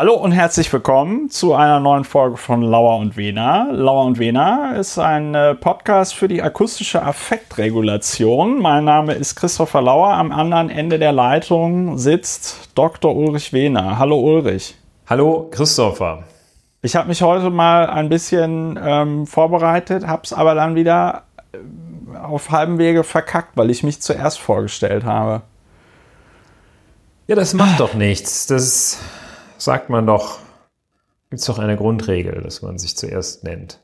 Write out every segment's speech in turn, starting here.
Hallo und herzlich willkommen zu einer neuen Folge von Lauer und Wena. Lauer und Wena ist ein äh, Podcast für die akustische Affektregulation. Mein Name ist Christopher Lauer. Am anderen Ende der Leitung sitzt Dr. Ulrich Wehner. Hallo Ulrich. Hallo Christopher. Ich habe mich heute mal ein bisschen ähm, vorbereitet, habe es aber dann wieder äh, auf halbem Wege verkackt, weil ich mich zuerst vorgestellt habe. Ja, das macht doch nichts. Das sagt man doch, gibt es doch eine Grundregel, dass man sich zuerst nennt.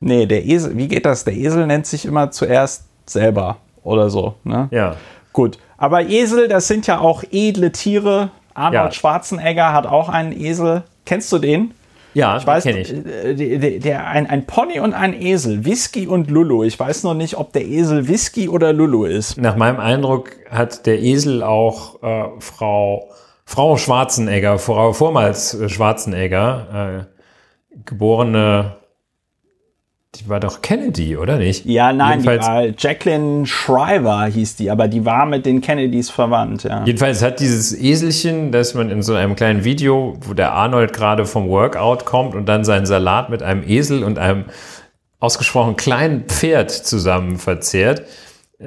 Nee, der Esel, wie geht das? Der Esel nennt sich immer zuerst selber oder so, ne? Ja. Gut, aber Esel, das sind ja auch edle Tiere. Arnold Ja. Schwarzenegger hat auch einen Esel. Kennst du den? Ja, Ich weiß, ich. äh, Der, der, der, ein, ein Pony und ein Esel, Whisky und Lulu. Ich weiß noch nicht, ob der Esel Whisky oder Lulu ist. Nach meinem Eindruck hat der Esel auch äh, Frau, Frau Schwarzenegger, Frau vormals äh, Schwarzenegger, äh, geborene, die war doch Kennedy, oder nicht? Ja, nein, die Jedenfalls- war Jacqueline Shriver hieß die, aber die war mit den Kennedys verwandt, ja. Jedenfalls hat dieses Eselchen, das man in so einem kleinen Video, wo der Arnold gerade vom Workout kommt und dann seinen Salat mit einem Esel und einem ausgesprochen kleinen Pferd zusammen verzehrt,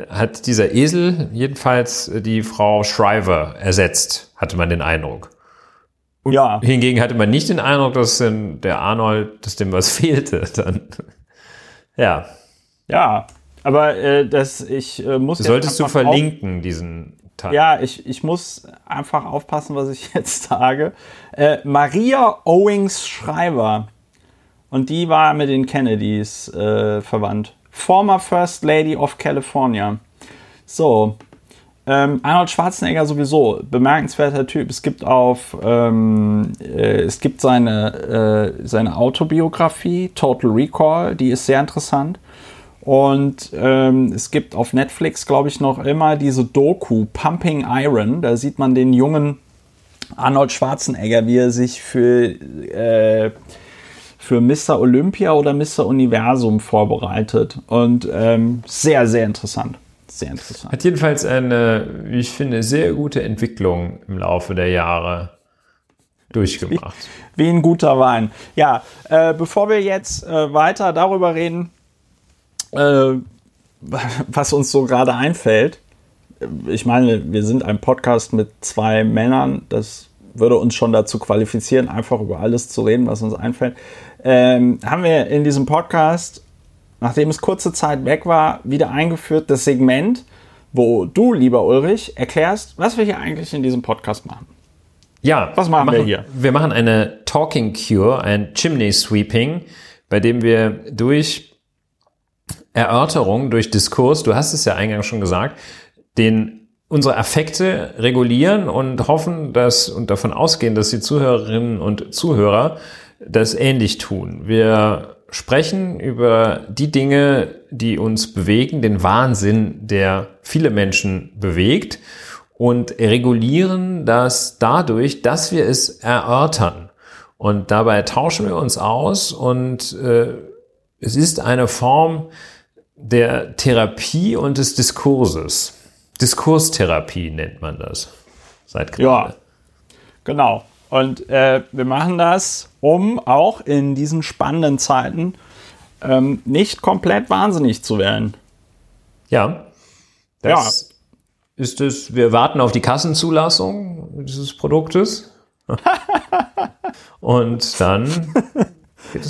hat dieser Esel jedenfalls die Frau Shriver ersetzt, hatte man den Eindruck. Ja, Hingegen hatte man nicht den Eindruck, dass der Arnold, dass dem was fehlte. Dann, ja, ja. Aber äh, das, ich äh, muss. solltest du verlinken, diesen Teil. Ja, ich, ich muss einfach aufpassen, was ich jetzt sage. Äh, Maria Owings Schreiber. Und die war mit den Kennedys äh, verwandt. Former First Lady of California. So. Ähm, Arnold Schwarzenegger sowieso, bemerkenswerter Typ. Es gibt auf, ähm, äh, es gibt seine, äh, seine Autobiografie, Total Recall, die ist sehr interessant. Und ähm, es gibt auf Netflix, glaube ich, noch immer diese Doku Pumping Iron. Da sieht man den jungen Arnold Schwarzenegger, wie er sich für, äh, für Mr. Olympia oder Mr. Universum vorbereitet. Und ähm, sehr, sehr interessant. Sehr interessant. Hat jedenfalls eine, wie ich finde, sehr gute Entwicklung im Laufe der Jahre durchgemacht. Wie ein guter Wein. Ja, äh, bevor wir jetzt äh, weiter darüber reden, äh, was uns so gerade einfällt. Ich meine, wir sind ein Podcast mit zwei Männern. Das würde uns schon dazu qualifizieren, einfach über alles zu reden, was uns einfällt. Ähm, haben wir in diesem Podcast, nachdem es kurze Zeit weg war, wieder eingeführt das Segment, wo du, lieber Ulrich, erklärst, was wir hier eigentlich in diesem Podcast machen. Ja, Was machen wir hier? Wir machen eine Talking Cure, ein Chimney Sweeping, bei dem wir durch Erörterung, durch Diskurs, du hast es ja eingangs schon gesagt, den unsere Affekte regulieren und hoffen, dass und davon ausgehen, dass die Zuhörerinnen und Zuhörer das ähnlich tun. Wir sprechen über die Dinge, die uns bewegen, den Wahnsinn, der viele Menschen bewegt und regulieren das dadurch, dass wir es erörtern. Und dabei tauschen wir uns aus und äh, es ist eine Form der Therapie und des Diskurses. Diskurstherapie nennt man das. Seit Ja, gerade. genau. Und äh, wir machen das, um auch in diesen spannenden Zeiten ähm, nicht komplett wahnsinnig zu werden. Ja. Das ist es. Wir warten auf die Kassenzulassung dieses Produktes. Und dann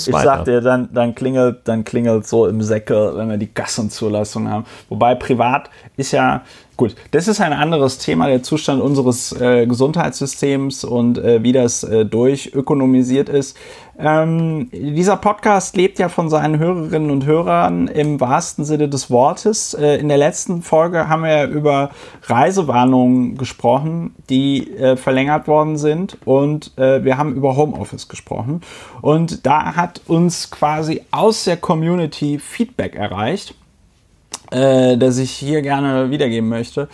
es Ich weiter. sag dir, dann, dann klingelt dann klingelt so im Säcke, wenn wir die Kassenzulassung haben. Wobei privat ist ja, gut, das ist ein anderes Thema, der Zustand unseres äh, Gesundheitssystems und äh, wie das äh, durchökonomisiert ist. Ähm, dieser Podcast lebt ja von seinen Hörerinnen und Hörern im wahrsten Sinne des Wortes. Äh, in der letzten Folge haben wir über Reisewarnungen gesprochen, die äh, verlängert worden sind und äh, wir haben über Homeoffice gesprochen. Und da hat uns quasi aus der Community Feedback erreicht, äh, das ich hier gerne wiedergeben möchte.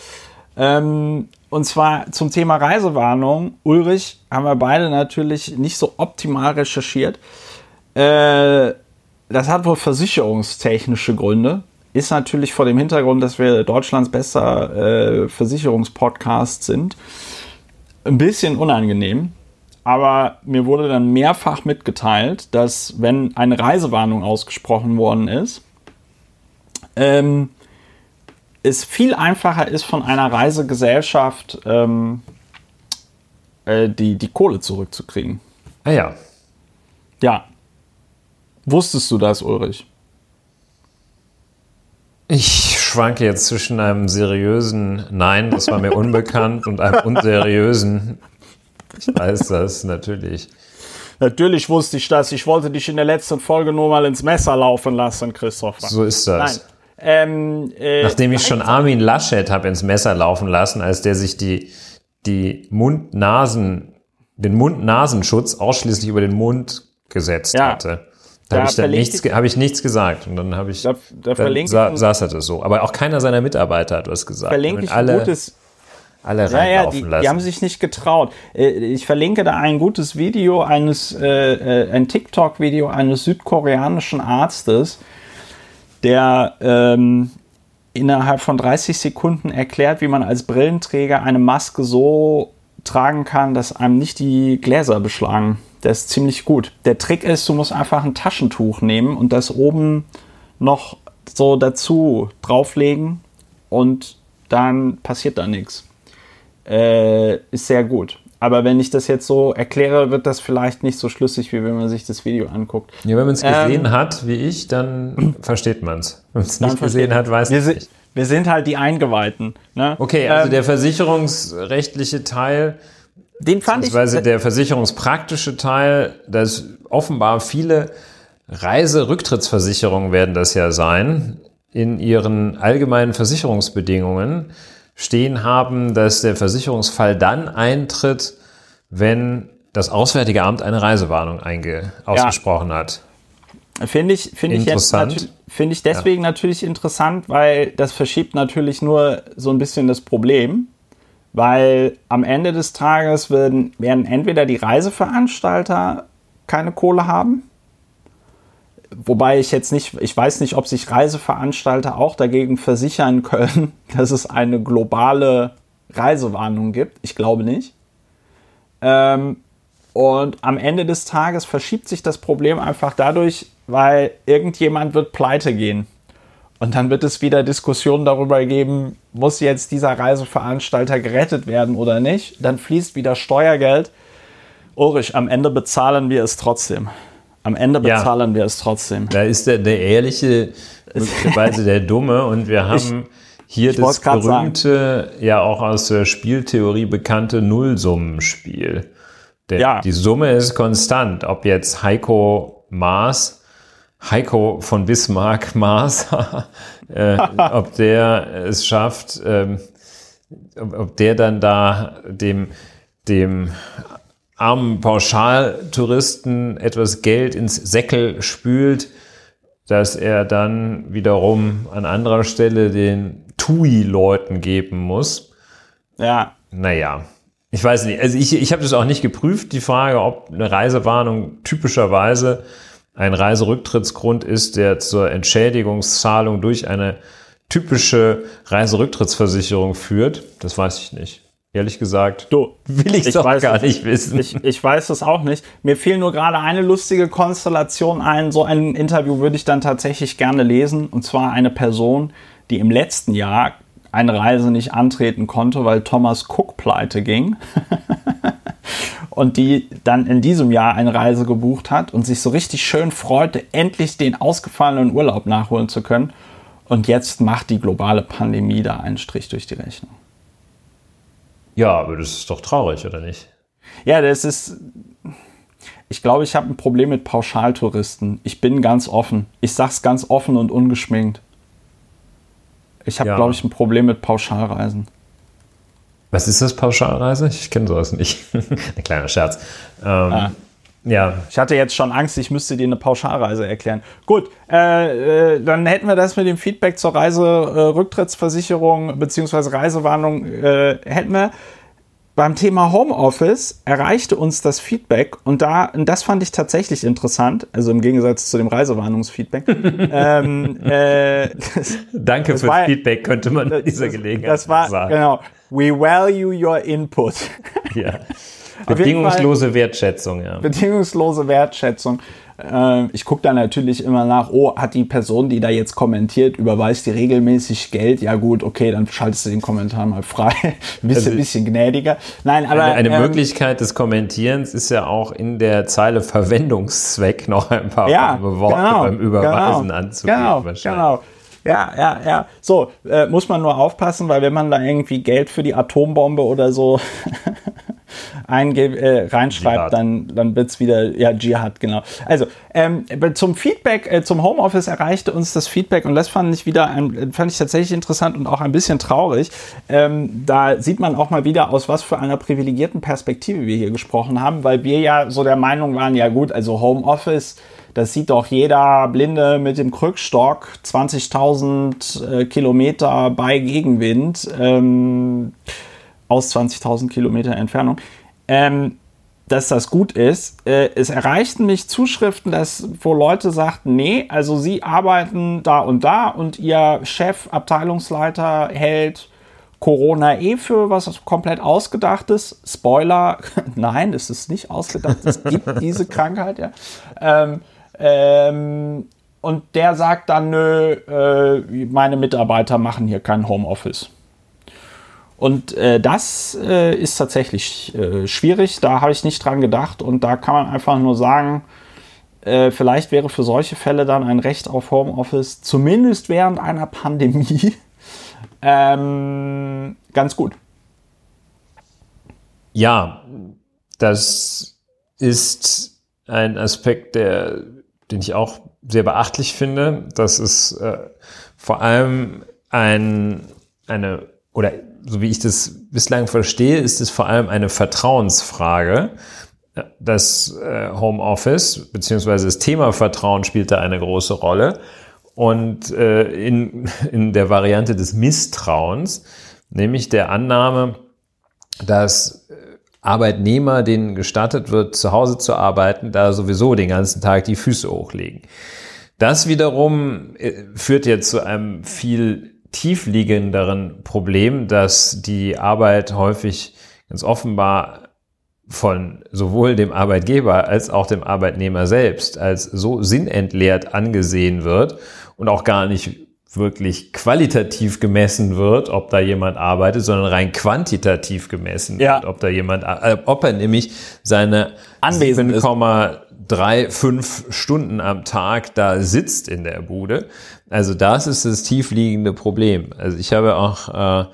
Ähm, und zwar zum Thema Reisewarnung. Ulrich haben wir beide natürlich nicht so optimal recherchiert. Äh, das hat wohl versicherungstechnische Gründe. Ist natürlich vor dem Hintergrund, dass wir Deutschlands bester äh, Versicherungspodcast sind, ein bisschen unangenehm. aber mir wurde dann mehrfach mitgeteilt, dass wenn eine Reisewarnung ausgesprochen worden ist, ähm, es viel einfacher ist, von einer Reisegesellschaft ähm, äh, die, die Kohle zurückzukriegen. Ah ja. Ja. Wusstest du das, Ulrich? Ich schwanke jetzt zwischen einem seriösen Nein, das war mir unbekannt, und einem unseriösen. Ich weiß das natürlich. Natürlich wusste ich das. Ich wollte dich in der letzten Folge nur mal ins Messer laufen lassen, Christopher. So ist das. Nein. Ähm, äh, Nachdem ich schon Armin Laschet habe ins Messer laufen lassen, als der sich die, die Mund-Nasen, den Mund-Nasenschutz ausschließlich über den Mund gesetzt Ja. hatte. Da Da habe ich, dann nichts, hab ich nichts gesagt. Und dann habe ich, Da- da dann sa saß er das so. Aber auch keiner seiner Mitarbeiter hat was gesagt. verlinke ich alle, gutes. alle Ja, ja, reinlaufen die, lassen. die haben sich nicht getraut. Äh, Ich verlinke da ein gutes Video eines, äh, äh, ein TikTok-Video eines südkoreanischen Arztes, der ähm, innerhalb von 30 Sekunden erklärt, wie man als Brillenträger eine Maske so tragen kann, dass einem nicht die Gläser beschlagen. Der ist ziemlich gut. Der Trick ist, du musst einfach ein Taschentuch nehmen und das oben noch so dazu drauflegen und dann passiert da nichts. Äh, ist sehr gut. Aber wenn ich das jetzt so erkläre, wird das vielleicht nicht so schlüssig, wie wenn man sich das Video anguckt. ja, wenn man es Ähm, gesehen hat, wie ich, dann versteht man es. Wenn man es nicht gesehen hat, weiß man sind, nicht. wir sind halt die Eingeweihten. Ne? Okay, also Ähm, der versicherungsrechtliche Teil, den fand ich. beziehungsweise der versicherungspraktische Teil, dass offenbar viele Reiserücktrittsversicherungen werden das ja sein, in ihren allgemeinen Versicherungsbedingungen stehen haben, dass der Versicherungsfall dann eintritt, wenn das Auswärtige Amt eine Reisewarnung einge ausgesprochen hat. Finde ich, finde ich jetzt finde ich deswegen natürlich interessant, weil das verschiebt natürlich nur so ein bisschen das Problem, weil am Ende des Tages werden, werden entweder die Reiseveranstalter keine Kohle haben, wobei ich jetzt nicht, ich weiß nicht, ob sich Reiseveranstalter auch dagegen versichern können, dass es eine globale Reisewarnung gibt. Ich glaube nicht. Ähm, und am Ende des Tages verschiebt sich das Problem einfach dadurch, weil irgendjemand wird pleite gehen. Und dann wird es wieder Diskussionen darüber geben, muss jetzt dieser Reiseveranstalter gerettet werden oder nicht. Dann fließt wieder Steuergeld. Ulrich, am Ende bezahlen wir es trotzdem. Am Ende Ja. bezahlen wir es trotzdem. Da ist der, der Ehrliche möglicherweise der Dumme und wir haben hier ich das berühmte, ja auch aus der Spieltheorie bekannte Nullsummenspiel. Der, Ja. Die Summe ist konstant, ob jetzt Heiko Maas, Heiko von Bismarck Maas, äh, ob der es schafft, ähm, ob, ob der dann da dem, dem armen Pauschaltouristen etwas Geld ins Säckel spült, dass er dann wiederum an anderer Stelle den TUI-Leuten geben muss. Ja, Naja, ich weiß nicht. Also ich, ich habe das auch nicht geprüft, die Frage, ob eine Reisewarnung typischerweise ein Reiserücktrittsgrund ist, der zur Entschädigungszahlung durch eine typische Reiserücktrittsversicherung führt. Das weiß ich nicht. Ehrlich gesagt, du, will ich doch weiß gar es. nicht wissen. Ich, ich weiß es auch nicht. Mir fiel nur gerade eine lustige Konstellation ein. So ein Interview würde ich dann tatsächlich gerne lesen. Und zwar eine Person, die im letzten Jahr eine Reise nicht antreten konnte, weil Thomas Cook pleite ging. und die dann in diesem Jahr eine Reise gebucht hat und sich so richtig schön freute, endlich den ausgefallenen Urlaub nachholen zu können. Und jetzt macht die globale Pandemie da einen Strich durch die Rechnung. Ja, aber das ist doch traurig, oder nicht? Ja, das ist. Ich glaube, ich habe ein Problem mit Pauschaltouristen. Ich bin ganz offen. Ich sag's ganz offen und ungeschminkt. Ich habe, Ja. glaube ich, ein Problem mit Pauschalreisen. Was ist das Pauschalreise? Ich kenne sowas nicht. Ein kleiner Scherz. Ähm, Ja, Ich hatte jetzt schon Angst, ich müsste dir eine Pauschalreise erklären. Gut, äh, äh, dann hätten wir das mit dem Feedback zur Reiserücktrittsversicherung bzw. Reisewarnung äh, hätten wir. Beim Thema Homeoffice erreichte uns das Feedback und da, und das fand ich tatsächlich interessant, also im Gegensatz zu dem Reisewarnungsfeedback. ähm, äh, das, danke fürs war- Feedback, könnte man bei dieser Gelegenheit das war, sagen. genau, we value your input. Ja. Bedingungslose Wertschätzung, ja. Bedingungslose Wertschätzung. Äh, ich gucke da natürlich immer nach, oh, hat die Person, die da jetzt kommentiert, überweist die regelmäßig Geld? Ja gut, okay, dann schaltest du den Kommentar mal frei. ein bisschen, also, bisschen gnädiger. Nein, aber... Eine, eine ähm, Möglichkeit des Kommentierens ist ja auch in der Zeile Verwendungszweck noch ein paar ja, Worte genau, beim Überweisen genau, anzugeben. Genau, genau. Ja, ja, ja. So, äh, muss man nur aufpassen, weil wenn man da irgendwie Geld für die Atombombe oder so äh, reinschreibt, dann, dann wird's wieder, ja, Dschihad, genau. Also, ähm, zum Feedback, äh, zum Homeoffice erreichte uns das Feedback und das fand ich wieder, ein, fand ich tatsächlich interessant und auch ein bisschen traurig. Ähm, da sieht man auch mal wieder, aus was für einer privilegierten Perspektive wir hier gesprochen haben, weil wir ja so der Meinung waren, ja gut, also Homeoffice, das sieht doch jeder Blinde mit dem Krückstock 20.000 äh, Kilometer bei Gegenwind ähm, aus 20.000 Kilometer Entfernung. Ähm, dass das gut ist. Äh, es erreichten mich Zuschriften, dass, wo Leute sagten, nee, also sie arbeiten da und da und ihr Chef, Abteilungsleiter hält Corona eh für was komplett ausgedachtes. Spoiler, nein, es ist nicht ausgedacht, es gibt diese Krankheit, ja. Ähm, ähm, und der sagt dann, nö, äh, meine Mitarbeiter machen hier kein Homeoffice. Und äh, das äh, ist tatsächlich äh, schwierig, da habe ich nicht dran gedacht und da kann man einfach nur sagen, äh, vielleicht wäre für solche Fälle dann ein Recht auf Homeoffice, zumindest während einer Pandemie, ähm, ganz gut. Ja, das ist ein Aspekt, der den ich auch sehr beachtlich finde. Das ist äh, vor allem ein, eine, oder so wie ich das bislang verstehe, ist es vor allem eine Vertrauensfrage. Das äh, Homeoffice beziehungsweise das Thema Vertrauen spielt da eine große Rolle. Und äh, in, in der Variante des Misstrauens, nämlich der Annahme, dass Arbeitnehmer, denen gestattet wird, zu Hause zu arbeiten, da sowieso den ganzen Tag die Füße hochlegen. Das wiederum äh, führt jetzt zu einem viel tiefliegenderen Problem, dass die Arbeit häufig ganz offenbar von sowohl dem Arbeitgeber als auch dem Arbeitnehmer selbst als so sinnentleert angesehen wird und auch gar nicht wirklich qualitativ gemessen wird, ob da jemand arbeitet, sondern rein quantitativ gemessen ja. wird, ob da jemand, äh, ob er nämlich seine 7,35 Stunden am Tag da sitzt in der Bude. Also das ist das tiefliegende Problem. Also ich habe auch,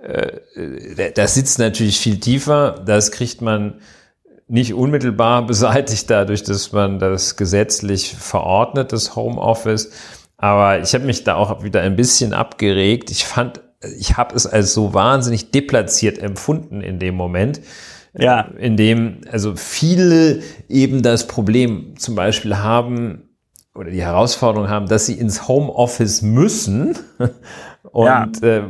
äh, äh, das sitzt natürlich viel tiefer, das kriegt man nicht unmittelbar beseitigt dadurch, dass man das gesetzlich verordnet, das Homeoffice. Aber ich habe mich da auch wieder ein bisschen abgeregt. Ich fand, ich habe es als so wahnsinnig deplatziert empfunden in dem Moment. Ja. In dem, also viele eben das Problem zum Beispiel haben oder die Herausforderung haben, dass sie ins Homeoffice müssen und ja. äh,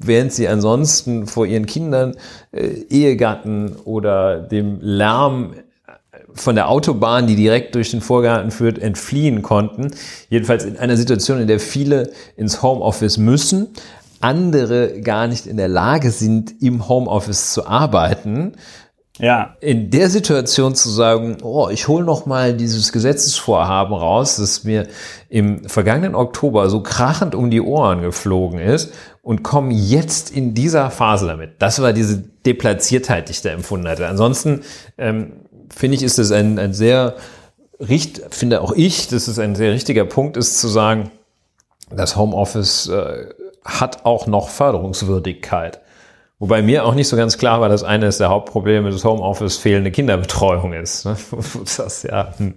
während sie ansonsten vor ihren Kindern, äh, Ehegatten oder dem Lärm von der Autobahn, die direkt durch den Vorgarten führt, entfliehen konnten. Jedenfalls in einer Situation, in der viele ins Homeoffice müssen, andere gar nicht in der Lage sind, im Homeoffice zu arbeiten. Ja. In der Situation zu sagen, oh, ich hole noch mal dieses Gesetzesvorhaben raus, das mir im vergangenen Oktober so krachend um die Ohren geflogen ist und komme jetzt in dieser Phase damit. Das war diese Deplatziertheit, die ich da empfunden hatte. Ansonsten ähm, finde ich, ist es ein, ein sehr, richt, finde auch ich, dass es ein sehr richtiger Punkt ist zu sagen, das Homeoffice äh, hat auch noch Förderungswürdigkeit. Wobei mir auch nicht so ganz klar war, dass eines der Hauptprobleme des Homeoffice fehlende Kinderbetreuung ist. Ne? das, ja, hm.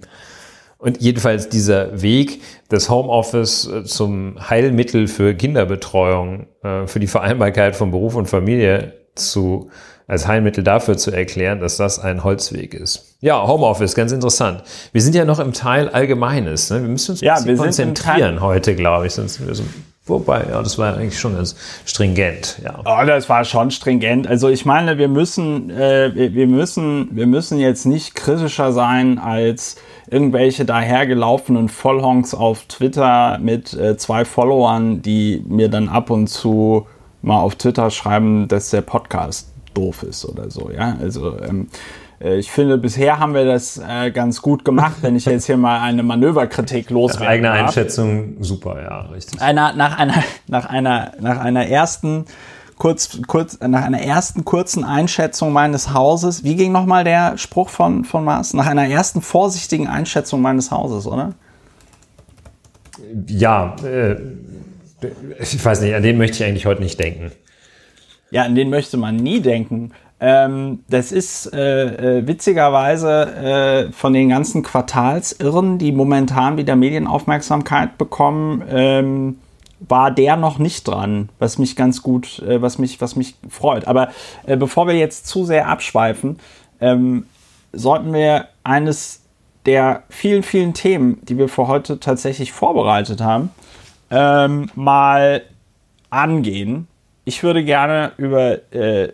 Und jedenfalls dieser Weg des Homeoffice äh, zum Heilmittel für Kinderbetreuung, äh, für die Vereinbarkeit von Beruf und Familie zu als Heilmittel dafür zu erklären, dass das ein Holzweg ist. Ja, Homeoffice, ganz interessant. Wir sind ja noch im Teil Allgemeines. Ne? Wir müssen uns ja, ein bisschen konzentrieren heute, glaube ich. Sonst wir so, wobei, ja, das war eigentlich schon ganz stringent. Ja. Oh, das war schon stringent. Also ich meine, wir müssen, äh, wir, müssen, wir müssen jetzt nicht kritischer sein als irgendwelche dahergelaufenen Vollhonks auf Twitter mit äh, zwei Followern, die mir dann ab und zu mal auf Twitter schreiben, dass der Podcast doof ist oder so. Ja, also ähm, Äh, ich finde, bisher haben wir das äh, ganz gut gemacht, wenn ich jetzt hier mal eine Manöverkritik loswerde. Eigene Einschätzung, super, ja, richtig. Einer, nach, einer, nach, einer, nach einer ersten kurz, kurz, nach einer ersten kurzen Einschätzung meines Hauses, wie ging nochmal der Spruch von, von Mars? Nach einer ersten vorsichtigen Einschätzung meines Hauses, oder? Ja, äh, ich weiß nicht, an den möchte ich eigentlich heute nicht denken. Ja, an den möchte man nie denken. Ähm, das ist äh, äh, witzigerweise äh, von den ganzen Quartalsirren, die momentan wieder Medienaufmerksamkeit bekommen, ähm, war der noch nicht dran, was mich ganz gut, äh, was mich, was mich freut. Aber äh, bevor wir jetzt zu sehr abschweifen, ähm, sollten wir eines der vielen, vielen Themen, die wir für heute tatsächlich vorbereitet haben, ähm, mal angehen. Ich würde gerne über äh,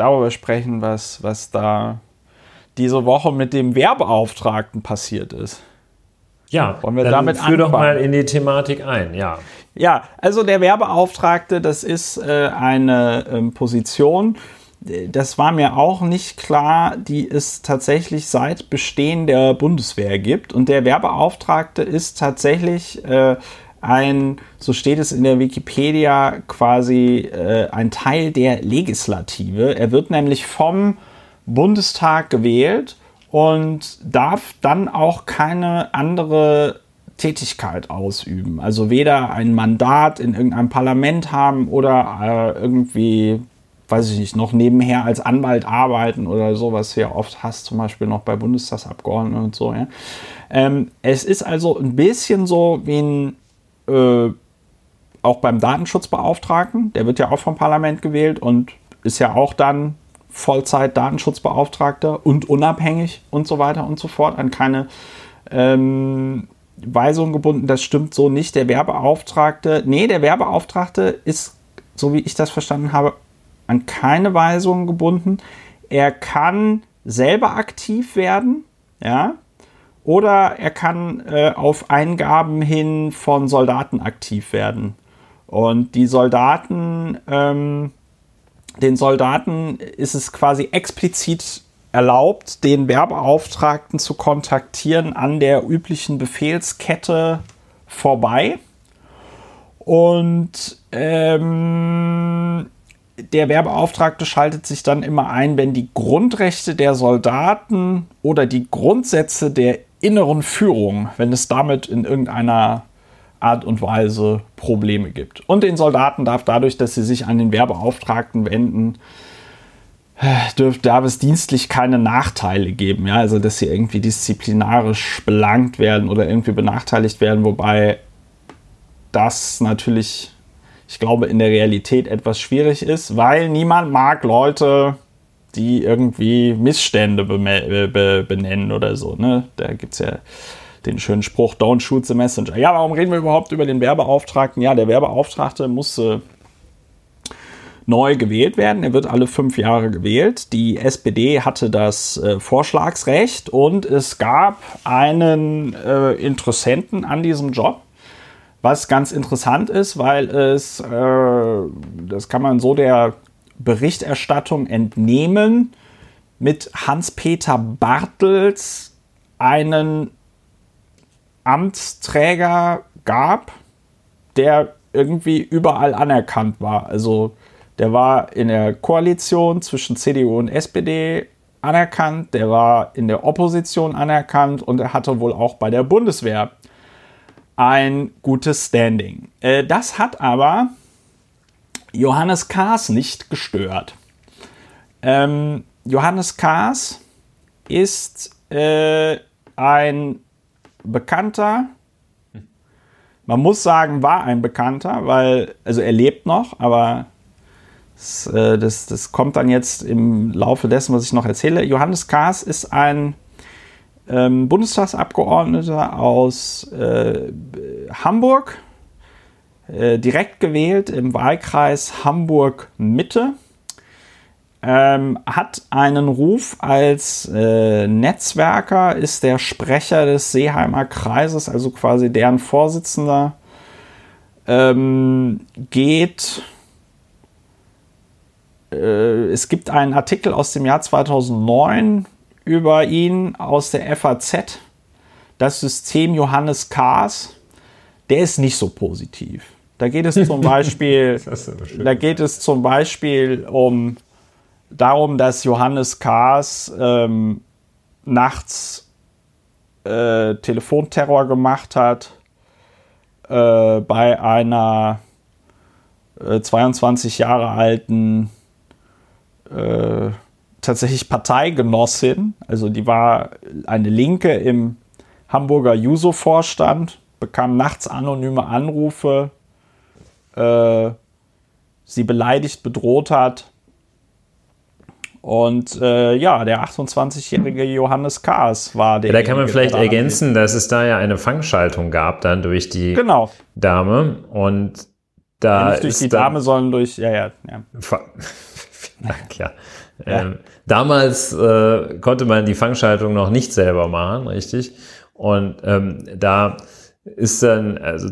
darüber sprechen, was, was da diese Woche mit dem Wehrbeauftragten passiert ist. Ja, wollen wir damit führ anfangen? doch mal in die Thematik ein, ja. Ja, also der Werbeauftragte, das ist äh, eine ähm, Position, das war mir auch nicht klar, die es tatsächlich seit Bestehen der Bundeswehr gibt. Und der Werbeauftragte ist tatsächlich äh, ein, so steht es in der Wikipedia, quasi äh, ein Teil der Legislative. Er wird nämlich vom Bundestag gewählt und darf dann auch keine andere Tätigkeit ausüben. Also weder ein Mandat in irgendeinem Parlament haben oder äh, irgendwie weiß ich nicht, noch nebenher als Anwalt arbeiten oder so, was du ja oft hast, zum Beispiel noch bei Bundestagsabgeordneten und so. Ja. Ähm, es ist also ein bisschen so wie ein, äh, auch beim Datenschutzbeauftragten, der wird ja auch vom Parlament gewählt und ist ja auch dann Vollzeit-Datenschutzbeauftragter und unabhängig und so weiter und so fort, an keine ähm, Weisung gebunden. Das stimmt so nicht. Der Werbeauftragte, nee, der Werbeauftragte ist, so wie ich das verstanden habe, an keine Weisungen gebunden. Er kann selber aktiv werden, ja, oder er kann äh, auf Eingaben hin von Soldaten aktiv werden. Und die Soldaten, ähm, den Soldaten ist es quasi explizit erlaubt, den Werbeauftragten zu kontaktieren an der üblichen Befehlskette vorbei. Und ähm, der Werbeauftragte schaltet sich dann immer ein, wenn die Grundrechte der Soldaten oder die Grundsätze der inneren Führung, wenn es damit in irgendeiner Art und Weise Probleme gibt. Und den Soldaten darf dadurch, dass sie sich an den Werbeauftragten wenden, dürfte, darf es dienstlich keine Nachteile geben, ja, also dass sie irgendwie disziplinarisch belangt werden oder irgendwie benachteiligt werden, wobei das natürlich ich glaube, in der Realität etwas schwierig ist, weil niemand mag Leute, die irgendwie Missstände be be benennen oder so. Ne? Da gibt es ja den schönen Spruch, don't shoot the messenger. Ja, warum reden wir überhaupt über den Werbeauftragten? Ja, der Werbeauftragte musste neu gewählt werden. Er wird alle fünf Jahre gewählt. Die SPD hatte das äh, Vorschlagsrecht und es gab einen äh, Interessenten an diesem Job, was ganz interessant ist, weil es, äh, das kann man so der Berichterstattung entnehmen, mit Hans-Peter Bartels einen Amtsträger gab, der irgendwie überall anerkannt war. Also der war in der Koalition zwischen CDU und SPD anerkannt, der war in der Opposition anerkannt und er hatte wohl auch bei der Bundeswehr ein gutes Standing. Äh, das hat aber Johannes Kahrs nicht gestört. Ähm, Johannes Kahrs ist äh, ein Bekannter, man muss sagen, war ein Bekannter, weil, also er lebt noch, aber das, äh, das, das kommt dann jetzt im Laufe dessen, was ich noch erzähle. Johannes Kahrs ist ein ähm, Bundestagsabgeordneter aus äh, Hamburg, äh, direkt gewählt im Wahlkreis Hamburg-Mitte. Ähm, hat einen Ruf als äh, Netzwerker, ist der Sprecher des Seeheimer Kreises, also quasi deren Vorsitzender, ähm, geht. Äh, es gibt einen Artikel aus dem Jahr 2009, über ihn aus der FAZ. Das System Johannes Kahrs, der ist nicht so positiv. Da geht es zum Beispiel, da geht es zum Beispiel um darum, dass Johannes Kahrs ähm, nachts äh, Telefonterror gemacht hat äh, bei einer äh, 22 Jahre alten äh, tatsächlich Parteigenossin. Also die war eine Linke im Hamburger Juso-Vorstand, bekam nachts anonyme Anrufe, äh, sie beleidigt, bedroht hat. Und äh, ja, der 28-jährige Johannes Kaas war der. Ja, da kann man vielleicht ergänzen, dass es da ja eine Fangschaltung gab dann durch die genau. Dame. Und da ja, nicht durch die Dame, sondern durch, ja, ja. ja. Dank, ja. ja. Ähm, damals äh, konnte man die Fangschaltung noch nicht selber machen, richtig? Und ähm, da ist dann, also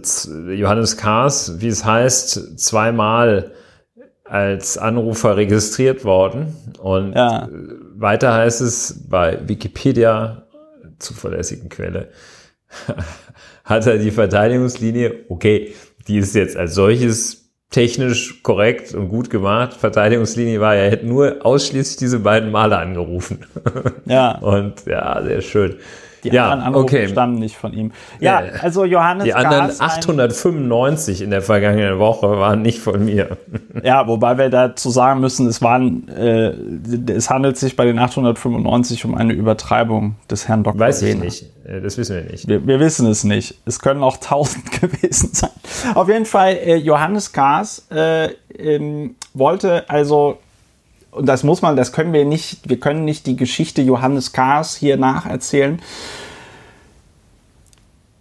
Johannes Kaas, wie es heißt, zweimal als Anrufer registriert worden. Und ja. weiter heißt es bei Wikipedia, zuverlässigen Quelle, hat er die Verteidigungslinie, okay, die ist jetzt als solches technisch korrekt und gut gemacht. Verteidigungslinie war, er hätte nur ausschließlich diese beiden Male angerufen. Ja. Und ja, sehr schön. Die ja, anderen Anrufe okay. stammen nicht von ihm. Ja, also Johannes Die anderen 895 in der vergangenen Woche waren nicht von mir. Ja, wobei wir dazu sagen müssen, es waren, äh, es handelt sich bei den 895 um eine Übertreibung des Herrn Dr. Weiß ich nicht. Äh, das wissen wir nicht. Wir, wir, wissen es nicht. Es können auch 1000 gewesen sein. Auf jeden Fall, äh, Johannes Kaas äh, ähm, wollte also und das muss man, das können wir nicht, wir können nicht die Geschichte Johannes Kahrs hier nacherzählen.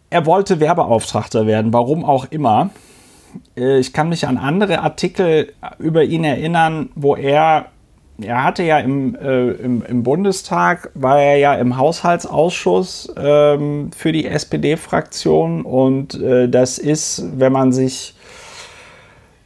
Er wollte Werbeauftragter werden, warum auch immer. Äh, ich kann mich an andere Artikel über ihn erinnern, wo er, er hatte ja im, äh, im, im, Bundestag, war er ja im Haushaltsausschuss ähm, für die SPD-Fraktion und äh, das ist, wenn man sich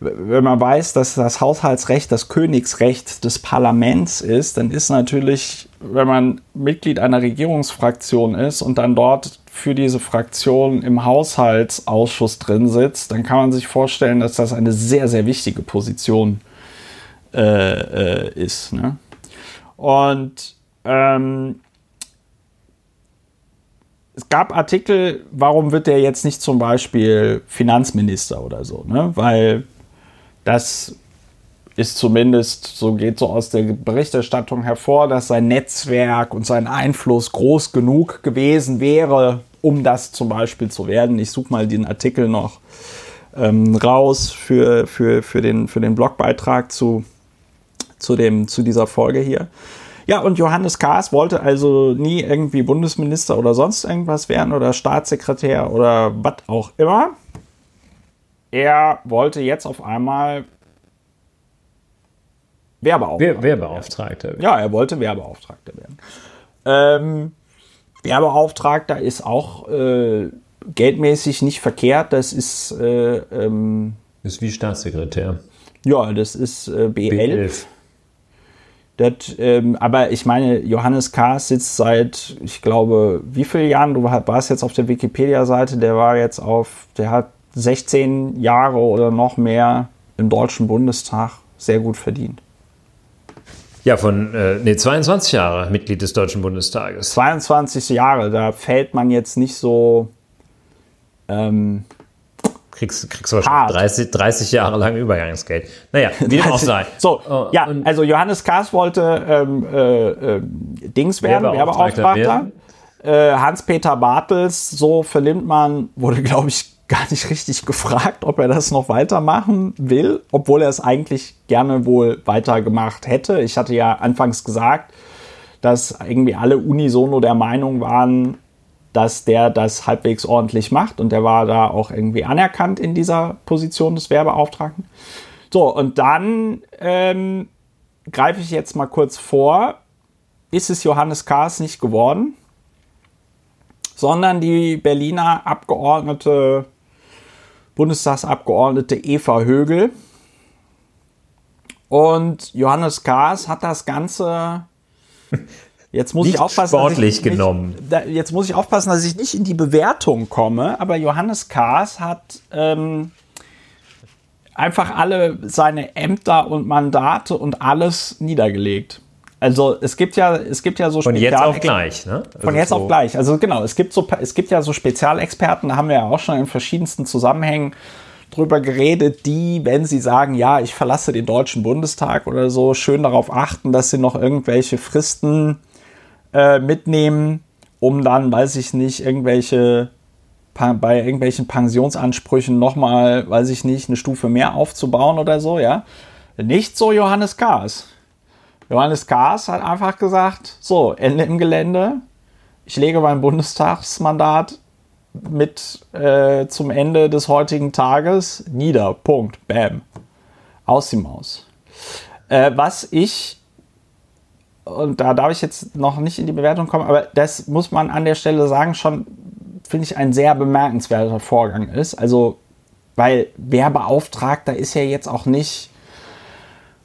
wenn man weiß, dass das Haushaltsrecht das Königsrecht des Parlaments ist, dann ist natürlich, wenn man Mitglied einer Regierungsfraktion ist und dann dort für diese Fraktion im Haushaltsausschuss drin sitzt, dann kann man sich vorstellen, dass das eine sehr, sehr wichtige Position äh, äh, ist. Ne? Und ähm, es gab Artikel, warum wird der jetzt nicht zum Beispiel Finanzminister oder so, ne? Weil das ist zumindest, so geht so aus der Berichterstattung hervor, dass sein Netzwerk und sein Einfluss groß genug gewesen wäre, um das zum Beispiel zu werden. Ich suche mal den Artikel noch ähm, raus für, für, für, den, für den Blogbeitrag zu, zu, dem, zu dieser Folge hier. Ja, und Johannes Kahrs wollte also nie irgendwie Bundesminister oder sonst irgendwas werden oder Staatssekretär oder was auch immer er wollte jetzt auf einmal Werbeauftragter, Werbeauftragter werden. Ja, er wollte Werbeauftragter werden. Ähm, Werbeauftragter ist auch äh, geldmäßig nicht verkehrt. Das ist. Äh, ähm, ist wie Staatssekretär. Ja, das ist äh, B11. B11. Das, ähm, aber ich meine, Johannes Kahrs sitzt seit, ich glaube, wie viele Jahren? Du warst jetzt auf der Wikipedia-Seite, der war jetzt auf, der hat 16 Jahre oder noch mehr im Deutschen Bundestag sehr gut verdient. Ja, von äh, nee, 22 Jahre Mitglied des Deutschen Bundestages. 22 Jahre, da fällt man jetzt nicht so. Ähm, kriegst, kriegst du wahrscheinlich 30, 30 Jahre lang Übergangsgeld. Naja, wie dem auch sei. So, oh, ja, also Johannes Kaas wollte ähm, äh, äh, Dings werden, Werbeauftragter. Werbeauftragter. Äh, Hans-Peter Bartels, so vernimmt man, wurde, glaube ich, gar nicht richtig gefragt, ob er das noch weitermachen will, obwohl er es eigentlich gerne wohl weitergemacht hätte. Ich hatte ja anfangs gesagt, dass irgendwie alle unisono der Meinung waren, dass der das halbwegs ordentlich macht und der war da auch irgendwie anerkannt in dieser Position des Werbeauftragten. So, und dann ähm, greife ich jetzt mal kurz vor, ist es Johannes Kahrs nicht geworden, sondern die Berliner Abgeordnete Bundestagsabgeordnete Eva Högel. Und Johannes Kahrs hat das Ganze Jetzt muss Nicht ich aufpassen, sportlich dass ich genommen. Nicht, da, jetzt muss ich aufpassen, dass ich nicht in die Bewertung komme. Aber Johannes Kahrs hat ähm, einfach alle seine Ämter und Mandate und alles niedergelegt. Also es gibt ja, es gibt ja so Von jetzt auf gleich, ne? Von Also jetzt so- auf gleich. Also genau, es gibt so, es gibt ja so Spezialexperten, da haben wir ja auch schon in verschiedensten Zusammenhängen drüber geredet, die, wenn sie sagen, ja, ich verlasse den Deutschen Bundestag oder so, schön darauf achten, dass sie noch irgendwelche Fristen äh, mitnehmen, um dann, weiß ich nicht, irgendwelche bei irgendwelchen Pensionsansprüchen nochmal, weiß ich nicht, eine Stufe mehr aufzubauen oder so, ja. Nicht so Johannes Kahrs. Johannes Kahrs hat einfach gesagt, so, Ende im Gelände. Ich lege mein Bundestagsmandat mit äh, zum Ende des heutigen Tages nieder. Punkt. Bam. Aus die Maus. Äh, was ich, und da darf ich jetzt noch nicht in die Bewertung kommen, aber das muss man an der Stelle sagen, schon, finde ich, ein sehr bemerkenswerter Vorgang ist. Also, weil Wehrbeauftragter ist ja jetzt auch nicht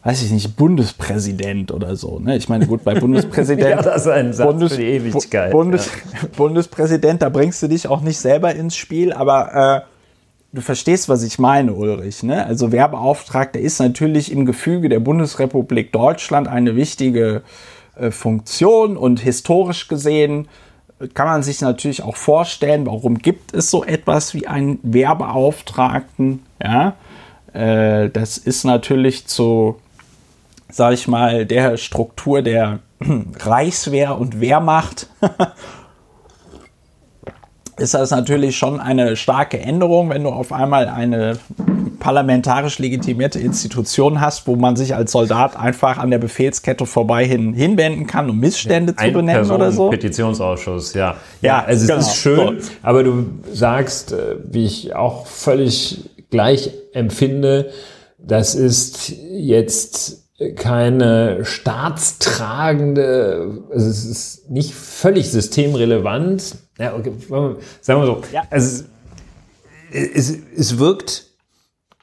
weiß ich nicht, Bundespräsident oder so. Ne? Ich meine, gut, bei Bundespräsident. Ja, das ist ein Satz für die Ewigkeit, Bundes, Bundespräsident, da bringst du dich auch nicht selber ins Spiel, aber äh, du verstehst, was ich meine, Ulrich. Ne? Also Wehrbeauftragter ist natürlich im Gefüge der Bundesrepublik Deutschland eine wichtige äh, Funktion und historisch gesehen kann man sich natürlich auch vorstellen, warum gibt es so etwas wie einen Wehrbeauftragten. Ja? Äh, das ist natürlich zu, sag ich mal, der Struktur der Reichswehr und Wehrmacht ist das natürlich schon eine starke Änderung, wenn du auf einmal eine parlamentarisch legitimierte Institution hast, wo man sich als Soldat einfach an der Befehlskette vorbei hin, hinwenden kann, um Missstände zu benennen oder so. Petitionsausschuss, ja. Ja, Ja, also genau. es ist schön, So. aber du sagst, äh, wie ich auch völlig gleich empfinde, das ist jetzt keine staatstragende, also es ist nicht völlig systemrelevant. Ja, okay, sagen wir so. Ja. Also es, es, es wirkt Es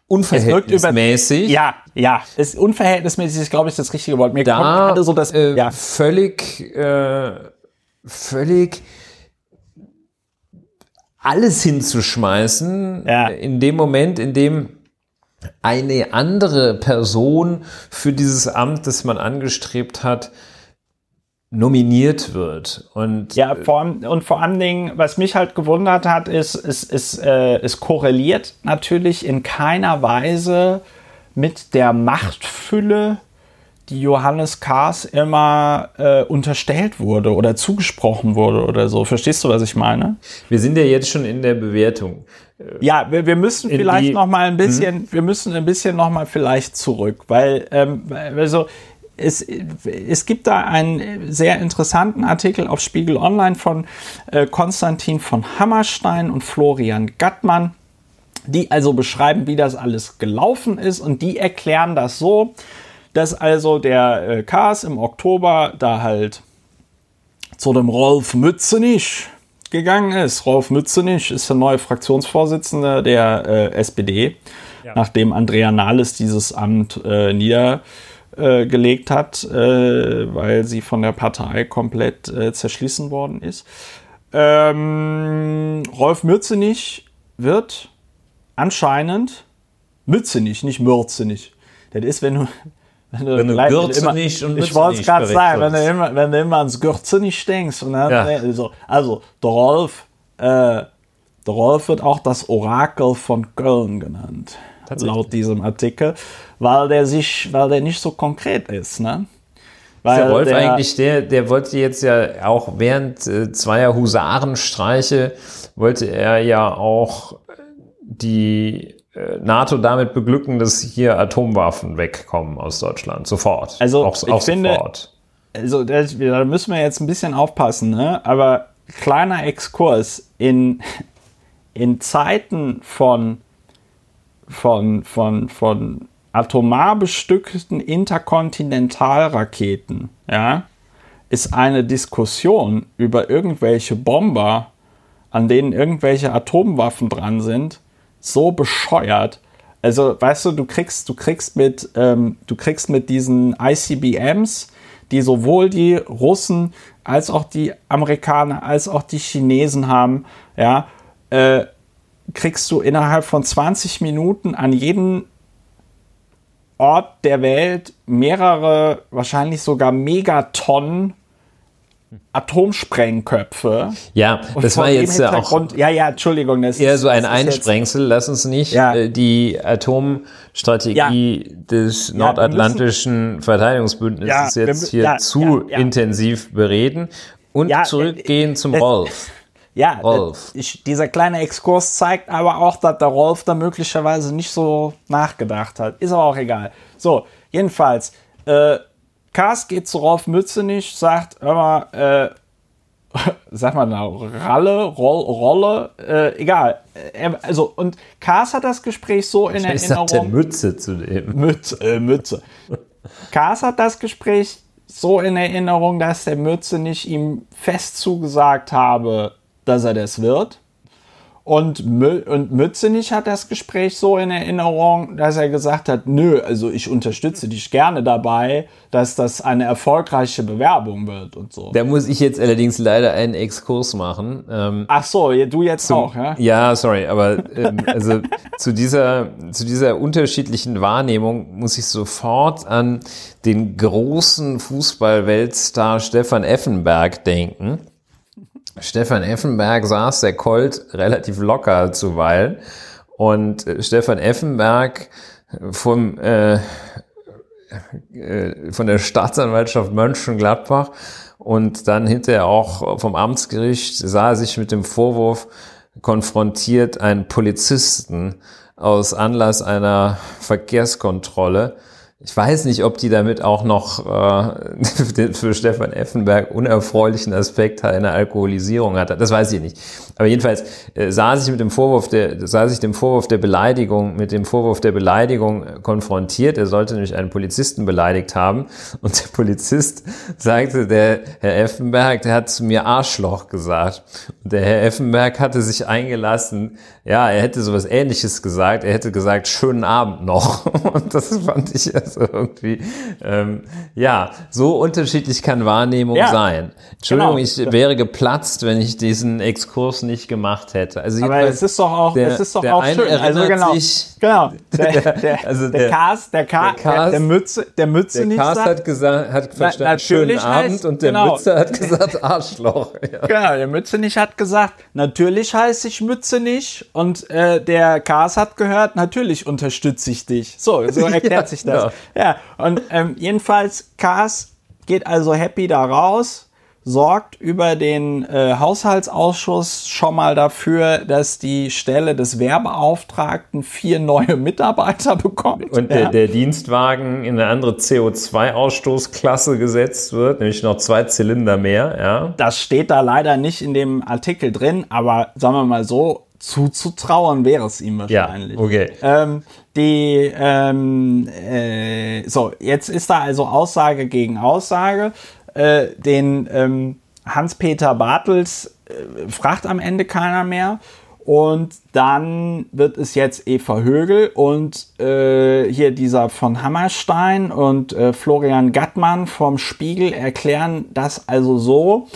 unverhältnismäßig. Ja, ja, ist unverhältnismäßig, ist, glaube ich, das richtige Wort. Mir da kommt gerade so das, äh, ja, völlig, äh, völlig alles hinzuschmeißen, Ja. in dem Moment, in dem eine andere Person für dieses Amt, das man angestrebt hat, nominiert wird. Und Ja, vor allem, und vor allen Dingen, was mich halt gewundert hat, ist, es, es, äh, es korreliert natürlich in keiner Weise mit der Machtfülle, die Johannes Kahrs immer äh, unterstellt wurde oder zugesprochen wurde oder so. Verstehst du, was ich meine? wir sind ja jetzt schon in der Bewertung. Ja, wir, wir müssen In vielleicht die- noch mal ein bisschen, wir müssen ein bisschen noch mal vielleicht zurück, weil ähm, also es, es gibt da einen sehr interessanten Artikel auf Spiegel Online von äh, Konstantin von Hammerstein und Florian Gattmann, die also beschreiben, wie das alles gelaufen ist und die erklären das so, dass also der äh, Kars im Oktober da halt zu dem Rolf Mützenich gegangen ist. Rolf Mützenich ist der neue Fraktionsvorsitzende der äh, SPD, nachdem Andrea Nahles dieses Amt äh, niedergelegt hat, äh, weil sie von der Partei komplett äh, zerschlissen worden ist. Ähm, Rolf Mützenich wird anscheinend Mützenich, nicht Mürzenich. Das ist, wenn du wenn du, Wenn du gleich- Gürzenich und Ich wollte es gerade sagen, wenn du, immer, wenn du immer ans Gürzenich denkst. Und dann, Ja. also, also, der Rolf, äh, der Rolf wird auch das Orakel von Köln genannt. Laut diesem Artikel, weil der sich, weil der nicht so konkret ist, ne? Ist Weil der Rolf der- eigentlich der, der wollte jetzt ja auch während äh, zweier Husarenstreiche, wollte er ja auch die NATO damit beglücken, dass hier Atomwaffen wegkommen aus Deutschland. Sofort. Also, auch, ich auch finde- sofort. also das, da müssen wir jetzt ein bisschen aufpassen, ne? aber kleiner Exkurs in, in Zeiten von, von, von, von atomar bestückten Interkontinentalraketen, ja, ist eine Diskussion über irgendwelche Bomber, an denen irgendwelche Atomwaffen dran sind, so bescheuert. Also, weißt du, du kriegst, du kriegst mit, ähm, du kriegst mit diesen ICBMs, die sowohl die Russen als auch die Amerikaner, als auch die Chinesen haben, ja, äh, kriegst du innerhalb von 20 Minuten an jeden Ort der Welt mehrere, wahrscheinlich sogar Megatonnen Atomsprengköpfe. Ja, das war jetzt ja auch. Ja, ja, Entschuldigung. Das eher so ein Einsprengsel. Lass uns nicht ja. äh, die Atomstrategie ja. des nordatlantischen müssen, Verteidigungsbündnisses ja, jetzt hier zu intensiv bereden und zurückgehen äh, zum Rolf. Ja, Rolf. Ich, dieser kleine Exkurs zeigt aber auch, dass der Rolf da möglicherweise nicht so nachgedacht hat. Ist aber auch egal. So, jedenfalls, äh, Kars geht zu Rolf Mützenich, sagt, hör mal, äh, sag mal, na, Ralle, Roll, Rolle, äh, egal. Er, also, und Kars hat das Gespräch so in ich Erinnerung. der Mütze zu dem. Mütze, äh, Mütze. Kars hat das Gespräch so in Erinnerung, dass der Mütze nicht ihm fest zugesagt habe, dass er das wird. Und, Mü und Mützenich hat das Gespräch so in Erinnerung, dass er gesagt hat, nö, also ich unterstütze dich gerne dabei, dass das eine erfolgreiche Bewerbung wird und so. Da muss ich jetzt allerdings leider einen Exkurs machen. Ähm, Ach so, du jetzt zum, auch, ja? Ja, sorry, aber ähm, also zu dieser, zu dieser unterschiedlichen Wahrnehmung muss ich sofort an den großen Fußballweltstar Stefan Effenberg denken Stefan Effenberg saß der Colt relativ locker zuweilen. Und äh, Stefan Effenberg vom, äh, äh, von der Staatsanwaltschaft Mönchengladbach und dann hinterher auch vom Amtsgericht sah er sich mit dem Vorwurf konfrontiert, einen Polizisten aus Anlass einer Verkehrskontrolle ich weiß nicht, ob die damit auch noch äh, für Stefan Effenberg unerfreulichen Aspekt einer Alkoholisierung hat. Das weiß ich nicht. Aber jedenfalls äh, sah sich mit dem Vorwurf der, sah sich dem Vorwurf der Beleidigung, mit dem Vorwurf der Beleidigung konfrontiert. Er sollte nämlich einen Polizisten beleidigt haben. Und der Polizist sagte, der Herr Effenberg, der hat zu mir Arschloch gesagt. Und der Herr Effenberg hatte sich eingelassen, ja, er hätte sowas ähnliches gesagt. Er hätte gesagt, schönen Abend noch. Und das fand ich also irgendwie, ähm, ja, so unterschiedlich kann Wahrnehmung ja, sein. Entschuldigung, genau. ich wäre geplatzt, wenn ich diesen Exkurs nicht gemacht hätte. Also Aber es ist doch auch, der, es ist doch auch schön. Also genau, sich, genau. Der, der, also der, der Cast, der, Cast, der, Mütze, der Mütze der nicht Cast sagt, hat gesagt, hat verstanden, schönen Abend und der genau. Mütze hat gesagt Arschloch. Ja. Genau, der Mütze nicht hat gesagt, natürlich heiße ich Mütze nicht und äh, der Cast hat gehört, natürlich unterstütze ich dich. So, so erklärt ja, sich das. Ja, und ähm, jedenfalls, Cast geht also happy da raus sorgt über den äh, Haushaltsausschuss schon mal dafür, dass die Stelle des Werbeauftragten vier neue Mitarbeiter bekommt. Und der, ja. der Dienstwagen in eine andere CO2-Ausstoßklasse gesetzt wird, nämlich noch zwei Zylinder mehr. Ja. Das steht da leider nicht in dem Artikel drin, aber sagen wir mal so, zuzutrauen wäre es ihm wahrscheinlich. Ja, okay. Ähm, die, ähm, äh, so, jetzt ist da also Aussage gegen Aussage äh, den ähm, Hans-Peter Bartels äh, fragt am Ende keiner mehr. Und dann wird es jetzt Eva Högel und äh, hier dieser von Hammerstein und äh, Florian Gattmann vom Spiegel erklären das also so,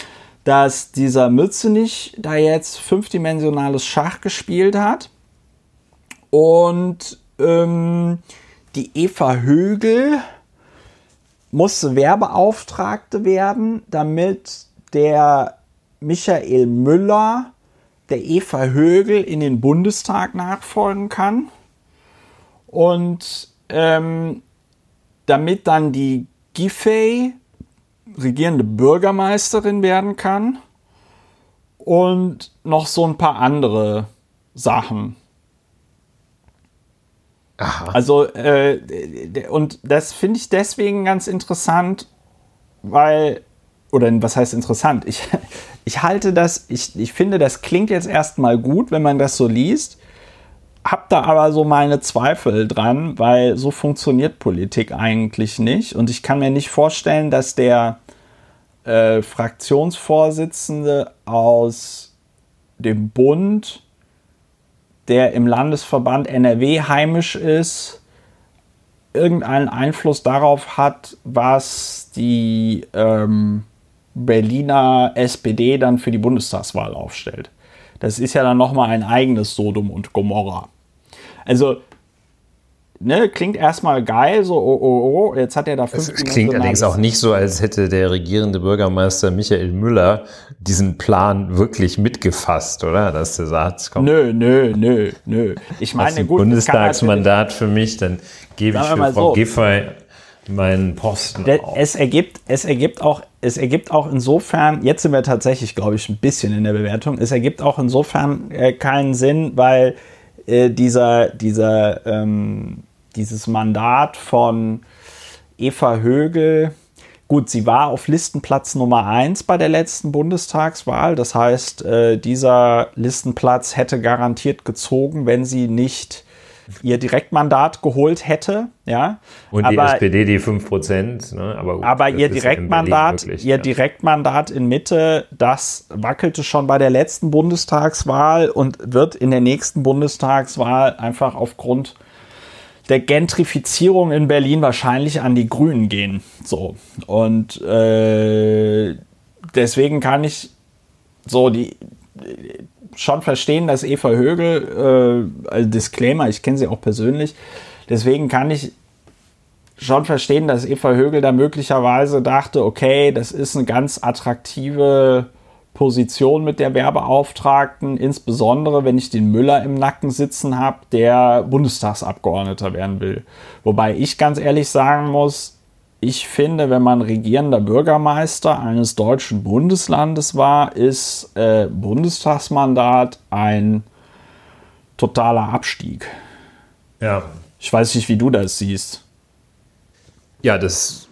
dass dieser Mützenich da jetzt fünfdimensionales Schach gespielt hat und ähm, die Eva Högel musste Werbeauftragte werden, damit der Michael Müller der Eva Högel in den Bundestag nachfolgen kann. Und ähm, damit dann die Giffey regierende Bürgermeisterin werden kann. Und noch so ein paar andere Sachen. Aha. Also, äh, und das finde ich deswegen ganz interessant, weil, oder was heißt interessant? Ich, ich halte das, ich, ich finde, das klingt jetzt erstmal gut, wenn man das so liest, hab da aber so meine Zweifel dran, weil so funktioniert Politik eigentlich nicht. Und ich kann mir nicht vorstellen, dass der äh, Fraktionsvorsitzende aus dem Bund der im Landesverband NRW heimisch ist, irgendeinen Einfluss darauf hat, was die, ähm, Berliner SPD dann für die Bundestagswahl aufstellt. Das ist ja dann nochmal ein eigenes Sodom und Gomorra. Also ne, klingt erstmal geil, so, oh, oh, oh, jetzt hat er da fünf Es klingt allerdings auch nicht so, als hätte der regierende Bürgermeister Michael Müller diesen Plan wirklich mitgefasst, oder? Dass der sagt, komm. Nö, nö, nö, nö. Ich meine, gut. Bundestagsmandat für mich, dann gebe ich für Frau so. Giffey meinen Posten Der, Es ergibt, es ergibt auch, es ergibt auch insofern, jetzt sind wir tatsächlich, glaube ich, ein bisschen in der Bewertung, es ergibt auch insofern äh, keinen Sinn, weil äh, dieser, dieser ähm, dieses Mandat von Eva Högel, gut, sie war auf Listenplatz Nummer 1 bei der letzten Bundestagswahl. Das heißt, äh, dieser Listenplatz hätte garantiert gezogen, wenn sie nicht ihr Direktmandat geholt hätte. Ja. Und die aber, SPD die 5%. Ne? Aber, gut, aber ihr Direktmandat, wirklich, ihr ja. Direktmandat in Mitte, das wackelte schon bei der letzten Bundestagswahl und wird in der nächsten Bundestagswahl einfach aufgrund der Gentrifizierung in Berlin wahrscheinlich an die Grünen gehen. So. Und äh, deswegen kann ich so die schon verstehen, dass Eva Högel, äh, also Disclaimer, ich kenne sie auch persönlich, deswegen kann ich schon verstehen, dass Eva Högel da möglicherweise dachte, okay, das ist eine ganz attraktive Position mit der Werbeauftragten, insbesondere wenn ich den Müller im Nacken sitzen habe, der Bundestagsabgeordneter werden will. Wobei ich ganz ehrlich sagen muss, ich finde, wenn man regierender Bürgermeister eines deutschen Bundeslandes war, ist äh, Bundestagsmandat ein totaler Abstieg. Ja. Ich weiß nicht, wie du das siehst. Ja, das,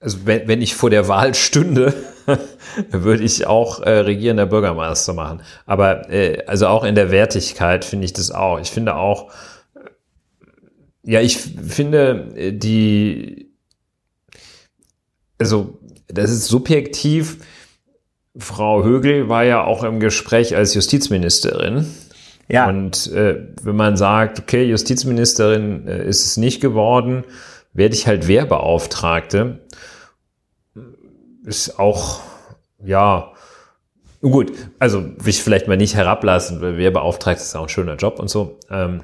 also wenn, wenn ich vor der Wahl stünde, würde ich auch äh, regierender Bürgermeister machen. Aber äh, also auch in der Wertigkeit finde ich das auch. Ich finde auch, ja, ich finde äh, die, also das ist subjektiv. Frau Högel war ja auch im Gespräch als Justizministerin. Ja. Und äh, wenn man sagt, okay, Justizministerin äh, ist es nicht geworden, werde ich halt Wehrbeauftragte ist auch, ja, gut, also will ich vielleicht mal nicht herablassen, weil Wehrbeauftragter ist auch ein schöner Job und so. Ähm,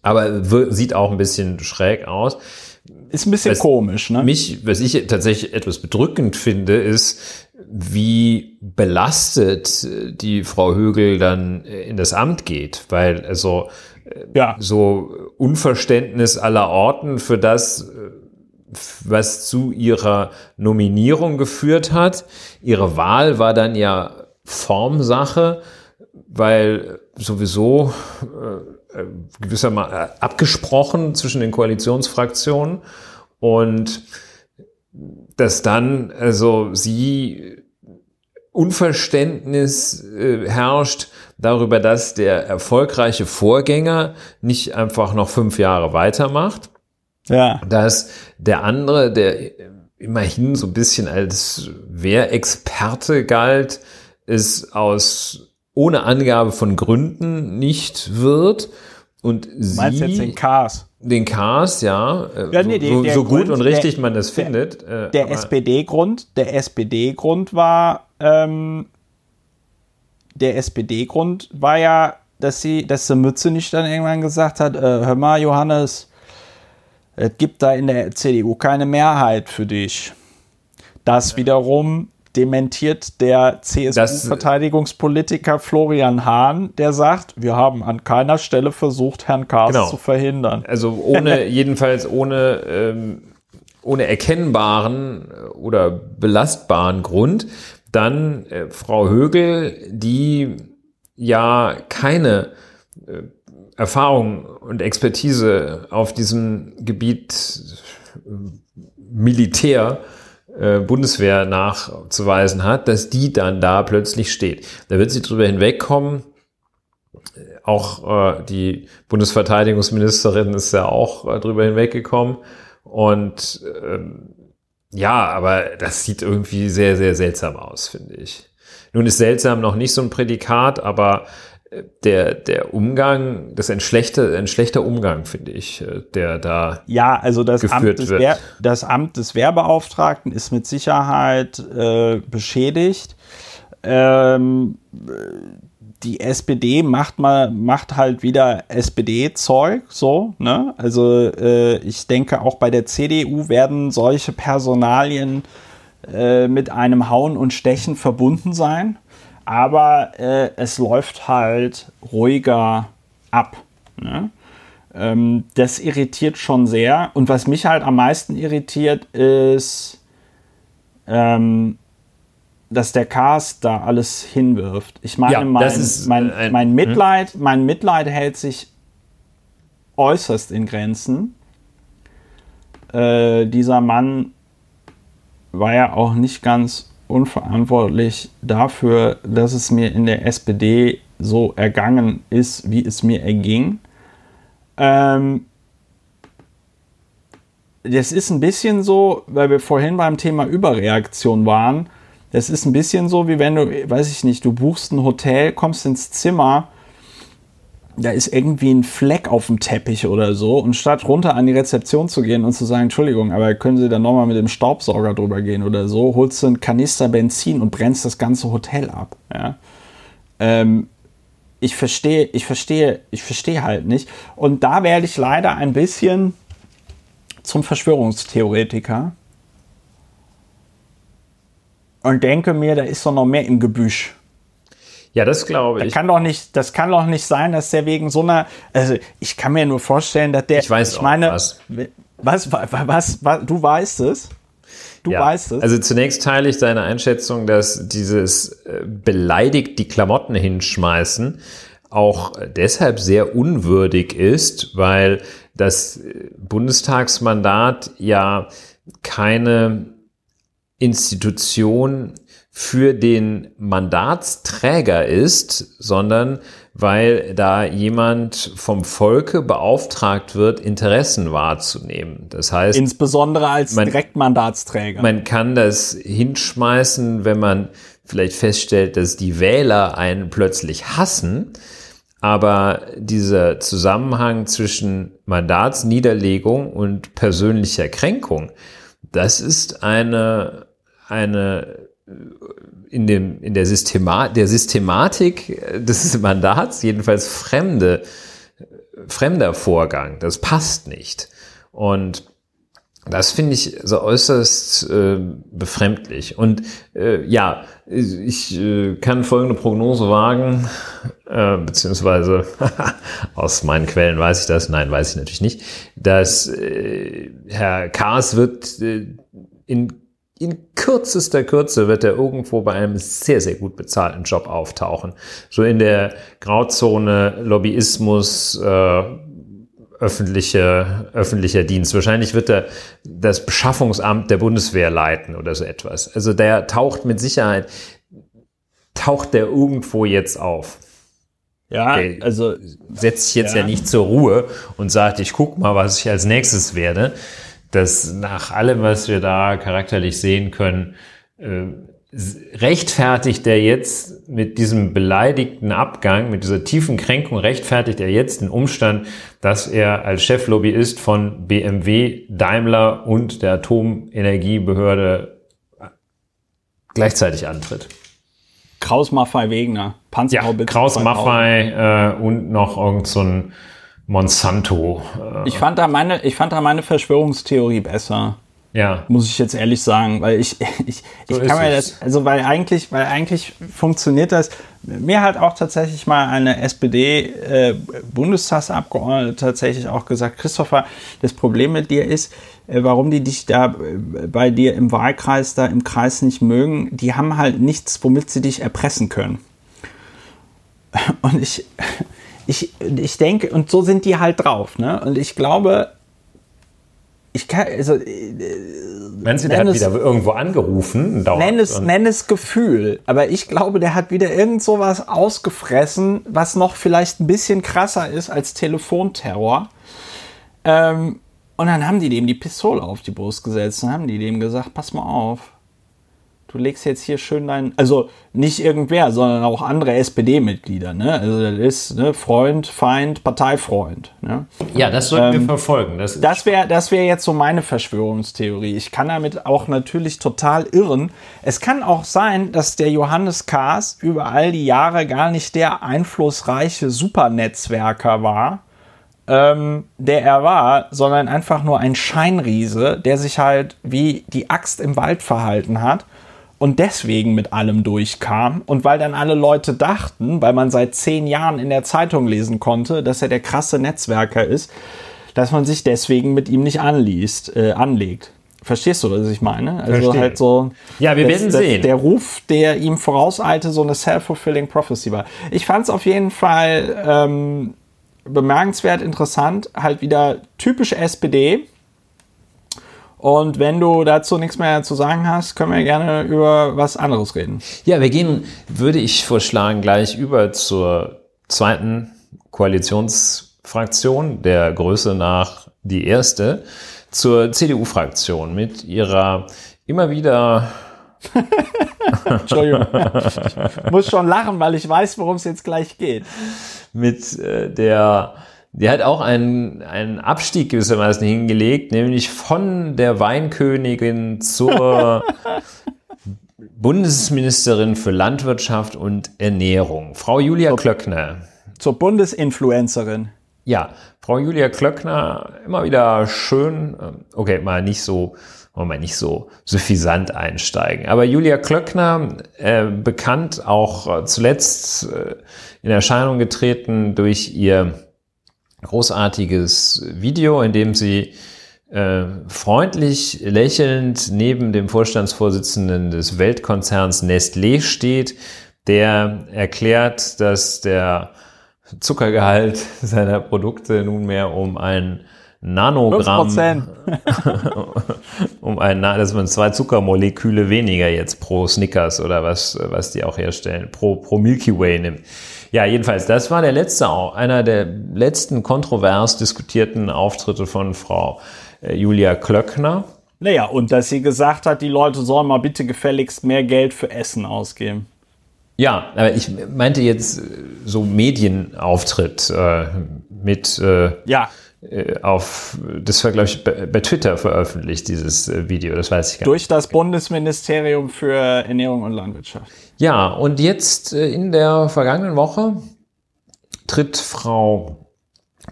aber sieht auch ein bisschen schräg aus. Ist ein bisschen was komisch, ne? Mich, was ich tatsächlich etwas bedrückend finde, ist, wie belastet die Frau Högel dann in das Amt geht, weil also ja. so Unverständnis aller Orten für das, was zu ihrer Nominierung geführt hat. Ihre Wahl war dann ja Formsache, weil sowieso äh, äh gewissermaßen äh, abgesprochen zwischen den Koalitionsfraktionen und dass dann also sie Unverständnis äh, herrscht darüber, dass der erfolgreiche Vorgänger nicht einfach noch fünf Jahre weitermacht ja. Dass der andere, der immerhin so ein bisschen als Wehrexperte galt, es aus ohne Angabe von Gründen nicht wird und sie Meinst jetzt den Cars? Den Cars, ja. ja nee, so, so gut Grund, und richtig der, man das findet. Äh, der SPD-Grund, der SPD-Grund war, ähm, der SPD-Grund war ja, dass sie, dass die Mütze nicht dann irgendwann gesagt hat, äh, hör mal, Johannes, es gibt da in der CDU keine Mehrheit für dich. Das wiederum dementiert der CSU-Verteidigungspolitiker Florian Hahn, der sagt, wir haben an keiner Stelle versucht, Herrn Kahrs genau. zu verhindern. Also ohne, jedenfalls ohne, ähm, ohne erkennbaren oder belastbaren Grund. Dann äh, Frau Högel, die ja keine äh, Erfahrung und Expertise auf diesem Gebiet Militär, äh, Bundeswehr nachzuweisen hat, dass die dann da plötzlich steht. Da wird sie drüber hinwegkommen. Auch äh, die Bundesverteidigungsministerin ist ja auch äh, drüber hinweggekommen. Und ähm, ja, aber das sieht irgendwie sehr, sehr seltsam aus, finde ich. Nun ist seltsam noch nicht so ein Prädikat, aber der, der Umgang, das ist ein schlechter, ein schlechter Umgang, finde ich, äh, der da. Ja, also das Amt des, Wehr, das Amt des Wehrbeauftragten ist mit Sicherheit äh, beschädigt. Ähm, die SPD macht mal, macht halt wieder SPD-Zeug, so, ne? Also äh, ich denke, auch bei der CDU werden solche Personalien äh, mit einem Hauen und Stechen verbunden sein aber äh, es läuft halt ruhiger ab. Ne? Ähm, das irritiert schon sehr. Und was mich halt am meisten irritiert, ist, ähm, dass der Cast da alles hinwirft. Ich meine, ja, mein, mein, äh, mein, hm? Mitleid, mein Mitleid hält sich äußerst in Grenzen. Äh, dieser Mann war ja auch nicht ganz unverantwortlich dafür, dass es mir in der SPD so ergangen ist, wie es mir erging. Ähm, das ist ein bisschen so, weil wir vorhin beim Thema Überreaktion waren. Das ist ein bisschen so, wie wenn du, weiß ich nicht, du buchst ein Hotel, kommst ins Zimmer da ist irgendwie ein Fleck auf dem Teppich oder so. Und statt runter an die Rezeption zu gehen und zu sagen, Entschuldigung, aber können Sie da nochmal mit dem Staubsauger drüber gehen oder so, holst du einen Kanister Benzin und brennst das ganze Hotel ab. Ja? Ähm, ich verstehe, ich verstehe, ich verstehe halt nicht. Und da werde ich leider ein bisschen zum Verschwörungstheoretiker und denke mir, da ist doch noch mehr im Gebüsch. Ja, das glaube ich. Das kann doch nicht, das kann doch nicht sein, dass der wegen so einer, also ich kann mir nur vorstellen, dass der, ich weiß ich meine, was. Was, was, was, was, du weißt es. Du ja. weißt es. Also zunächst teile ich deine Einschätzung, dass dieses äh, beleidigt die Klamotten hinschmeißen auch deshalb sehr unwürdig ist, weil das Bundestagsmandat ja keine Institution für den Mandatsträger ist, sondern weil da jemand vom Volke beauftragt wird, Interessen wahrzunehmen. Das heißt, insbesondere als man, Direktmandatsträger. Man kann das hinschmeißen, wenn man vielleicht feststellt, dass die Wähler einen plötzlich hassen. Aber dieser Zusammenhang zwischen Mandatsniederlegung und persönlicher Kränkung, das ist eine, eine in, dem, in der, Systema der Systematik des Mandats jedenfalls fremde, fremder Vorgang. Das passt nicht. Und das finde ich so äußerst äh, befremdlich. Und äh, ja, ich äh, kann folgende Prognose wagen, äh, beziehungsweise aus meinen Quellen weiß ich das, nein, weiß ich natürlich nicht, dass äh, Herr Kaas wird äh, in in kürzester Kürze wird er irgendwo bei einem sehr, sehr gut bezahlten Job auftauchen. So in der Grauzone Lobbyismus, äh, öffentliche, öffentlicher Dienst. Wahrscheinlich wird er das Beschaffungsamt der Bundeswehr leiten oder so etwas. Also der taucht mit Sicherheit, taucht der irgendwo jetzt auf. Ja, der also setzt sich jetzt ja. ja nicht zur Ruhe und sagt, ich guck mal, was ich als nächstes werde, dass nach allem, was wir da charakterlich sehen können, äh, rechtfertigt er jetzt mit diesem beleidigten Abgang, mit dieser tiefen Kränkung, rechtfertigt er jetzt den Umstand, dass er als Cheflobbyist von BMW, Daimler und der Atomenergiebehörde gleichzeitig antritt. Kraus Maffei Wegner, Panzerhaubitze. Ja, Kraus Maffei äh, und noch irgend so ein Monsanto. Äh ich fand da meine, ich fand da meine Verschwörungstheorie besser. Ja. Muss ich jetzt ehrlich sagen, weil ich, ich, so ich kann mir das, also weil eigentlich, weil eigentlich funktioniert das. Mir hat auch tatsächlich mal eine SPD-Bundestagsabgeordnete äh, tatsächlich auch gesagt, Christopher, das Problem mit dir ist, äh, warum die dich da äh, bei dir im Wahlkreis, da im Kreis nicht mögen, die haben halt nichts, womit sie dich erpressen können. Und ich, ich, ich denke, und so sind die halt drauf, ne? Und ich glaube, ich kann, also. Äh, Wenn sie, der hat wieder irgendwo angerufen. Nenn es, nenn es Gefühl, aber ich glaube, der hat wieder irgend sowas ausgefressen, was noch vielleicht ein bisschen krasser ist als Telefonterror. Ähm, und dann haben die dem die Pistole auf die Brust gesetzt und haben die dem gesagt, pass mal auf du legst jetzt hier schön dein, also nicht irgendwer, sondern auch andere SPD-Mitglieder, ne? Also das ist ne, Freund, Feind, Parteifreund. Ne? Ja, das sollten ähm, wir verfolgen. Das, das wäre das wär jetzt so meine Verschwörungstheorie. Ich kann damit auch natürlich total irren. Es kann auch sein, dass der Johannes Kahrs über all die Jahre gar nicht der einflussreiche Supernetzwerker war, ähm, der er war, sondern einfach nur ein Scheinriese, der sich halt wie die Axt im Wald verhalten hat und deswegen mit allem durchkam. Und weil dann alle Leute dachten, weil man seit zehn Jahren in der Zeitung lesen konnte, dass er der krasse Netzwerker ist, dass man sich deswegen mit ihm nicht anliest, äh, anlegt. Verstehst du, was ich meine? Also Verstehe. halt so. Ja, wir das, werden das, sehen. Der Ruf, der ihm vorauseilte, so eine self-fulfilling prophecy war. Ich fand es auf jeden Fall ähm, bemerkenswert interessant, halt wieder typisch SPD. Und wenn du dazu nichts mehr zu sagen hast, können wir gerne über was anderes reden. Ja, wir gehen, würde ich vorschlagen, gleich über zur zweiten Koalitionsfraktion, der Größe nach die erste, zur CDU-Fraktion mit ihrer immer wieder Entschuldigung. Ich muss schon lachen, weil ich weiß, worum es jetzt gleich geht. Mit äh, der, die hat auch einen, einen Abstieg gewissermaßen hingelegt, nämlich von der Weinkönigin zur Bundesministerin für Landwirtschaft und Ernährung, Frau Julia Klöckner. Zur Bundesinfluencerin. Ja, Frau Julia Klöckner, immer wieder schön, ähm, okay, mal nicht so wollen wir nicht so suffisant einsteigen. Aber Julia Klöckner, äh, bekannt auch äh, zuletzt äh, in Erscheinung getreten durch ihr großartiges Video, in dem sie äh, freundlich lächelnd neben dem Vorstandsvorsitzenden des Weltkonzerns Nestlé steht, der erklärt, dass der Zuckergehalt seiner Produkte nunmehr um ein Nanogramm, um ein, dass man zwei Zuckermoleküle weniger jetzt pro Snickers oder was, was die auch herstellen, pro, pro Milky Way nimmt. Ja, jedenfalls, das war der letzte, einer der letzten kontrovers diskutierten Auftritte von Frau äh, Julia Klöckner. Naja, und dass sie gesagt hat, die Leute sollen mal bitte gefälligst mehr Geld für Essen ausgeben. Ja, aber ich meinte jetzt äh, so Medienauftritt äh, mit äh, ja. Äh, auf, das war, glaube ich, bei, Twitter veröffentlicht, dieses äh, Video, das weiß ich gar Durch nicht. Durch das Bundesministerium für Ernährung und Landwirtschaft. Ja, und jetzt äh, in der vergangenen Woche tritt Frau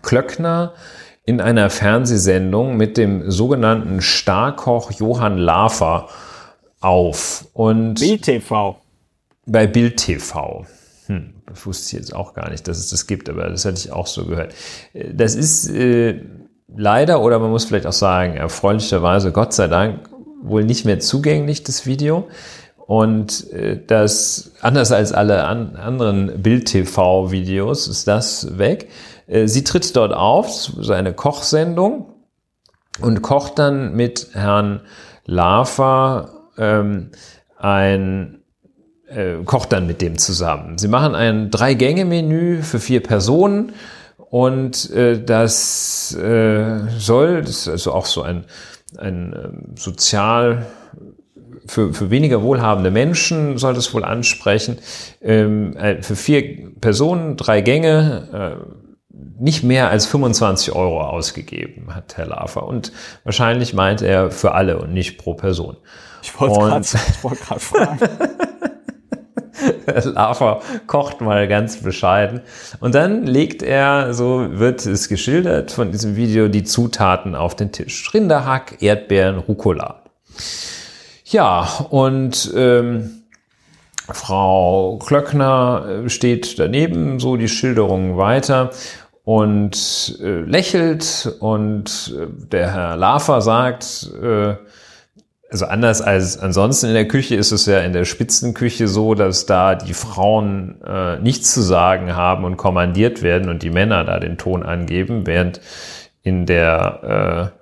Klöckner in einer Fernsehsendung mit dem sogenannten Starkoch Johann Lafer auf. Und Bild TV. Bei Bild TV. Wusste ich jetzt auch gar nicht, dass es das gibt, aber das hatte ich auch so gehört. Äh, das ist äh, leider, oder man muss vielleicht auch sagen, erfreulicherweise, Gott sei Dank, wohl nicht mehr zugänglich, das Video. Und äh, das, anders als alle an, anderen Bild-TV-Videos, ist das weg. Äh, sie tritt dort auf, so eine Kochsendung, und kocht dann mit Herrn Lafer ähm, ein äh, kocht dann mit dem zusammen. Sie machen ein Drei-Gänge-Menü für vier Personen und äh, das äh, soll, das ist also auch so ein, ein äh, sozial für, für weniger wohlhabende Menschen soll das wohl ansprechen. Ähm, äh, für vier Personen, drei Gänge, äh, nicht mehr als 25 Euro ausgegeben hat Herr Lafer. Und wahrscheinlich meint er für alle und nicht pro Person. Ich wollte gerade wollt fragen. Lava kocht mal ganz bescheiden. Und dann legt er, so wird es geschildert von diesem Video, die Zutaten auf den Tisch. Rinderhack, Erdbeeren, Rucola. Ja, und ähm, Frau Klöckner äh, steht daneben, so die Schilderung weiter und äh, lächelt und äh, der Herr Lafer sagt, äh, also anders als ansonsten in der Küche ist es ja in der Spitzenküche so, dass da die Frauen äh, nichts zu sagen haben und kommandiert werden und die Männer da den Ton angeben, während in der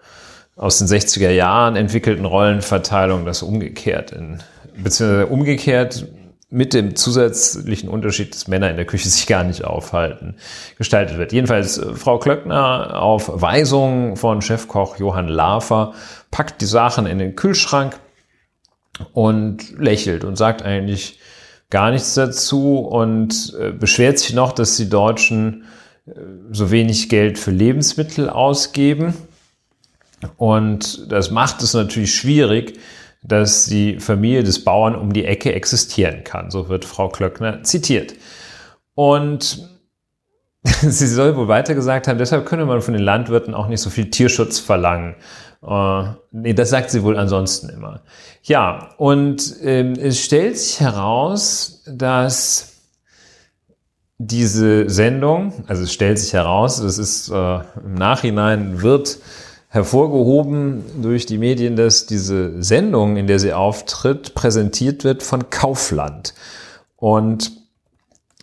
äh, aus den 60er Jahren entwickelten Rollenverteilung das umgekehrt in, beziehungsweise umgekehrt mit dem zusätzlichen Unterschied, dass Männer in der Küche sich gar nicht aufhalten, gestaltet wird. Jedenfalls äh, Frau Klöckner auf Weisung von Chefkoch Johann Lafer packt die Sachen in den Kühlschrank und lächelt und sagt eigentlich gar nichts dazu und äh, beschwert sich noch, dass die Deutschen äh, so wenig Geld für Lebensmittel ausgeben. Und das macht es natürlich schwierig, dass die Familie des Bauern um die Ecke existieren kann. So wird Frau Klöckner zitiert. Und sie soll wohl weiter gesagt haben, deshalb könne man von den Landwirten auch nicht so viel Tierschutz verlangen. Uh, nee, das sagt sie wohl ansonsten immer. Ja, und ähm, es stellt sich heraus, dass diese Sendung, also es stellt sich heraus, das ist äh, im Nachhinein wird hervorgehoben durch die Medien, dass diese Sendung, in der sie auftritt, präsentiert wird von Kaufland. Und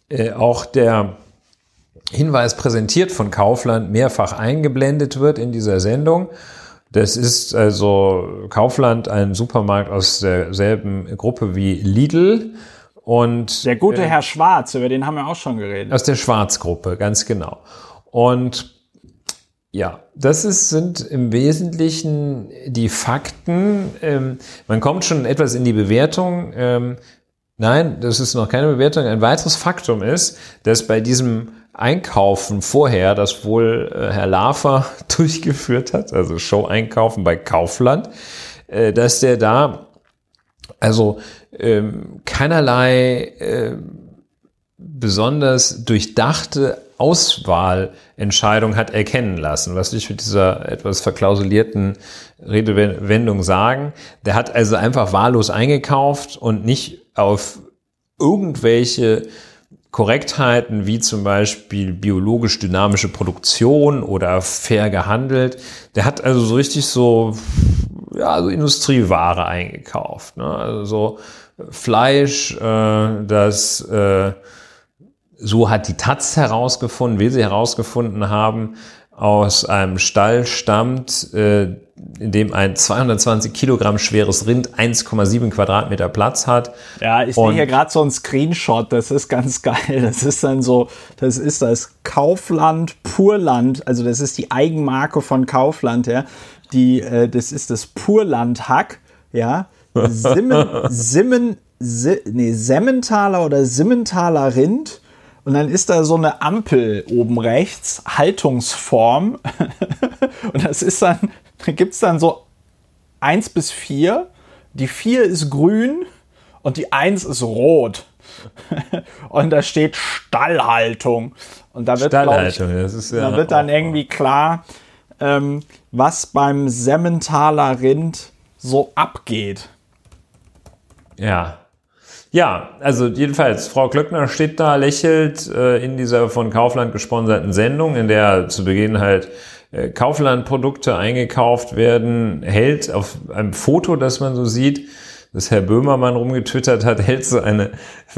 äh, auch der Hinweis präsentiert von Kaufland mehrfach eingeblendet wird in dieser Sendung. Das ist also Kaufland, ein Supermarkt aus derselben Gruppe wie Lidl. Und der gute äh, Herr Schwarz, über den haben wir auch schon geredet. Aus der Schwarz-Gruppe, ganz genau. Und ja, das ist, sind im Wesentlichen die Fakten. Ähm, man kommt schon etwas in die Bewertung. Ähm, nein, das ist noch keine Bewertung. Ein weiteres Faktum ist, dass bei diesem Einkaufen vorher, das wohl äh, Herr Lafer durchgeführt hat, also Show-Einkaufen bei Kaufland, äh, dass der da also ähm, keinerlei äh, besonders durchdachte Auswahlentscheidung hat erkennen lassen. Was ich mit dieser etwas verklausulierten Redewendung sagen? Der hat also einfach wahllos eingekauft und nicht auf irgendwelche Korrektheiten wie zum Beispiel biologisch dynamische Produktion oder fair gehandelt. Der hat also so richtig so, ja, so Industrieware eingekauft. Ne? Also so Fleisch, äh, das äh, so hat die Taz herausgefunden, will sie herausgefunden haben, aus einem Stall stammt, äh, in dem ein 220 Kilogramm schweres Rind 1,7 Quadratmeter Platz hat. Ja, ich sehe hier gerade so ein Screenshot, das ist ganz geil. Das ist dann so, das ist das Kaufland Purland, also das ist die Eigenmarke von Kaufland, ja. Die, äh, das ist das Purland Hack, ja. Simmen, Simmen, Si nee, Semmentaler oder Simmentaler Rind und dann ist da so eine Ampel oben rechts, Haltungsform. und das ist dann, da gibt es dann so 1 bis 4. Die 4 ist grün und die 1 ist rot. und da steht Stallhaltung. Und da wird, Stallhaltung, ich, das ist ja da wird dann irgendwie klar, ähm, was beim Semmentaler Rind so abgeht. Ja, ja, also jedenfalls, Frau Klöckner steht da, lächelt äh, in dieser von Kaufland gesponserten Sendung, in der zu Beginn halt Kaufland-Produkte eingekauft werden, hält auf einem Foto, das man so sieht, das Herr Böhmermann rumgetwittert hat, hält so eine,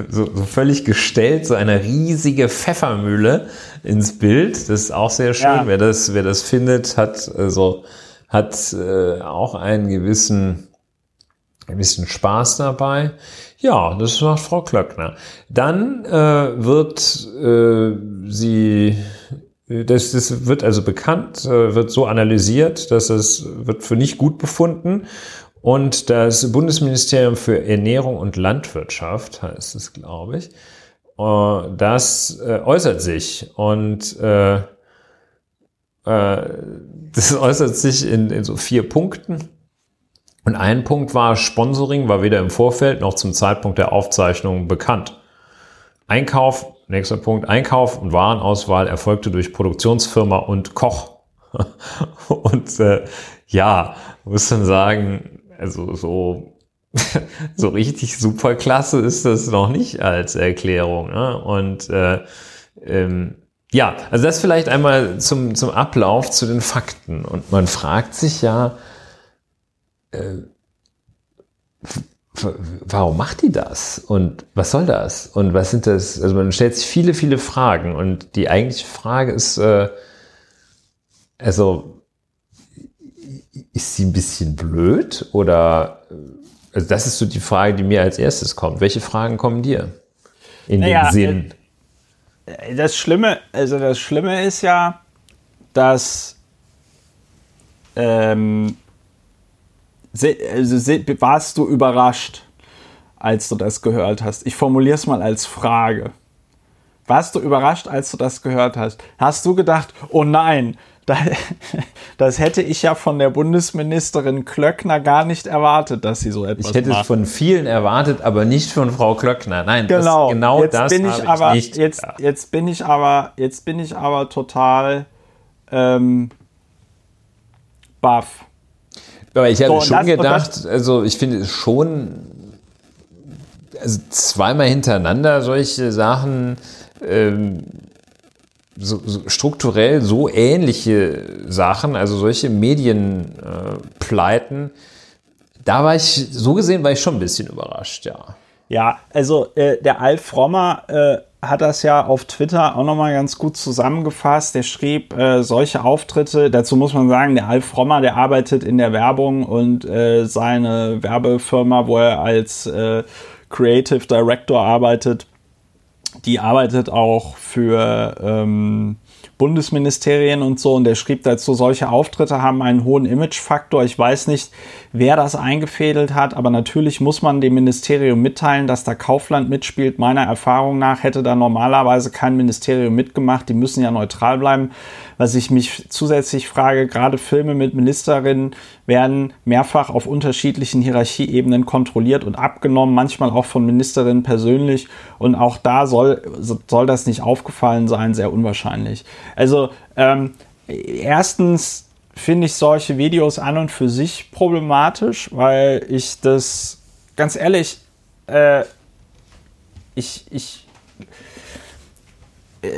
so, so völlig gestellt, so eine riesige Pfeffermühle ins Bild. Das ist auch sehr schön. Ja. Wer das, wer das findet, hat, also, hat äh, auch einen gewissen, ein bisschen Spaß dabei. Ja, das macht Frau Klöckner. Dann äh, wird äh, sie, das, das wird also bekannt, äh, wird so analysiert, dass es wird für nicht gut befunden. Und das Bundesministerium für Ernährung und Landwirtschaft heißt es, glaube ich, äh, das äh, äußert sich und äh, das äußert sich in, in so vier Punkten. Und ein Punkt war, Sponsoring war weder im Vorfeld noch zum Zeitpunkt der Aufzeichnung bekannt. Einkauf, nächster Punkt, Einkauf und Warenauswahl erfolgte durch Produktionsfirma und Koch. und äh, ja, muss man sagen, also so, so richtig superklasse ist das noch nicht als Erklärung. Ne? Und äh, ähm, ja, also das vielleicht einmal zum, zum Ablauf, zu den Fakten. Und man fragt sich ja, äh, warum macht die das? Und was soll das? Und was sind das? Also man stellt sich viele, viele Fragen. Und die eigentliche Frage ist, äh, also ist sie ein bisschen blöd? Oder also das ist so die Frage, die mir als erstes kommt. Welche Fragen kommen dir in naja, den Sinn? Äh, das Schlimme, also das Schlimme ist ja, dass ähm, also, warst du überrascht, als du das gehört hast? Ich formuliere es mal als Frage. Warst du überrascht, als du das gehört hast? Hast du gedacht, oh nein, das hätte ich ja von der Bundesministerin Klöckner gar nicht erwartet, dass sie so etwas macht. Ich hätte macht. es von vielen erwartet, aber nicht von Frau Klöckner. Nein, genau, das, genau jetzt das bin ich aber, ich nicht. Jetzt, jetzt bin ich aber, jetzt bin ich aber total ähm, baff. Aber ich hatte So, schon das- gedacht, also ich finde schon, also zweimal hintereinander solche Sachen, ähm, so, so strukturell so ähnliche Sachen, also solche Medienpleiten, äh, da war ich, so gesehen war ich schon ein bisschen überrascht, ja. Ja, also äh, der Alf Rommer äh, hat das ja auf Twitter auch nochmal ganz gut zusammengefasst. Der schrieb, äh, solche Auftritte, dazu muss man sagen, der Alf Rommer, der arbeitet in der Werbung und äh, seine Werbefirma, wo er als äh, Creative Director arbeitet, die arbeitet auch für ähm, Bundesministerien und so. Und der schrieb dazu, solche Auftritte haben einen hohen Imagefaktor. Ich weiß nicht, wer das eingefädelt hat, aber natürlich muss man dem Ministerium mitteilen, dass da Kaufland mitspielt. Meiner Erfahrung nach hätte da normalerweise kein Ministerium mitgemacht. Die müssen ja neutral bleiben. Was ich mich zusätzlich frage, gerade Filme mit Ministerinnen werden mehrfach auf unterschiedlichen Hierarchieebenen kontrolliert und abgenommen, manchmal auch von Ministerinnen persönlich. Und auch da soll, soll das nicht aufgefallen sein, sehr unwahrscheinlich. Also ähm, erstens finde ich solche Videos an und für sich problematisch, weil ich das, ganz ehrlich, äh, ich, ich,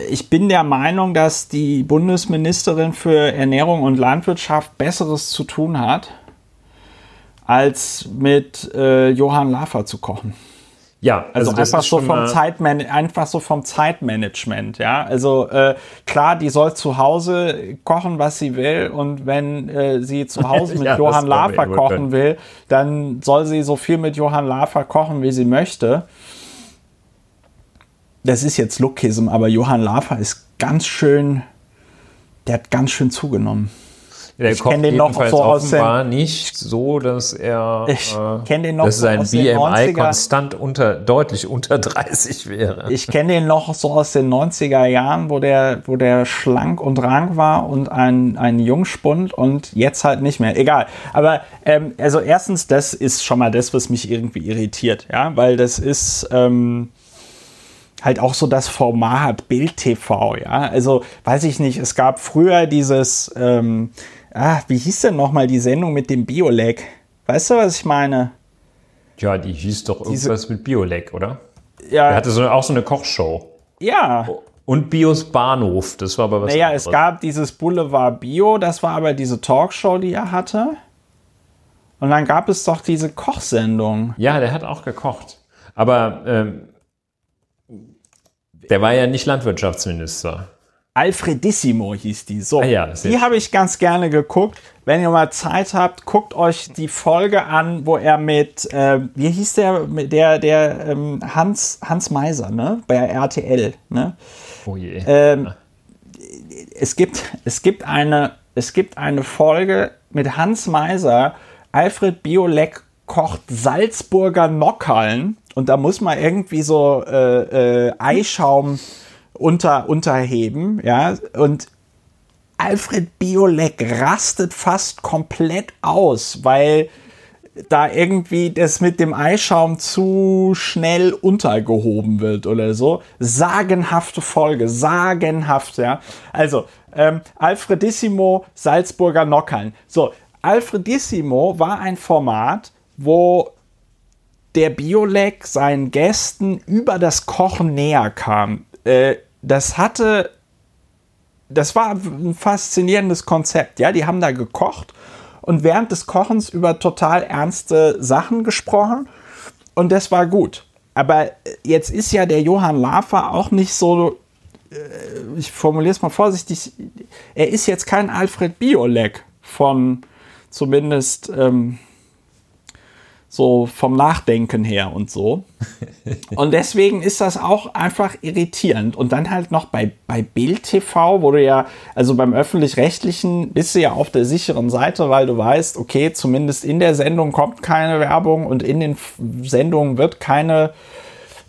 ich bin der Meinung, dass die Bundesministerin für Ernährung und Landwirtschaft Besseres zu tun hat, als mit äh, Johann Lafer zu kochen. Ja, Also, das einfach, so vom Zeitman einfach so vom Zeitmanagement, ja. Also äh, klar, die soll zu Hause kochen, was sie will, und wenn äh, sie zu Hause mit Ja, Johann Lafer kochen will, dann soll sie so viel mit Johann Lafer kochen, wie sie möchte. Das ist jetzt Lookism, aber Johann Lafer ist ganz schön, der hat ganz schön zugenommen. Der Ich Koch kenn den noch so aus den- nicht so, dass er Ich äh, den noch dass so sein aus BMI 90er. konstant unter deutlich unter 30 wäre. Ich kenne den noch so aus den 90er Jahren, wo der, wo der schlank und rank war und ein, ein Jungspund und jetzt halt nicht mehr. Egal. Aber ähm, also erstens, das ist schon mal das, was mich irgendwie irritiert, ja, weil das ist ähm, halt auch so das Format Bild TV, ja. Also weiß ich nicht, es gab früher dieses, ähm, ah, wie hieß denn nochmal die Sendung mit dem Bioleg? Weißt du, was ich meine? Ja, die hieß doch irgendwas mit Biolek, oder? Ja, Er hatte so, auch so eine Kochshow. ja. Und Bios Bahnhof, das war aber was Naja, anderes. es gab dieses Boulevard Bio, das war aber diese Talkshow, die er hatte. Und dann gab es doch diese Kochsendung. Ja, der hat auch gekocht. Aber ähm, der war ja nicht Landwirtschaftsminister. Alfredissimo hieß die. So, Ah ja, die habe ich ganz gerne geguckt. Wenn ihr mal Zeit habt, guckt euch die Folge an, wo er mit, äh, wie hieß der, der, der ähm, Hans, Hans Meiser, ne? Bei RTL, ne? Oh je. Ähm, es gibt, es gibt eine, es gibt eine Folge mit Hans Meiser, Alfred Biolek kocht Salzburger Nockerln und da muss man irgendwie so äh, äh, Eischaum unter, unterheben, ja, und Alfred Biolek rastet fast komplett aus, weil da irgendwie das mit dem Eischaum zu schnell untergehoben wird oder so. Sagenhafte Folge, sagenhaft, ja. Also, ähm, Alfredissimo, Salzburger Nockern. So, Alfredissimo war ein Format, wo der Biolek seinen Gästen über das Kochen näher kam. Äh, das hatte das war ein faszinierendes Konzept. Ja, die haben da gekocht und während des Kochens über total ernste Sachen gesprochen und das war gut. Aber jetzt ist ja der Johann Lafer auch nicht so, äh, ich formuliere es mal vorsichtig, er ist jetzt kein Alfred Biolek von zumindest ähm, so vom Nachdenken her und so. Und deswegen ist das auch einfach irritierend. Und dann halt noch bei, bei Bild TV, wo du ja, also beim öffentlich-rechtlichen bist du ja auf der sicheren Seite, weil du weißt, okay, zumindest in der Sendung kommt keine Werbung und in den Sendungen wird keine,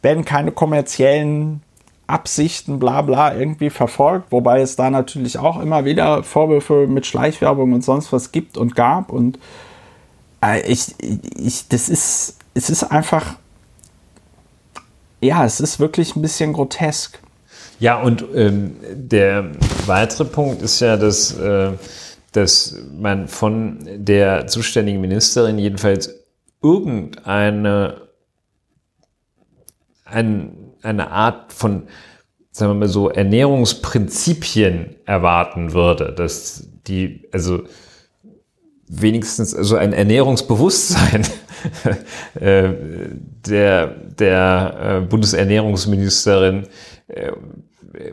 werden keine kommerziellen Absichten, bla bla, irgendwie verfolgt, wobei es da natürlich auch immer wieder Vorwürfe mit Schleichwerbung und sonst was gibt und gab und ich, ich, das ist, es ist einfach, ja, es ist wirklich ein bisschen grotesk. Ja, und ähm, der weitere Punkt ist ja, dass, äh, dass man von der zuständigen Ministerin jedenfalls irgendeine ein, eine Art von, sagen wir mal so, Ernährungsprinzipien erwarten würde, dass die, also wenigstens also ein Ernährungsbewusstsein äh, der, der äh, Bundesernährungsministerin äh,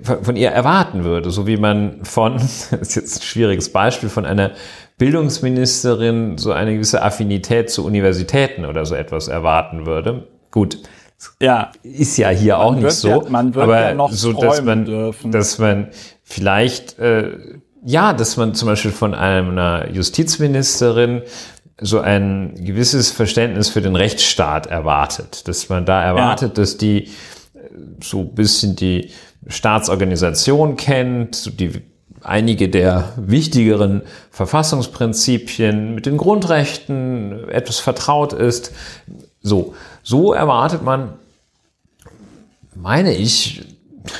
von ihr erwarten würde, so wie man von, das ist jetzt ein schwieriges Beispiel, von einer Bildungsministerin so eine gewisse Affinität zu Universitäten oder so etwas erwarten würde. Gut, ja. ist ja hier man auch nicht so, ja, man wird aber ja noch so, dass man, dürfen. dass man vielleicht äh, ja, dass man zum Beispiel von einer Justizministerin so ein gewisses Verständnis für den Rechtsstaat erwartet, dass man da erwartet, ja. dass die so ein bisschen die Staatsorganisation kennt, die einige der wichtigeren Verfassungsprinzipien mit den Grundrechten etwas vertraut ist. So, so erwartet man, meine ich,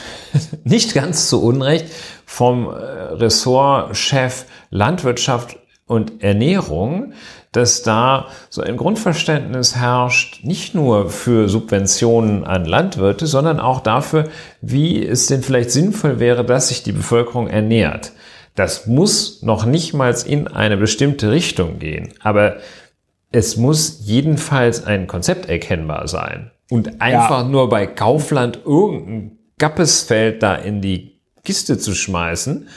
nicht ganz zu Unrecht, vom äh, Ressortchef Landwirtschaft und Ernährung, dass da so ein Grundverständnis herrscht, nicht nur für Subventionen an Landwirte, sondern auch dafür, wie es denn vielleicht sinnvoll wäre, dass sich die Bevölkerung ernährt. Das muss noch nicht mal in eine bestimmte Richtung gehen, aber es muss jedenfalls ein Konzept erkennbar sein. Und einfach ja. nur bei Kaufland irgendein Gappesfeld da in die Kiste zu schmeißen,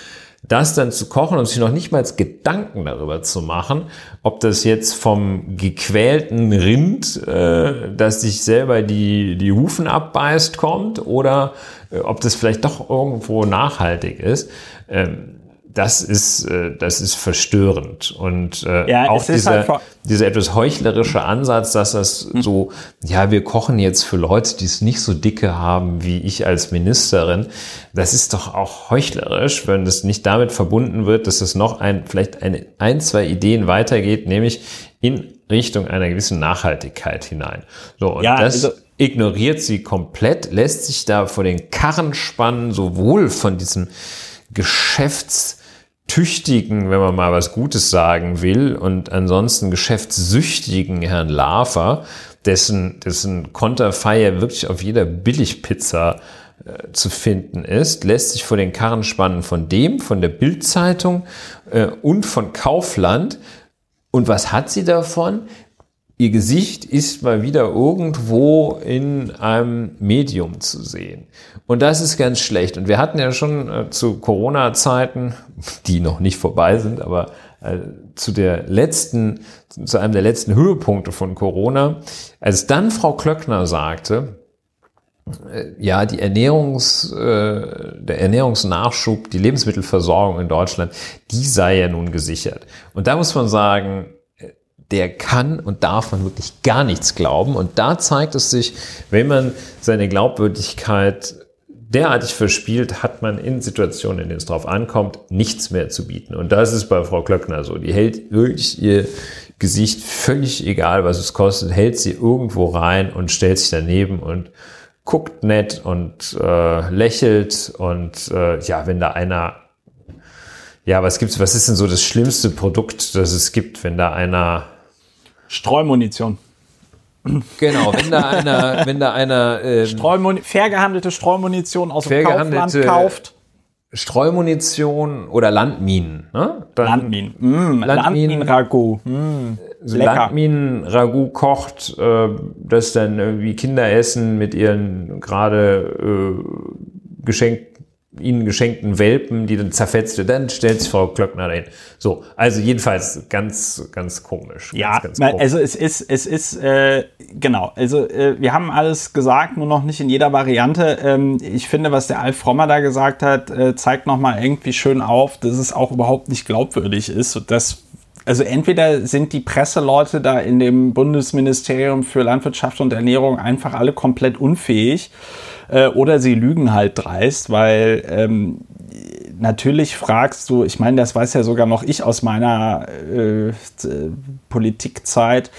das dann zu kochen und sich noch nicht mal Gedanken darüber zu machen, ob das jetzt vom gequälten Rind, äh, das sich selber die, die Hufen abbeißt, kommt oder äh, ob das vielleicht doch irgendwo nachhaltig ist. Ähm, das ist, äh, das ist verstörend. Und äh, ja, auch dieser, halt dieser etwas heuchlerische Ansatz, dass das so, ja, wir kochen jetzt für Leute, die es nicht so dicke haben wie ich als Ministerin, das ist doch auch heuchlerisch, wenn das nicht damit verbunden wird, dass es noch ein, vielleicht eine, ein, zwei Ideen weitergeht, nämlich in Richtung einer gewissen Nachhaltigkeit hinein. So, und ja, das also ignoriert sie komplett, lässt sich da vor den Karren spannen, sowohl von diesem Geschäfts tüchtigen, wenn man mal was Gutes sagen will, und ansonsten geschäftssüchtigen Herrn Lafer, dessen, dessen Konterfeier wirklich auf jeder Billigpizza äh, zu finden ist, lässt sich vor den Karren spannen von dem, von der Bildzeitung äh, und von Kaufland. Und was hat sie davon? Ihr Gesicht ist mal wieder irgendwo in einem Medium zu sehen. Und das ist ganz schlecht. Und wir hatten ja schon äh, zu Corona-Zeiten, die noch nicht vorbei sind, aber äh, zu der letzten, zu einem der letzten Höhepunkte von Corona, als dann Frau Klöckner sagte, äh, ja, die Ernährungs, äh, der Ernährungsnachschub, die Lebensmittelversorgung in Deutschland, die sei ja nun gesichert. Und da muss man sagen, der kann und darf man wirklich gar nichts glauben. Und da zeigt es sich, wenn man seine Glaubwürdigkeit derartig verspielt, hat man in Situationen, in denen es drauf ankommt, nichts mehr zu bieten. Und das ist bei Frau Klöckner so. Die hält wirklich ihr Gesicht völlig egal, was es kostet, hält sie irgendwo rein und stellt sich daneben und guckt nett und äh, lächelt. Und äh, ja, wenn da einer ja, was gibt's, was ist denn so das schlimmste Produkt, das es gibt, wenn da einer Streumunition. Genau, wenn da einer, wenn da einer ähm, fair gehandelte Streumunition aus dem Kaufland kauft. Streumunition oder Landminen, ne? Dann Landminen. Mm, Landminen-Ragout. Mm, Landminen-Ragout kocht, äh, das dann irgendwie Kinder essen mit ihren gerade äh, geschenkt ihnen geschenkten Welpen, die dann zerfetzt wird, dann stellt sich Frau Klöckner dahin. So, also jedenfalls ganz, ganz komisch. Ja, ganz, ganz komisch. also es ist, es ist, äh, genau, also äh, wir haben alles gesagt, nur noch nicht in jeder Variante. Ähm, ich finde, was der Alf Frommer da gesagt hat, äh, zeigt nochmal irgendwie schön auf, dass es auch überhaupt nicht glaubwürdig ist. Und das also entweder sind die Presseleute da in dem Bundesministerium für Landwirtschaft und Ernährung einfach alle komplett unfähig äh, oder sie lügen halt dreist, weil ähm, natürlich fragst du, ich meine, das weiß ja sogar noch ich aus meiner äh, Politikzeit,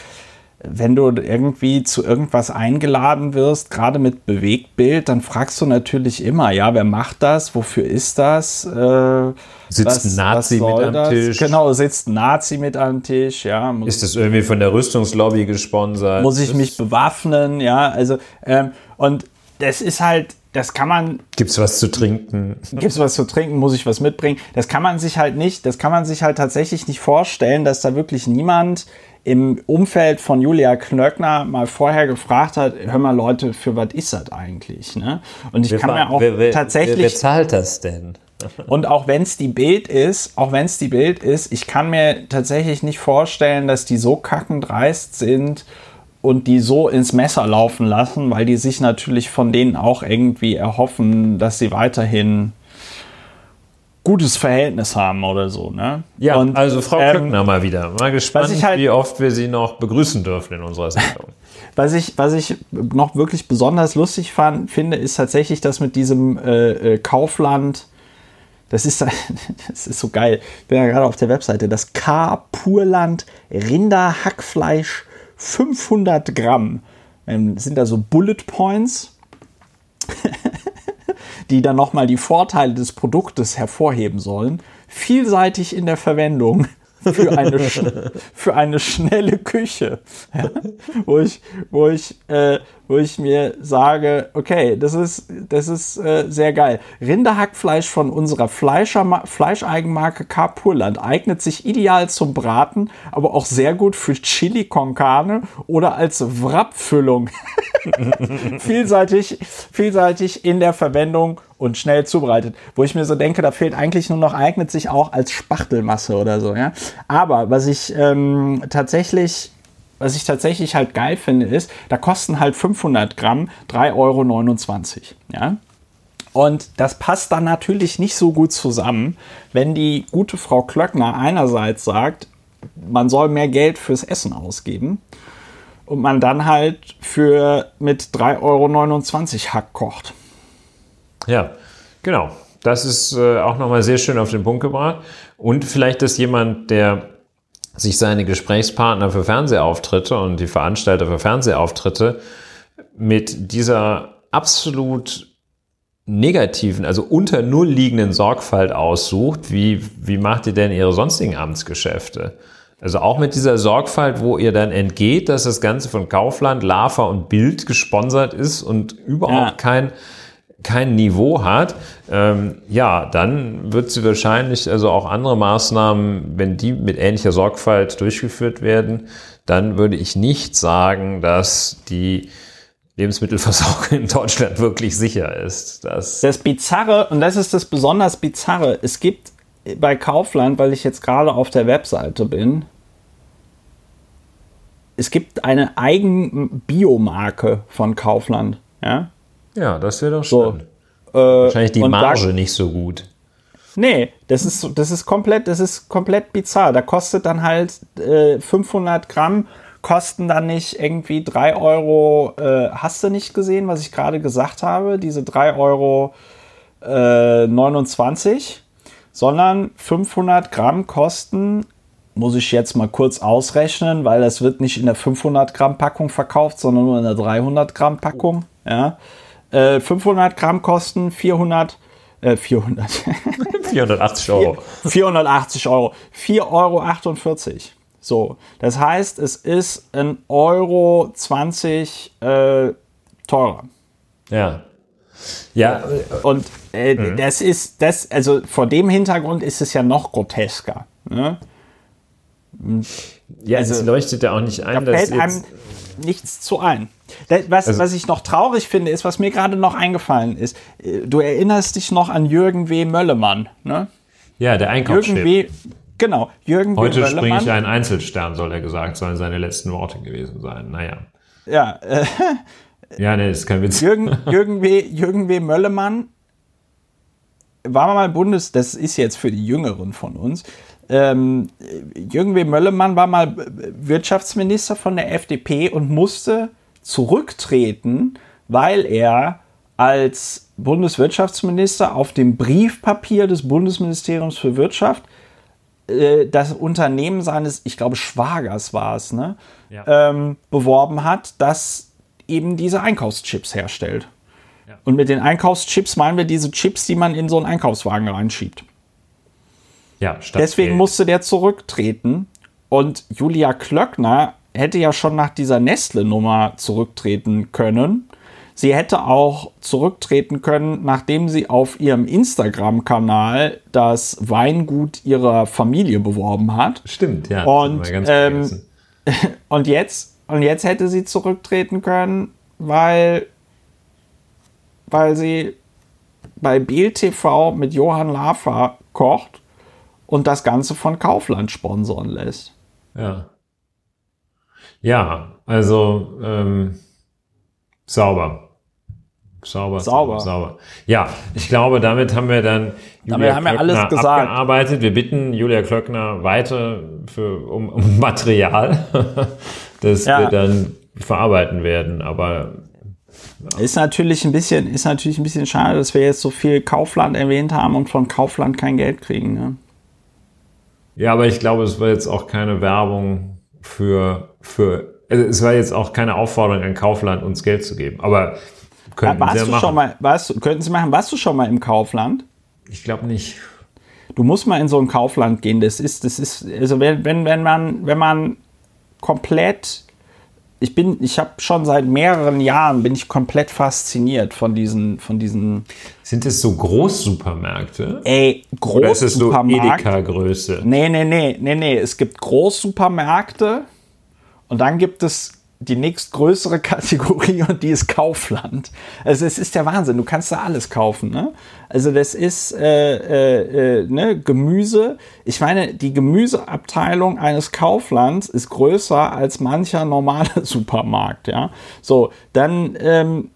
wenn du irgendwie zu irgendwas eingeladen wirst, gerade mit Bewegtbild, dann fragst du natürlich immer, ja, wer macht das? Wofür ist das? Äh, sitzt was, ein Nazi mit am das? Tisch? Genau, sitzt ein Nazi mit am Tisch, ja. Ist das irgendwie von der Rüstungslobby gesponsert? Muss ich mich bewaffnen, ja, also, ähm, und das ist halt, das kann man. Gibt's was zu trinken? Gibt's was zu trinken? Muss ich was mitbringen? Das kann man sich halt nicht, das kann man sich halt tatsächlich nicht vorstellen, dass da wirklich niemand im Umfeld von Julia Knöckner mal vorher gefragt hat, hör mal Leute, für was ist das eigentlich? Ne? Und ich wer, kann mir auch wer, wer, tatsächlich... Wer, wer zahlt das denn? Und auch wenn es die Bild ist, auch wenn es die Bild ist, ich kann mir tatsächlich nicht vorstellen, dass die so kackendreist sind und die so ins Messer laufen lassen, weil die sich natürlich von denen auch irgendwie erhoffen, dass sie weiterhin gutes Verhältnis haben oder so. Ne? Ja, und, also Frau ähm, Klöckner mal wieder. Mal gespannt, halt, wie oft wir sie noch begrüßen dürfen in unserer Sendung. was, ich, was ich noch wirklich besonders lustig fand, finde, ist tatsächlich das mit diesem äh, Kaufland. Das ist, das ist so geil. Ich bin ja gerade auf der Webseite. Das K. Purland Rinderhackfleisch 500 Gramm. Ähm, sind da so Bullet Points die dann nochmal die Vorteile des Produktes hervorheben sollen, vielseitig in der Verwendung für eine, für eine schnelle Küche. Ja, wo, ich, wo, ich, äh, wo ich mir sage, okay, das ist, das ist äh, sehr geil. Rinderhackfleisch von unserer Fleischer, Fleischeigenmarke Carpurland eignet sich ideal zum Braten, aber auch sehr gut für Chili con Carne oder als Wrapfüllung. vielseitig, vielseitig in der Verwendung und schnell zubereitet. Wo ich mir so denke, da fehlt eigentlich nur noch, eignet sich auch als Spachtelmasse oder so. Ja? Aber was ich ähm, tatsächlich was ich tatsächlich halt geil finde, ist, da kosten halt 500 Gramm 3,29 Euro. Ja? Und das passt dann natürlich nicht so gut zusammen, wenn die gute Frau Klöckner einerseits sagt, man soll mehr Geld fürs Essen ausgeben und man dann halt für mit 3,29 Euro Hack kocht. Ja, genau. Das ist äh, auch nochmal sehr schön auf den Punkt gebracht. Und vielleicht ist jemand, der sich seine Gesprächspartner für Fernsehauftritte und die Veranstalter für Fernsehauftritte mit dieser absolut negativen, also unter Null liegenden Sorgfalt aussucht, wie, wie macht ihr denn ihre sonstigen Amtsgeschäfte? Also auch mit dieser Sorgfalt, wo ihr dann entgeht, dass das Ganze von Kaufland, Lava und Bild gesponsert ist und überhaupt ja. kein kein Niveau hat, ähm, ja, dann wird sie wahrscheinlich, also auch andere Maßnahmen, wenn die mit ähnlicher Sorgfalt durchgeführt werden, dann würde ich nicht sagen, dass die Lebensmittelversorgung in Deutschland wirklich sicher ist. Das, das Bizarre, und das ist das besonders Bizarre, es gibt bei Kaufland, weil ich jetzt gerade auf der Webseite bin, es gibt eine eigen Biomarke von Kaufland. Ja? Ja, das wäre doch schön. So, äh, Wahrscheinlich die Marge da, nicht so gut. Nee, das ist, das ist komplett, das ist komplett bizarr. Da kostet dann halt äh, 500 Gramm, kosten dann nicht irgendwie 3 Euro, äh, hast du nicht gesehen, was ich gerade gesagt habe? Diese 3 Euro äh, 29, sondern 500 Gramm kosten, muss ich jetzt mal kurz ausrechnen, weil das wird nicht in der 500 Gramm Packung verkauft, sondern nur in der 300 Gramm Packung, ja. 500 äh, Gramm kosten 400, äh, 400. 480 Euro. 480 Euro. 4,48 Euro. So, das heißt, es ist ein Euro 20 äh, teurer. Ja. Ja. Und äh, mhm. das ist, das, also vor dem Hintergrund ist es ja noch grotesker. Ne? Ja, also, es leuchtet ja auch nicht ein, da dass fällt, einem, nichts zu ein. Was, also, was ich noch traurig finde, ist, was mir gerade noch eingefallen ist. Äh, du erinnerst dich noch an Jürgen W. Möllemann, ne? Ja, der Einkaufschef. Jürgen W. Genau, Jürgen Heute springe ich einen Einzelstern, soll er gesagt, sollen seine letzten Worte gewesen sein. Naja. Ja, äh, ja, nee, ist kein Witz. Jürgen, Jürgen, w, Jürgen W. Möllemann war mal Bundes, das ist jetzt für die Jüngeren von uns, ähm, Jürgen W. Möllemann war mal Wirtschaftsminister von der FDP und musste zurücktreten, weil er als Bundeswirtschaftsminister auf dem Briefpapier des Bundesministeriums für Wirtschaft äh, das Unternehmen seines, ich glaube, Schwagers war es, ne, ja. ähm, beworben hat, das eben diese Einkaufschips herstellt. Ja. Und mit den Einkaufschips meinen wir diese Chips, die man in so einen Einkaufswagen reinschiebt. Ja, Deswegen musste der zurücktreten. Und Julia Klöckner hätte ja schon nach dieser Nestle-Nummer zurücktreten können. Sie hätte auch zurücktreten können, nachdem sie auf ihrem Instagram-Kanal das Weingut ihrer Familie beworben hat. Stimmt, ja. Und, ähm, und, jetzt, und jetzt hätte sie zurücktreten können, weil, weil sie bei Biel TV mit Johann Lafer kocht und das Ganze von Kaufland sponsern lässt. Ja. Ja, also ähm, sauber. Sauber, sauber, sauber. Ja, ich glaube, damit haben wir dann Julia damit haben wir alles gesagt. abgearbeitet. Wir bitten Julia Klöckner weiter für, um, um Material, das ja. wir dann verarbeiten werden. Aber ja. ist natürlich ein bisschen, ist natürlich ein bisschen schade, dass wir jetzt so viel Kaufland erwähnt haben und von Kaufland kein Geld kriegen. Ne? Ja, aber ich glaube, es war jetzt auch keine Werbung für, für also es war jetzt auch keine Aufforderung an Kaufland, uns Geld zu geben. Aber könnten ja, warst Sie du machen. schon mal, warst du, könnten Sie machen, warst du schon mal im Kaufland? Ich glaube nicht. Du musst mal in so ein Kaufland gehen. Das ist, das ist, also wenn, wenn, wenn man, wenn man komplett ich bin, ich habe schon seit mehreren Jahren bin ich komplett fasziniert von diesen, von diesen. Sind es so Großsupermärkte? Ey, Großsupermärkte. So Edeka-Größe? Nee, nee, nee, nee, nee. Es gibt Großsupermärkte und dann gibt es die nächstgrößere Kategorie und die ist Kaufland. Also es ist der Wahnsinn, du kannst da alles kaufen. Ne? Also das ist äh, äh, äh, ne? Gemüse. Ich meine, die Gemüseabteilung eines Kauflands ist größer als mancher normale Supermarkt. Ja, so dann ähm,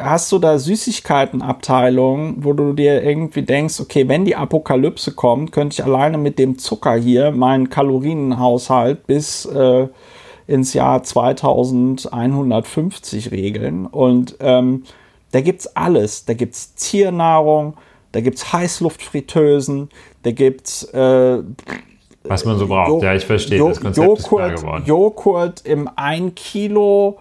hast du da Süßigkeitenabteilungen, wo du dir irgendwie denkst, okay, wenn die Apokalypse kommt, könnte ich alleine mit dem Zucker hier meinen Kalorienhaushalt bis äh, ins Jahr 2150 regeln. Und ähm, da gibt es alles. Da gibt es Tiernahrung, da gibt es Heißluftfritteusen, da gibt es. Äh, Was man so braucht, jo ja, ich verstehe. Jo das Konzept Joghurt, ist klar Joghurt im 1 Kilo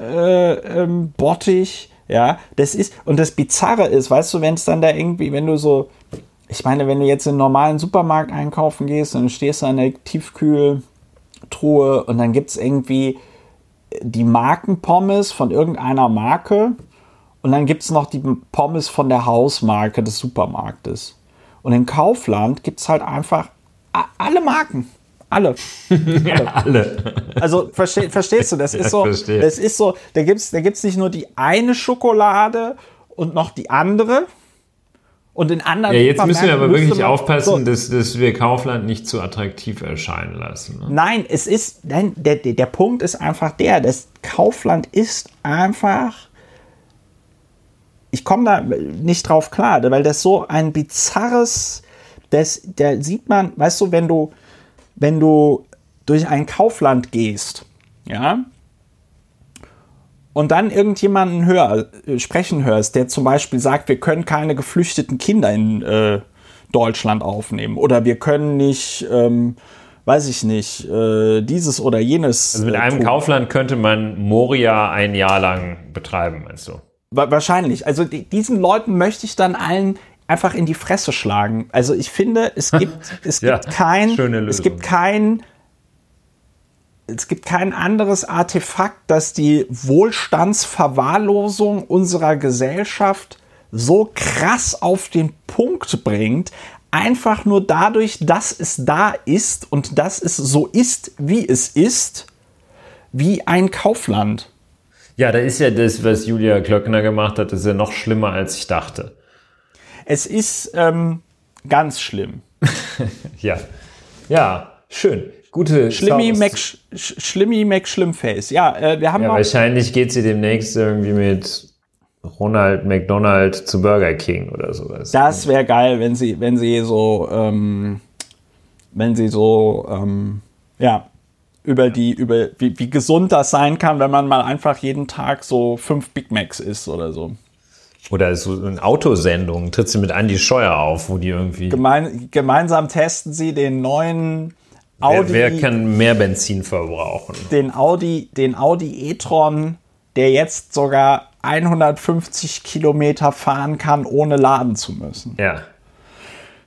äh, ähm, Bottich. Ja, das ist, und das Bizarre ist, weißt du, wenn es dann da irgendwie, wenn du so, ich meine, wenn du jetzt in einen normalen Supermarkt einkaufen gehst und du stehst an der Tiefkühl, Truhe und dann gibt es irgendwie die Markenpommes von irgendeiner Marke und dann gibt es noch die Pommes von der Hausmarke des Supermarktes. Und in Kaufland gibt es halt einfach alle Marken. Alle. alle. alle. Also versteh, verstehst du, das ist so, das ist so, da gibt es da gibt's nicht nur die eine Schokolade und noch die andere, und in anderen Ja, jetzt müssen wir aber wirklich aufpassen, so, dass, dass wir Kaufland nicht zu attraktiv erscheinen lassen. Ne? Nein, es ist, nein, der, der Punkt ist einfach der, das Kaufland ist einfach, ich komme da nicht drauf klar, weil das so ein bizarres, das, da sieht man, weißt du, wenn du, wenn du durch ein Kaufland gehst, ja, und dann irgendjemanden hör, äh, sprechen hörst, der zum Beispiel sagt, wir können keine geflüchteten Kinder in äh, Deutschland aufnehmen oder wir können nicht, ähm, weiß ich nicht, äh, dieses oder jenes. Also mit äh, einem tun. Kaufland könnte man Moria ein Jahr lang betreiben, meinst du? Wahrscheinlich. Also die, diesen Leuten möchte ich dann allen einfach in die Fresse schlagen. Also ich finde, es gibt, es gibt ja, kein, es gibt kein es gibt kein anderes Artefakt, das die Wohlstandsverwahrlosung unserer Gesellschaft so krass auf den Punkt bringt, einfach nur dadurch, dass es da ist und dass es so ist, wie es ist, wie ein Kaufland. Ja, da ist ja das, was Julia Klöckner gemacht hat, ist ja noch schlimmer, als ich dachte. Es ist ähm, ganz schlimm. ja. Ja, schön. Gute Schlimmi Mac, Schlimmi Mac Schlimmface. Ja, äh, wir haben ja, noch wahrscheinlich geht sie demnächst irgendwie mit Ronald McDonald zu Burger King oder sowas. Das wäre geil, wenn sie, wenn sie so, ähm, wenn sie so, ähm, ja, über die, über wie, wie gesund das sein kann, wenn man mal einfach jeden Tag so fünf Big Macs isst oder so. Oder so eine Autosendung, tritt sie mit Andy Scheuer auf, wo die irgendwie. Gemein, gemeinsam testen sie den neuen Audi. Wer, wer kann mehr Benzin verbrauchen? Den Audi, den Audi e-tron, der jetzt sogar 150 Kilometer fahren kann, ohne laden zu müssen. Ja.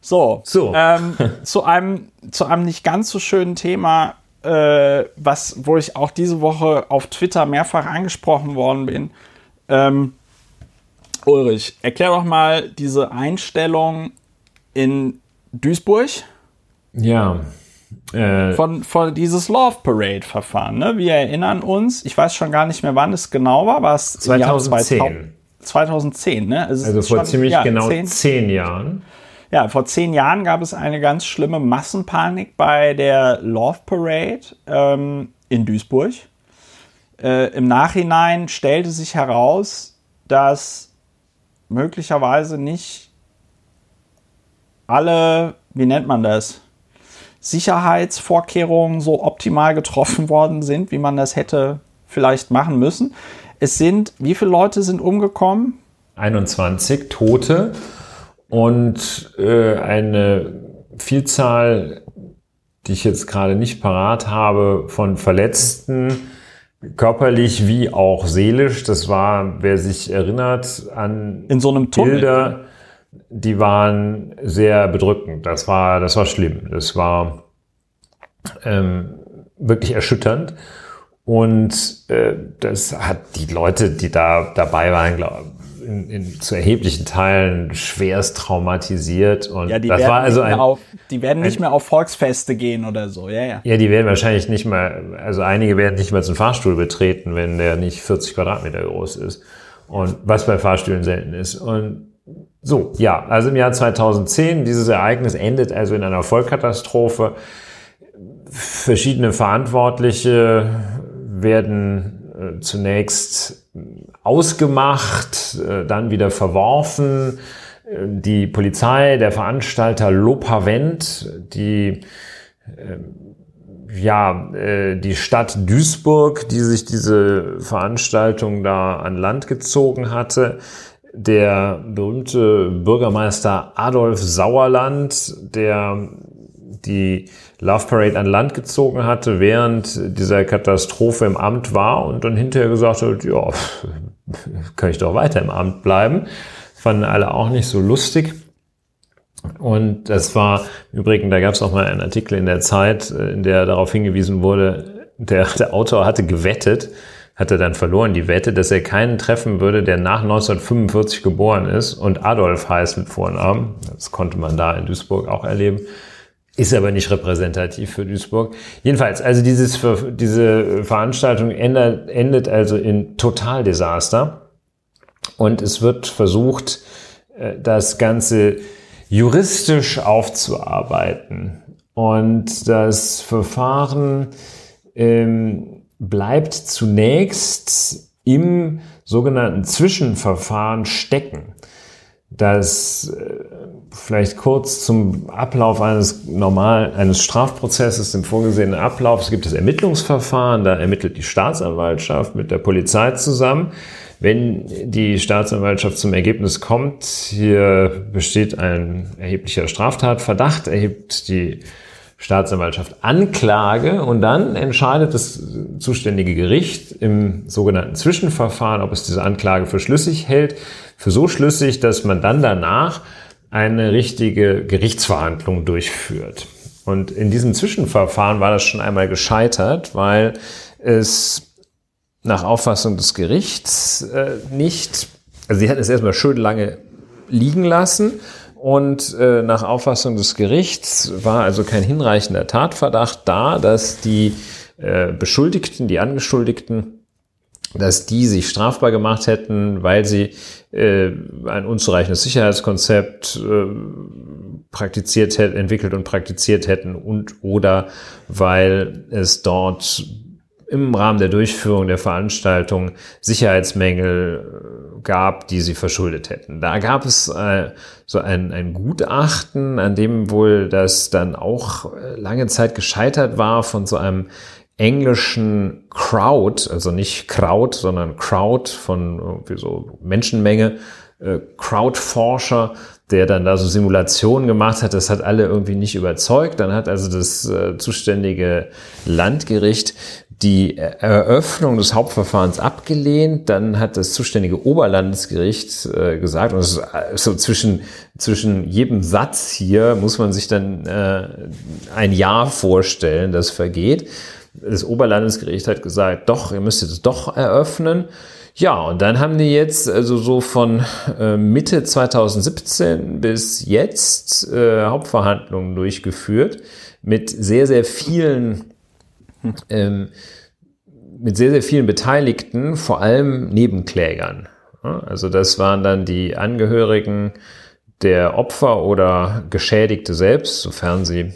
So, so. Ähm, zu, einem, zu einem nicht ganz so schönen Thema, äh, was, wo ich auch diese Woche auf Twitter mehrfach angesprochen worden bin. Ähm, Ulrich, erklär doch mal diese Einstellung in Duisburg. Ja. Äh, von, von dieses Love Parade Verfahren. Ne? Wir erinnern uns, ich weiß schon gar nicht mehr, wann es genau war. War es 2010? 2010, ne? Also, also vor schon, ziemlich ja, genau zehn, zehn Jahren. Ja, vor zehn Jahren gab es eine ganz schlimme Massenpanik bei der Love Parade ähm, in Duisburg. Äh, Im Nachhinein stellte sich heraus, dass möglicherweise nicht alle, wie nennt man das, Sicherheitsvorkehrungen so optimal getroffen worden sind, wie man das hätte vielleicht machen müssen. Es sind, wie viele Leute sind umgekommen? 21 Tote und äh, eine Vielzahl, die ich jetzt gerade nicht parat habe, von Verletzten, körperlich wie auch seelisch. Das war, wer sich erinnert an in so einem Tunnel. Bilder, die waren sehr bedrückend. Das war, das war schlimm. Das war ähm, wirklich erschütternd. Und äh, das hat die Leute, die da dabei waren, glaube in, in, zu erheblichen Teilen schwerst traumatisiert. Und ja, die das war also ein, auf, die werden nicht ein, mehr auf Volksfeste gehen oder so, ja, ja. Ja, die werden wahrscheinlich nicht mehr, also einige werden nicht mehr zum Fahrstuhl betreten, wenn der nicht 40 Quadratmeter groß ist. Und was bei Fahrstühlen selten ist. Und so, ja, also im Jahr 2010, dieses Ereignis endet also in einer Vollkatastrophe. Verschiedene Verantwortliche werden äh, zunächst ausgemacht, äh, dann wieder verworfen. Äh, die Polizei, der Veranstalter Lopavent, die ja, die Stadt Duisburg, die sich diese Veranstaltung da an Land gezogen hatte, der berühmte Bürgermeister Adolf Sauerland, der die Love Parade an Land gezogen hatte, während dieser Katastrophe im Amt war und dann hinterher gesagt hat, ja, kann ich doch weiter im Amt bleiben. Fanden alle auch nicht so lustig. Und das war im Übrigen, da gab es auch mal einen Artikel in der Zeit, in der darauf hingewiesen wurde, der, der Autor hatte gewettet, hat er dann verloren die Wette, dass er keinen treffen würde, der nach 1945 geboren ist und Adolf heißt mit Vornamen. Das konnte man da in Duisburg auch erleben. Ist aber nicht repräsentativ für Duisburg. Jedenfalls, also dieses, diese Veranstaltung endet, endet also in Totaldesaster. Und es wird versucht, äh, das Ganze juristisch aufzuarbeiten. Und das Verfahren ähm, bleibt zunächst im sogenannten Zwischenverfahren stecken. Das äh, vielleicht kurz zum Ablauf eines normalen, eines Strafprozesses, dem vorgesehenen Ablauf. Es gibt das Ermittlungsverfahren, da ermittelt die Staatsanwaltschaft mit der Polizei zusammen. Wenn die Staatsanwaltschaft zum Ergebnis kommt, hier besteht ein erheblicher Straftatverdacht, erhebt die Staatsanwaltschaft Anklage und dann entscheidet das zuständige Gericht im sogenannten Zwischenverfahren, ob es diese Anklage für schlüssig hält, für so schlüssig, dass man dann danach eine richtige Gerichtsverhandlung durchführt. Und in diesem Zwischenverfahren war das schon einmal gescheitert, weil es nach Auffassung des Gerichts äh, nicht, also sie hatten es erstmal schön lange liegen lassen und äh, nach Auffassung des Gerichts war also kein hinreichender Tatverdacht da, dass die äh, Beschuldigten, die Angeschuldigten, dass die sich strafbar gemacht hätten, weil sie äh, ein unzureichendes Sicherheitskonzept äh, praktiziert hätten, entwickelt und praktiziert hätten und oder weil es dort im Rahmen der Durchführung der Veranstaltung Sicherheitsmängel äh, gab, die sie verschuldet hätten. Da gab es äh, so ein, ein Gutachten, an dem wohl das dann auch äh, lange Zeit gescheitert war von so einem englischen Crowd, also nicht Kraut, sondern Crowd von irgendwie so Menschenmenge, Crowdforscher, der dann da so Simulationen gemacht hat. Das hat alle irgendwie nicht überzeugt. Dann hat also das äh, zuständige Landgericht die Eröffnung des Hauptverfahrens abgelehnt. Dann hat das zuständige Oberlandesgericht äh, gesagt, und ist so zwischen, zwischen jedem Satz hier muss man sich dann äh, ein Jahr vorstellen, das vergeht. Das Oberlandesgericht hat gesagt, doch, ihr müsst es doch eröffnen. Ja, und dann haben die jetzt also so von äh, Mitte 2017 bis jetzt äh, Hauptverhandlungen durchgeführt mit sehr, sehr vielen ähm, mit sehr, sehr vielen Beteiligten, vor allem Nebenklägern. Also das waren dann die Angehörigen der Opfer oder Geschädigte selbst, sofern sie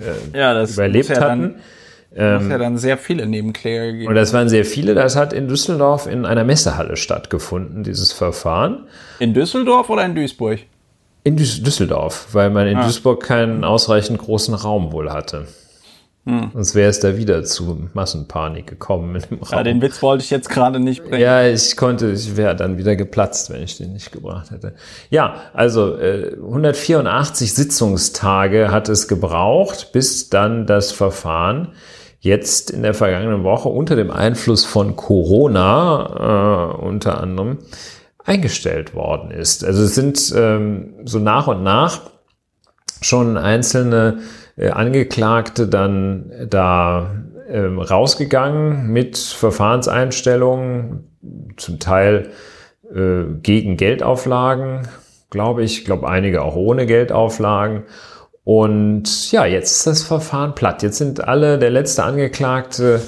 äh, ja, überlebt ja hatten. Dann, muss ja dann sehr viele Nebenkläger gegeben. Und das waren sehr viele. Das hat in Düsseldorf in einer Messehalle stattgefunden, dieses Verfahren. In Düsseldorf oder in Duisburg? In Düsseldorf, weil man in ah. Duisburg keinen ausreichend großen Raum wohl hatte. Hm. Sonst wäre es da wieder zu Massenpanik gekommen in dem Raum. Ja, den Witz wollte ich jetzt gerade nicht bringen. Ja, ich konnte, ich wäre dann wieder geplatzt, wenn ich den nicht gebracht hätte. Ja, also äh, 184 Sitzungstage hat es gebraucht, bis dann das Verfahren jetzt in der vergangenen Woche unter dem Einfluss von Corona äh, unter anderem eingestellt worden ist. Also es sind ähm, so nach und nach schon einzelne äh, Angeklagte dann da ähm, rausgegangen mit Verfahrenseinstellungen, zum Teil äh, gegen Geldauflagen, glaube ich, glaube einige auch ohne Geldauflagen. Und ja, jetzt ist das Verfahren platt. Jetzt sind alle, der letzte Angeklagte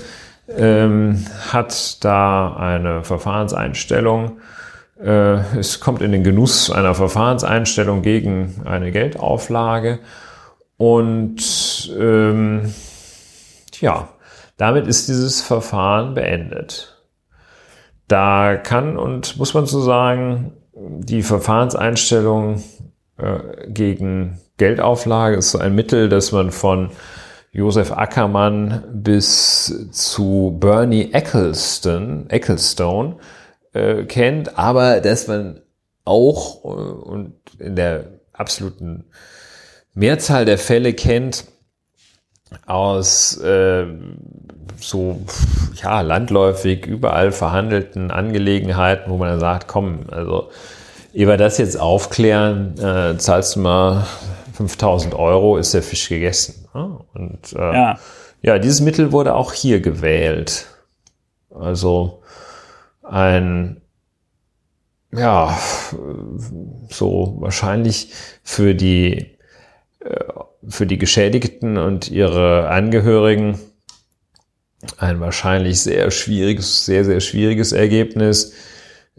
ähm, hat da eine Verfahrenseinstellung. Äh, es kommt in den Genuss einer Verfahrenseinstellung gegen eine Geldauflage. Und ähm, ja, damit ist dieses Verfahren beendet. Da kann und muss man so sagen, die Verfahrenseinstellung gegen Geldauflage. Ist so ein Mittel, das man von Josef Ackermann bis zu Bernie Eccleston, Ecclestone äh, kennt, aber dass man auch äh, und in der absoluten Mehrzahl der Fälle kennt aus äh, so ja landläufig überall verhandelten Angelegenheiten, wo man dann sagt, komm, also wir das jetzt aufklären, äh, zahlst du mal 5000 Euro, ist der Fisch gegessen. Und äh, ja. ja, dieses Mittel wurde auch hier gewählt. Also ein ja, so wahrscheinlich für die äh, für die Geschädigten und ihre Angehörigen ein wahrscheinlich sehr schwieriges, sehr, sehr schwieriges Ergebnis.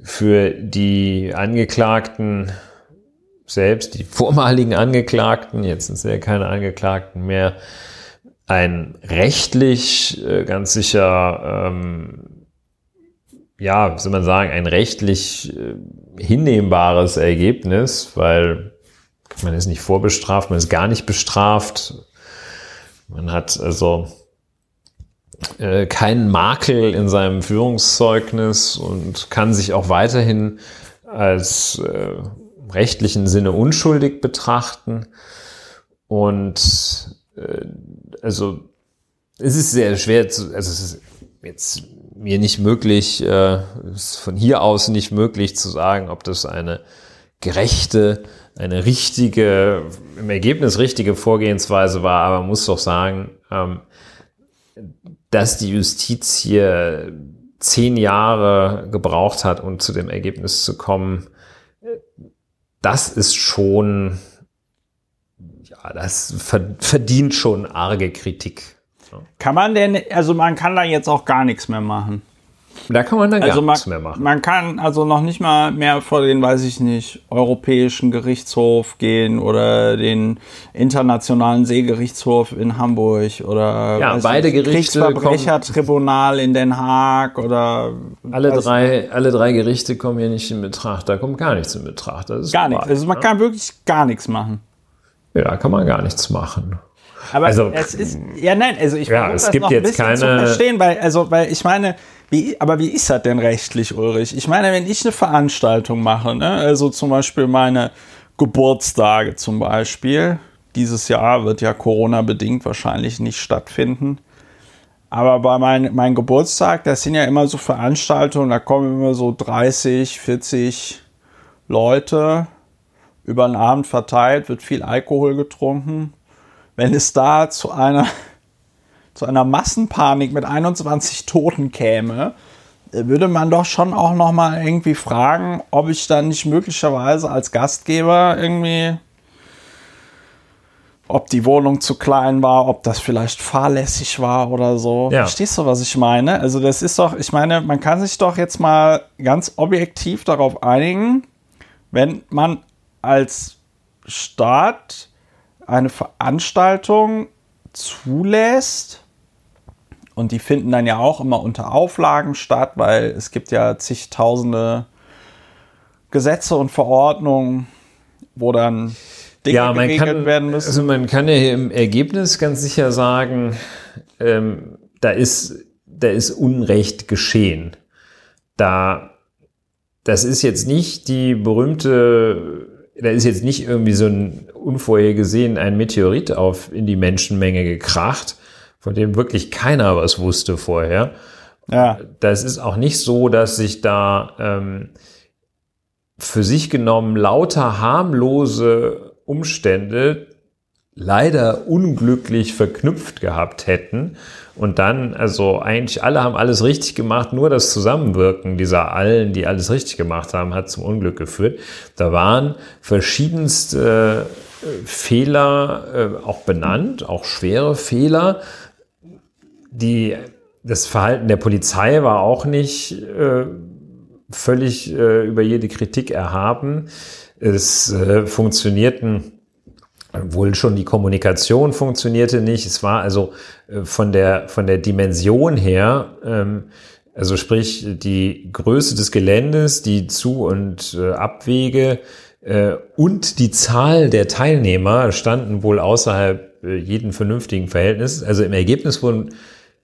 Für die Angeklagten selbst, die vormaligen Angeklagten, jetzt sind es ja keine Angeklagten mehr, ein rechtlich äh, ganz sicher, ähm, ja, wie soll man sagen, ein rechtlich äh, hinnehmbares Ergebnis, weil man ist nicht vorbestraft, man ist gar nicht bestraft. Man hat also äh, keinen Makel in seinem Führungszeugnis und kann sich auch weiterhin als äh, rechtlichen Sinne unschuldig betrachten. Und äh, also es ist sehr schwer zu, also es ist jetzt mir nicht möglich, äh, ist von hier aus nicht möglich zu sagen, ob das eine gerechte eine richtige, im Ergebnis richtige Vorgehensweise war, aber man muss doch sagen, ähm, dass die Justiz hier zehn Jahre gebraucht hat, um zu dem Ergebnis zu kommen, das ist schon, ja, das verdient schon arge Kritik. Kann man denn, also man kann da jetzt auch gar nichts mehr machen. Da kann man dann Also gar man, nichts mehr machen. man kann also noch nicht mal mehr vor den, weiß ich nicht, Europäischen Gerichtshof gehen oder den Internationalen Seegerichtshof in Hamburg oder Ja, beide ich, Gerichte Kriegsverbrechertribunal in Den Haag oder alle, drei, alle drei Gerichte kommen hier nicht in Betracht. Da kommt gar nichts in Betracht. Das ist gar nichts. Also man ne? kann wirklich gar nichts machen. Ja, da kann man gar nichts machen. Aber Also, es ist, ja nein, also ich ja, es gibt jetzt keine- verstehen, weil, also, weil ich meine, wie, aber wie ist das denn rechtlich, Ulrich? Ich meine, wenn ich eine Veranstaltung mache, ne, also zum Beispiel meine Geburtstage zum Beispiel, dieses Jahr wird ja Corona-bedingt wahrscheinlich nicht stattfinden. Aber bei mein, meinem Geburtstag, das sind ja immer so Veranstaltungen, da kommen immer so 30, 40 Leute über den Abend verteilt, wird viel Alkohol getrunken. Wenn es da zu einer, zu einer Massenpanik mit 21 Toten käme, äh, würde man doch schon auch noch mal irgendwie fragen, ob ich dann nicht möglicherweise als Gastgeber irgendwie, ob die Wohnung zu klein war, ob das vielleicht fahrlässig war oder so. Ja. Verstehst du, was ich meine? Also das ist doch, ich meine, man kann sich doch jetzt mal ganz objektiv darauf einigen, wenn man als Staat eine Veranstaltung zulässt, und die finden dann ja auch immer unter Auflagen statt, weil es gibt ja zigtausende Gesetze und Verordnungen, wo dann Dinge Ja, man kann, werden müssen. also man kann ja im Ergebnis ganz sicher sagen, ähm, da ist, da ist Unrecht geschehen. Da, das ist jetzt nicht die berühmte, da ist jetzt nicht irgendwie so ein unvorhergesehen ein Meteorit auf in die Menschenmenge gekracht, von dem wirklich keiner was wusste vorher. ja, Das ist auch nicht so, dass sich da ähm, für sich genommen lauter harmlose Umstände leider unglücklich verknüpft gehabt hätten. Und dann, also eigentlich alle haben alles richtig gemacht, nur das Zusammenwirken dieser allen, die alles richtig gemacht haben, hat zum Unglück geführt. Da waren verschiedenste äh, Fehler äh, auch benannt, auch schwere Fehler. Die, das Verhalten der Polizei war auch nicht äh, völlig äh, über jede Kritik erhaben. Es äh, funktionierten wohl schon die Kommunikation funktionierte nicht. Es war also äh, von der von der Dimension her, ähm, also sprich die Größe des Geländes, die Zu- und äh, Abwege äh, und die Zahl der Teilnehmer standen wohl außerhalb äh, jeden vernünftigen Verhältnisses. Also im Ergebnis wurden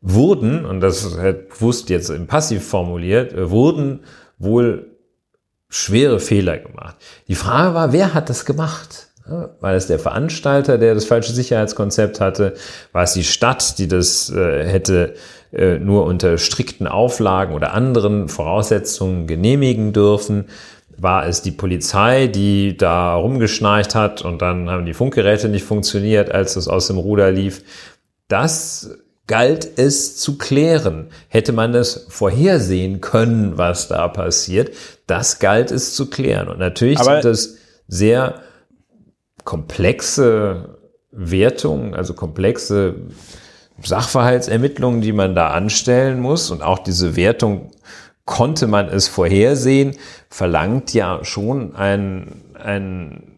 wurden, und das halt bewusst jetzt im Passiv formuliert, äh, wurden wohl schwere Fehler gemacht. Die Frage war, wer hat das gemacht? War es der Veranstalter, der das falsche Sicherheitskonzept hatte? War es die Stadt, die das äh, hätte äh, nur unter strikten Auflagen oder anderen Voraussetzungen genehmigen dürfen? War es die Polizei, die da rumgeschnarcht hat und dann haben die Funkgeräte nicht funktioniert, als es aus dem Ruder lief? Das galt es zu klären. Hätte man es vorhersehen können, was da passiert, das galt es zu klären. Und natürlich Aber- sind das sehr komplexe Wertungen, also komplexe Sachverhaltsermittlungen, die man da anstellen muss. Und auch diese Wertung, konnte man es vorhersehen, verlangt ja schon ein, ein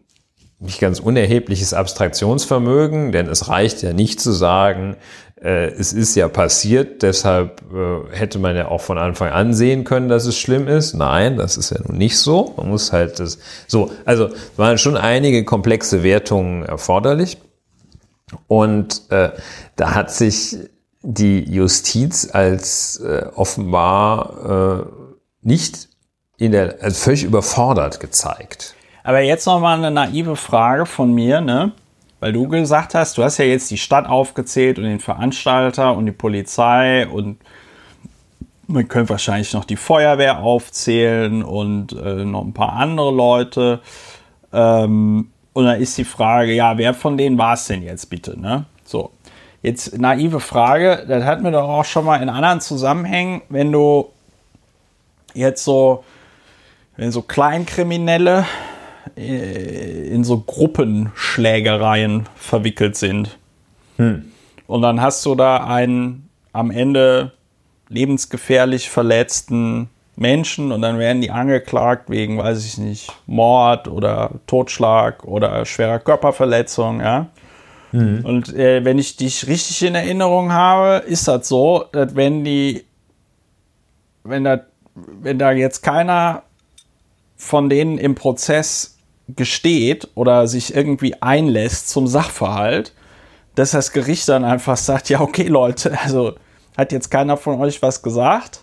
nicht ganz unerhebliches Abstraktionsvermögen, denn es reicht ja nicht zu sagen, äh, es ist ja passiert, deshalb äh, hätte man ja auch von Anfang an sehen können, dass es schlimm ist. Nein, das ist ja nun nicht so. Man muss halt das so, also waren schon einige komplexe Wertungen erforderlich. Und äh, da hat sich die Justiz als äh, offenbar äh, nicht in der, also völlig überfordert gezeigt. Aber jetzt noch mal eine naive Frage von mir, ne? Weil du gesagt hast, du hast ja jetzt die Stadt aufgezählt und den Veranstalter und die Polizei und man könnte wahrscheinlich noch die Feuerwehr aufzählen und äh, noch ein paar andere Leute. Ähm, und dann ist die Frage, ja, wer von denen war es denn jetzt bitte, ne? So. Jetzt naive Frage, das hatten wir doch auch schon mal in anderen Zusammenhängen, wenn du jetzt so, wenn so Kleinkriminelle in so Gruppenschlägereien verwickelt sind. Und dann hast du da einen am Ende lebensgefährlich verletzten Menschen und dann werden die angeklagt wegen, weiß ich nicht, Mord oder Totschlag oder schwerer Körperverletzung, ja. Mhm. Und äh, wenn ich dich richtig in Erinnerung habe, ist das so, dass wenn die, wenn da, wenn da jetzt keiner von denen im Prozess gesteht oder sich irgendwie einlässt zum Sachverhalt, dass das Gericht dann einfach sagt, ja, okay, Leute, also hat jetzt keiner von euch was gesagt.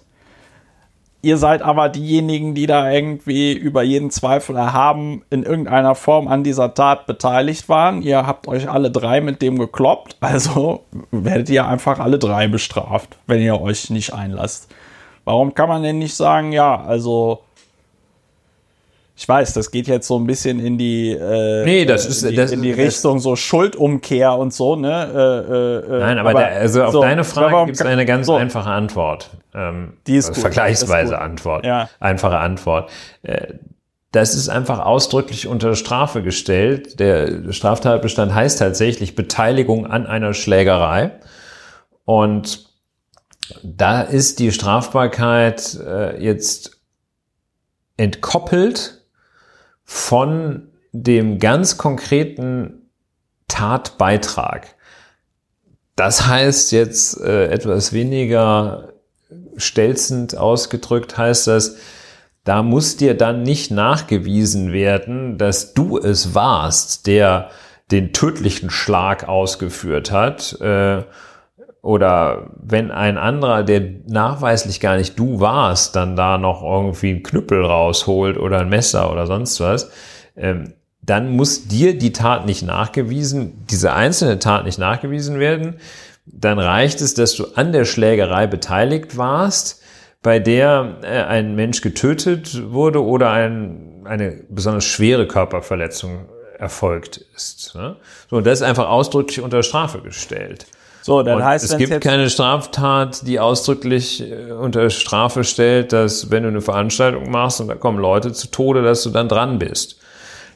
Ihr seid aber diejenigen, die da irgendwie über jeden Zweifel erhaben in irgendeiner Form an dieser Tat beteiligt waren. Ihr habt euch alle drei mit dem gekloppt, also werdet ihr einfach alle drei bestraft, wenn ihr euch nicht einlasst. Warum kann man denn nicht sagen, ja, also ich weiß, das geht jetzt so ein bisschen in die, äh, nee, das ist, die, das, in die Richtung so Schuldumkehr und so, ne? Äh, äh, Nein, aber, aber da, also auf so, deine Frage gibt es eine ganz so, einfache Antwort. Ähm, die ist gut, vergleichsweise ist Antwort. Ja. Einfache Antwort. Äh, das ist einfach ausdrücklich unter Strafe gestellt. Der Straftatbestand heißt tatsächlich Beteiligung an einer Schlägerei. Und da ist die Strafbarkeit äh, jetzt entkoppelt von dem ganz konkreten Tatbeitrag. Das heißt jetzt äh, etwas weniger stelzend ausgedrückt, heißt das, da muss dir dann nicht nachgewiesen werden, dass du es warst, der den tödlichen Schlag ausgeführt hat. Äh, oder wenn ein anderer, der nachweislich gar nicht du warst, dann da noch irgendwie einen Knüppel rausholt oder ein Messer oder sonst was, ähm, dann muss dir die Tat nicht nachgewiesen, diese einzelne Tat nicht nachgewiesen werden. Dann reicht es, dass du an der Schlägerei beteiligt warst, bei der äh, ein Mensch getötet wurde oder ein, eine besonders schwere Körperverletzung erfolgt ist. Ne? So, und das ist einfach ausdrücklich unter Strafe gestellt. So, dann und heißt es gibt keine Straftat, die ausdrücklich äh, unter Strafe stellt, dass wenn du eine Veranstaltung machst und da kommen Leute zu Tode, dass du dann dran bist.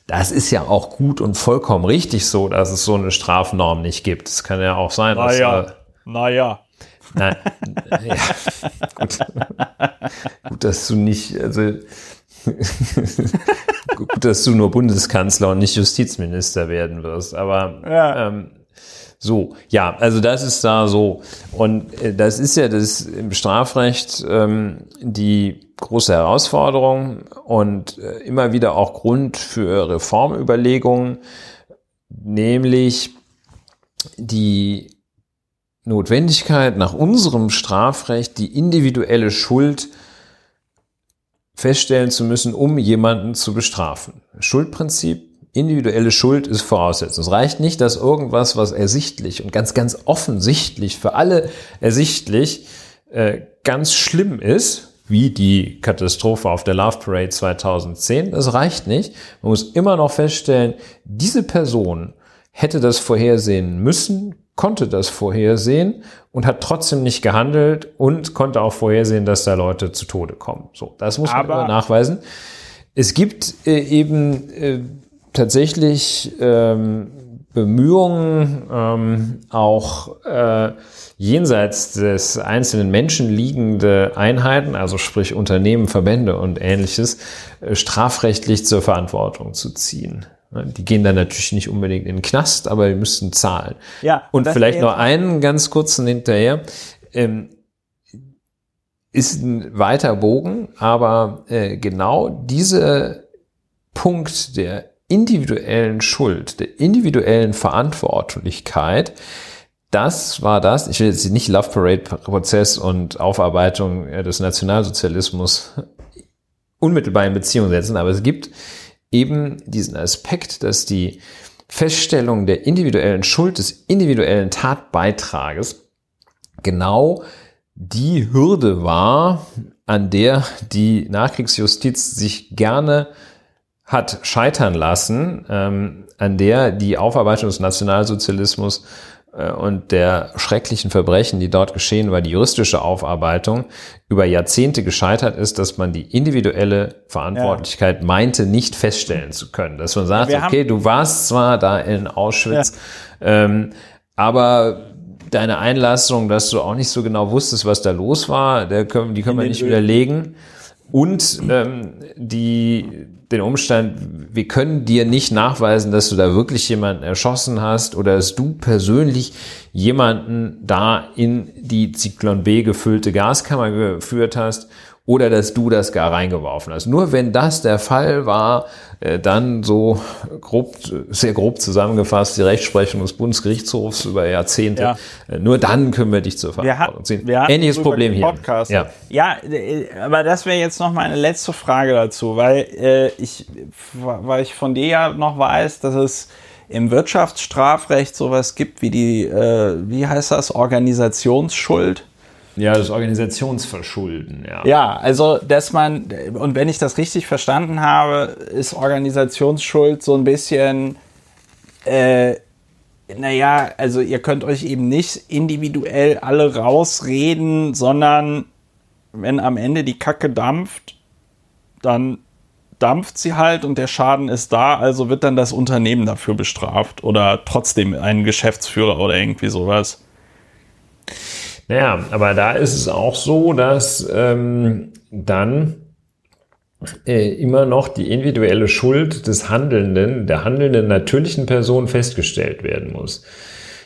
Das ist ja auch gut und vollkommen richtig so, dass es so eine Strafnorm nicht gibt. Es kann ja auch sein, dass. Naja, äh, naja. Nein, ja, gut. gut, dass du nicht, also gut, dass du nur Bundeskanzler und nicht Justizminister werden wirst. Aber ja. ähm, so, ja, also das ist da so. Und äh, das ist ja das im Strafrecht ähm, die große Herausforderung und äh, immer wieder auch Grund für Reformüberlegungen, nämlich die Notwendigkeit nach unserem Strafrecht die individuelle Schuld feststellen zu müssen, um jemanden zu bestrafen. Schuldprinzip individuelle Schuld ist Voraussetzung. Es reicht nicht, dass irgendwas, was ersichtlich und ganz, ganz offensichtlich für alle ersichtlich äh, ganz schlimm ist, wie die Katastrophe auf der Love Parade 2010, das reicht nicht. Man muss immer noch feststellen, diese Person hätte das vorhersehen müssen, konnte das vorhersehen und hat trotzdem nicht gehandelt und konnte auch vorhersehen, dass da Leute zu Tode kommen. So, das muss man immer nachweisen. Es gibt äh, eben äh, tatsächlich ähm, Bemühungen, ähm, auch äh, jenseits des einzelnen Menschen liegende Einheiten, also sprich Unternehmen, Verbände und ähnliches, äh, strafrechtlich zur Verantwortung zu ziehen. Die gehen dann natürlich nicht unbedingt in den Knast, aber die müssten zahlen. Ja, und vielleicht noch einen ganz kurzen hinterher. Ähm, ist ein weiter Bogen, aber äh, genau diese Punkt der individuellen Schuld, der individuellen Verantwortlichkeit, das war das, ich will jetzt nicht Love Parade Prozess und Aufarbeitung des Nationalsozialismus unmittelbar in Beziehung setzen, aber es gibt eben diesen Aspekt, dass die Feststellung der individuellen Schuld des individuellen Tatbeitrages genau die Hürde war, an der die Nachkriegsjustiz sich gerne hat scheitern lassen, ähm, an der die Aufarbeitung des Nationalsozialismus äh, und der schrecklichen Verbrechen, die dort geschehen war, die juristische Aufarbeitung über Jahrzehnte gescheitert ist, dass man die individuelle Verantwortlichkeit ja. meinte, nicht feststellen zu können. Dass man sagt, okay, du warst zwar da in Auschwitz, ja. ähm, aber deine Einlassung, dass du auch nicht so genau wusstest, was da los war, der können, die können wir nicht widerlegen. Und ähm, die, den Umstand, wir können dir nicht nachweisen, dass du da wirklich jemanden erschossen hast oder dass du persönlich jemanden da in die Zyklon B gefüllte Gaskammer geführt hast oder dass du das gar reingeworfen hast. Nur wenn das der Fall war, äh, dann so grob, sehr grob zusammengefasst die Rechtsprechung des Bundesgerichtshofs über Jahrzehnte, ja. Äh, nur dann können wir dich zur Verantwortung ziehen. Ähnliches Problem hier. Podcast. Ja. ja, äh, aber das wäre jetzt noch meine letzte Frage dazu, weil äh, ich, weil ich von dir ja noch weiß, dass es im Wirtschaftsstrafrecht sowas gibt wie die, äh, wie heißt das, Organisationsschuld. Ja, das Organisationsverschulden, ja. Ja, also, dass man, und wenn ich das richtig verstanden habe, ist Organisationsschuld so ein bisschen, äh, naja, also ihr könnt euch eben nicht individuell alle rausreden, sondern wenn am Ende die Kacke dampft, dann dampft sie halt und der Schaden ist da, also wird dann das Unternehmen dafür bestraft oder trotzdem ein Geschäftsführer oder irgendwie sowas. Naja, aber da ist es auch so, dass ähm, dann äh, immer noch die individuelle Schuld des Handelnden, der handelnden natürlichen Person festgestellt werden muss.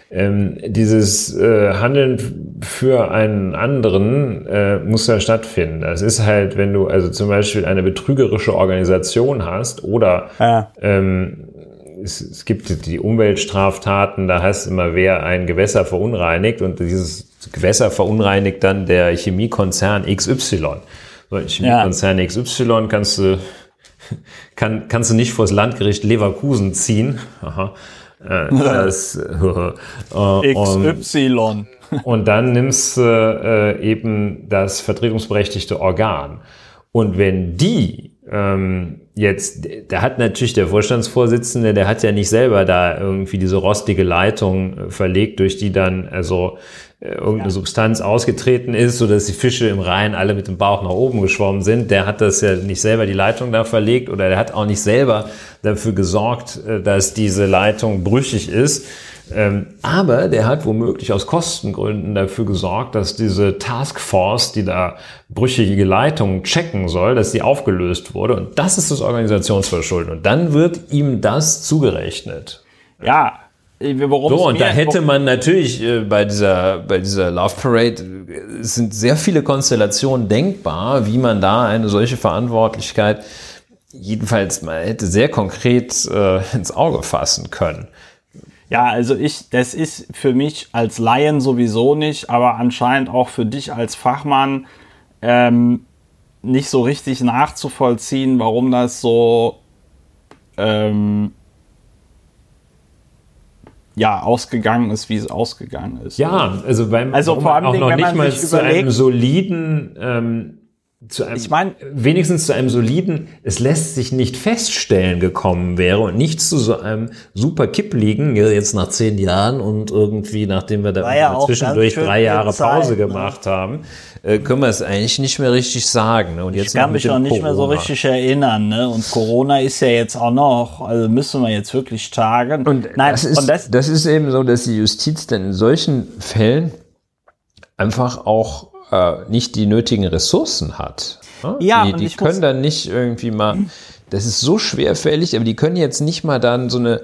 Ähm, dieses äh, Handeln für einen anderen äh, muss ja stattfinden. Das ist halt, wenn du also zum Beispiel eine betrügerische Organisation hast oder ja. ähm, es, es gibt die Umweltstraftaten, da heißt es immer, wer ein Gewässer verunreinigt und dieses Gewässer verunreinigt dann der Chemiekonzern XY. So, Chemiekonzern ja. XY kannst du, kann, kannst du nicht vor das Landgericht Leverkusen ziehen. Aha. Äh, das, äh, XY. Und dann nimmst du äh, eben das vertretungsberechtigte Organ. Und wenn die ähm, jetzt, da hat natürlich der Vorstandsvorsitzende, der hat ja nicht selber da irgendwie diese rostige Leitung äh, verlegt, durch die dann also äh, irgendeine ja. Substanz ausgetreten ist, so dass die Fische im Rhein alle mit dem Bauch nach oben geschwommen sind. Der hat das ja nicht selber die Leitung da verlegt oder der hat auch nicht selber dafür gesorgt, äh, dass diese Leitung brüchig ist. Ähm, aber der hat womöglich aus Kostengründen dafür gesorgt, dass diese Taskforce, die da brüchige Leitungen checken soll, dass die aufgelöst wurde. Und das ist das Organisationsverschulden. Und dann wird ihm das zugerechnet. Ja, Worum so, und da hätte man natürlich äh, bei dieser, bei dieser Love Parade, es sind sehr viele Konstellationen denkbar, wie man da eine solche Verantwortlichkeit jedenfalls mal hätte sehr konkret äh, ins Auge fassen können. Ja, also ich, das ist für mich als Laien sowieso nicht, aber anscheinend auch für dich als Fachmann ähm, nicht so richtig nachzuvollziehen, warum das so ähm, ja, ausgegangen ist, wie es ausgegangen ist. Ja, also beim also vor allem auch noch nicht mal zu einem soliden ähm, zu einem, ich meine, wenigstens zu einem soliden, es lässt sich nicht feststellen gekommen wäre und nicht zu so einem super Kipp liegen, jetzt nach zehn Jahren und irgendwie, nachdem wir da ja zwischendurch drei Jahre Zeit, Pause ne? gemacht haben, äh, können wir es eigentlich nicht mehr richtig sagen. Ne? Und jetzt ich kann mich auch nicht Corona. mehr so richtig erinnern. Ne? Und Corona ist ja jetzt auch noch, also müssen wir jetzt wirklich tagen. Und, Nein, das, ist, und das, das ist eben so, dass die Justiz dann in solchen Fällen einfach auch äh, nicht die nötigen Ressourcen hat. Ne? Ja, die, die können dann nicht irgendwie mal, das ist so schwerfällig, aber die können jetzt nicht mal dann so eine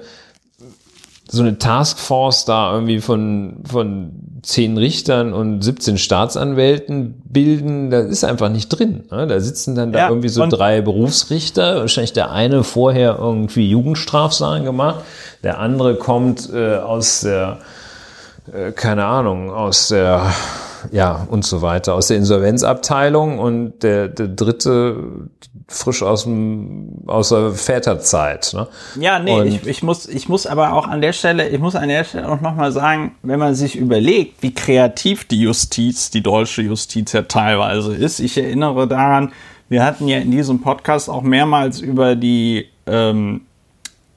so eine Taskforce da irgendwie von, von zehn Richtern und 17 Staatsanwälten bilden, das ist einfach nicht drin. Ne? Da sitzen dann da ja, irgendwie so drei Berufsrichter, wahrscheinlich der eine vorher irgendwie Jugendstrafsachen gemacht, der andere kommt äh, aus der, äh, keine Ahnung, aus der ja, und so weiter, aus der Insolvenzabteilung und der, der dritte frisch aus, dem, aus der Väterzeit. Ne? Ja, nee, ich, ich, muss, ich muss aber auch an der Stelle, ich muss an der Stelle auch nochmal sagen, wenn man sich überlegt, wie kreativ die Justiz, die deutsche Justiz ja teilweise ist. Ich erinnere daran, wir hatten ja in diesem Podcast auch mehrmals über die ähm,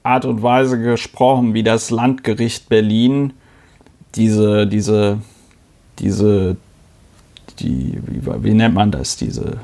Art und Weise gesprochen, wie das Landgericht Berlin diese, diese diese, die, wie, wie nennt man das, diese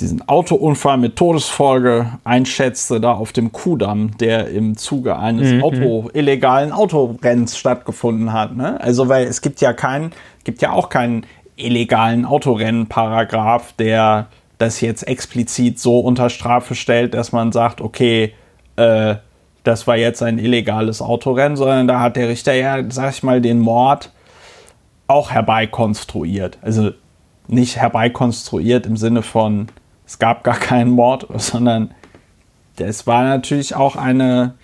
diesen Autounfall mit Todesfolge einschätzte, da auf dem Kudamm, der im Zuge eines Mhm. Auto, illegalen Autorenns stattgefunden hat. Ne? Also, weil es gibt ja keinen, gibt ja auch keinen illegalen Autorennen-Paragraph, der das jetzt explizit so unter Strafe stellt, dass man sagt, okay, äh, das war jetzt ein illegales Autorennen, sondern da hat der Richter ja, sag ich mal, den Mord auch herbeikonstruiert. Also nicht herbeikonstruiert im Sinne von, es gab gar keinen Mord, sondern es war natürlich auch eine,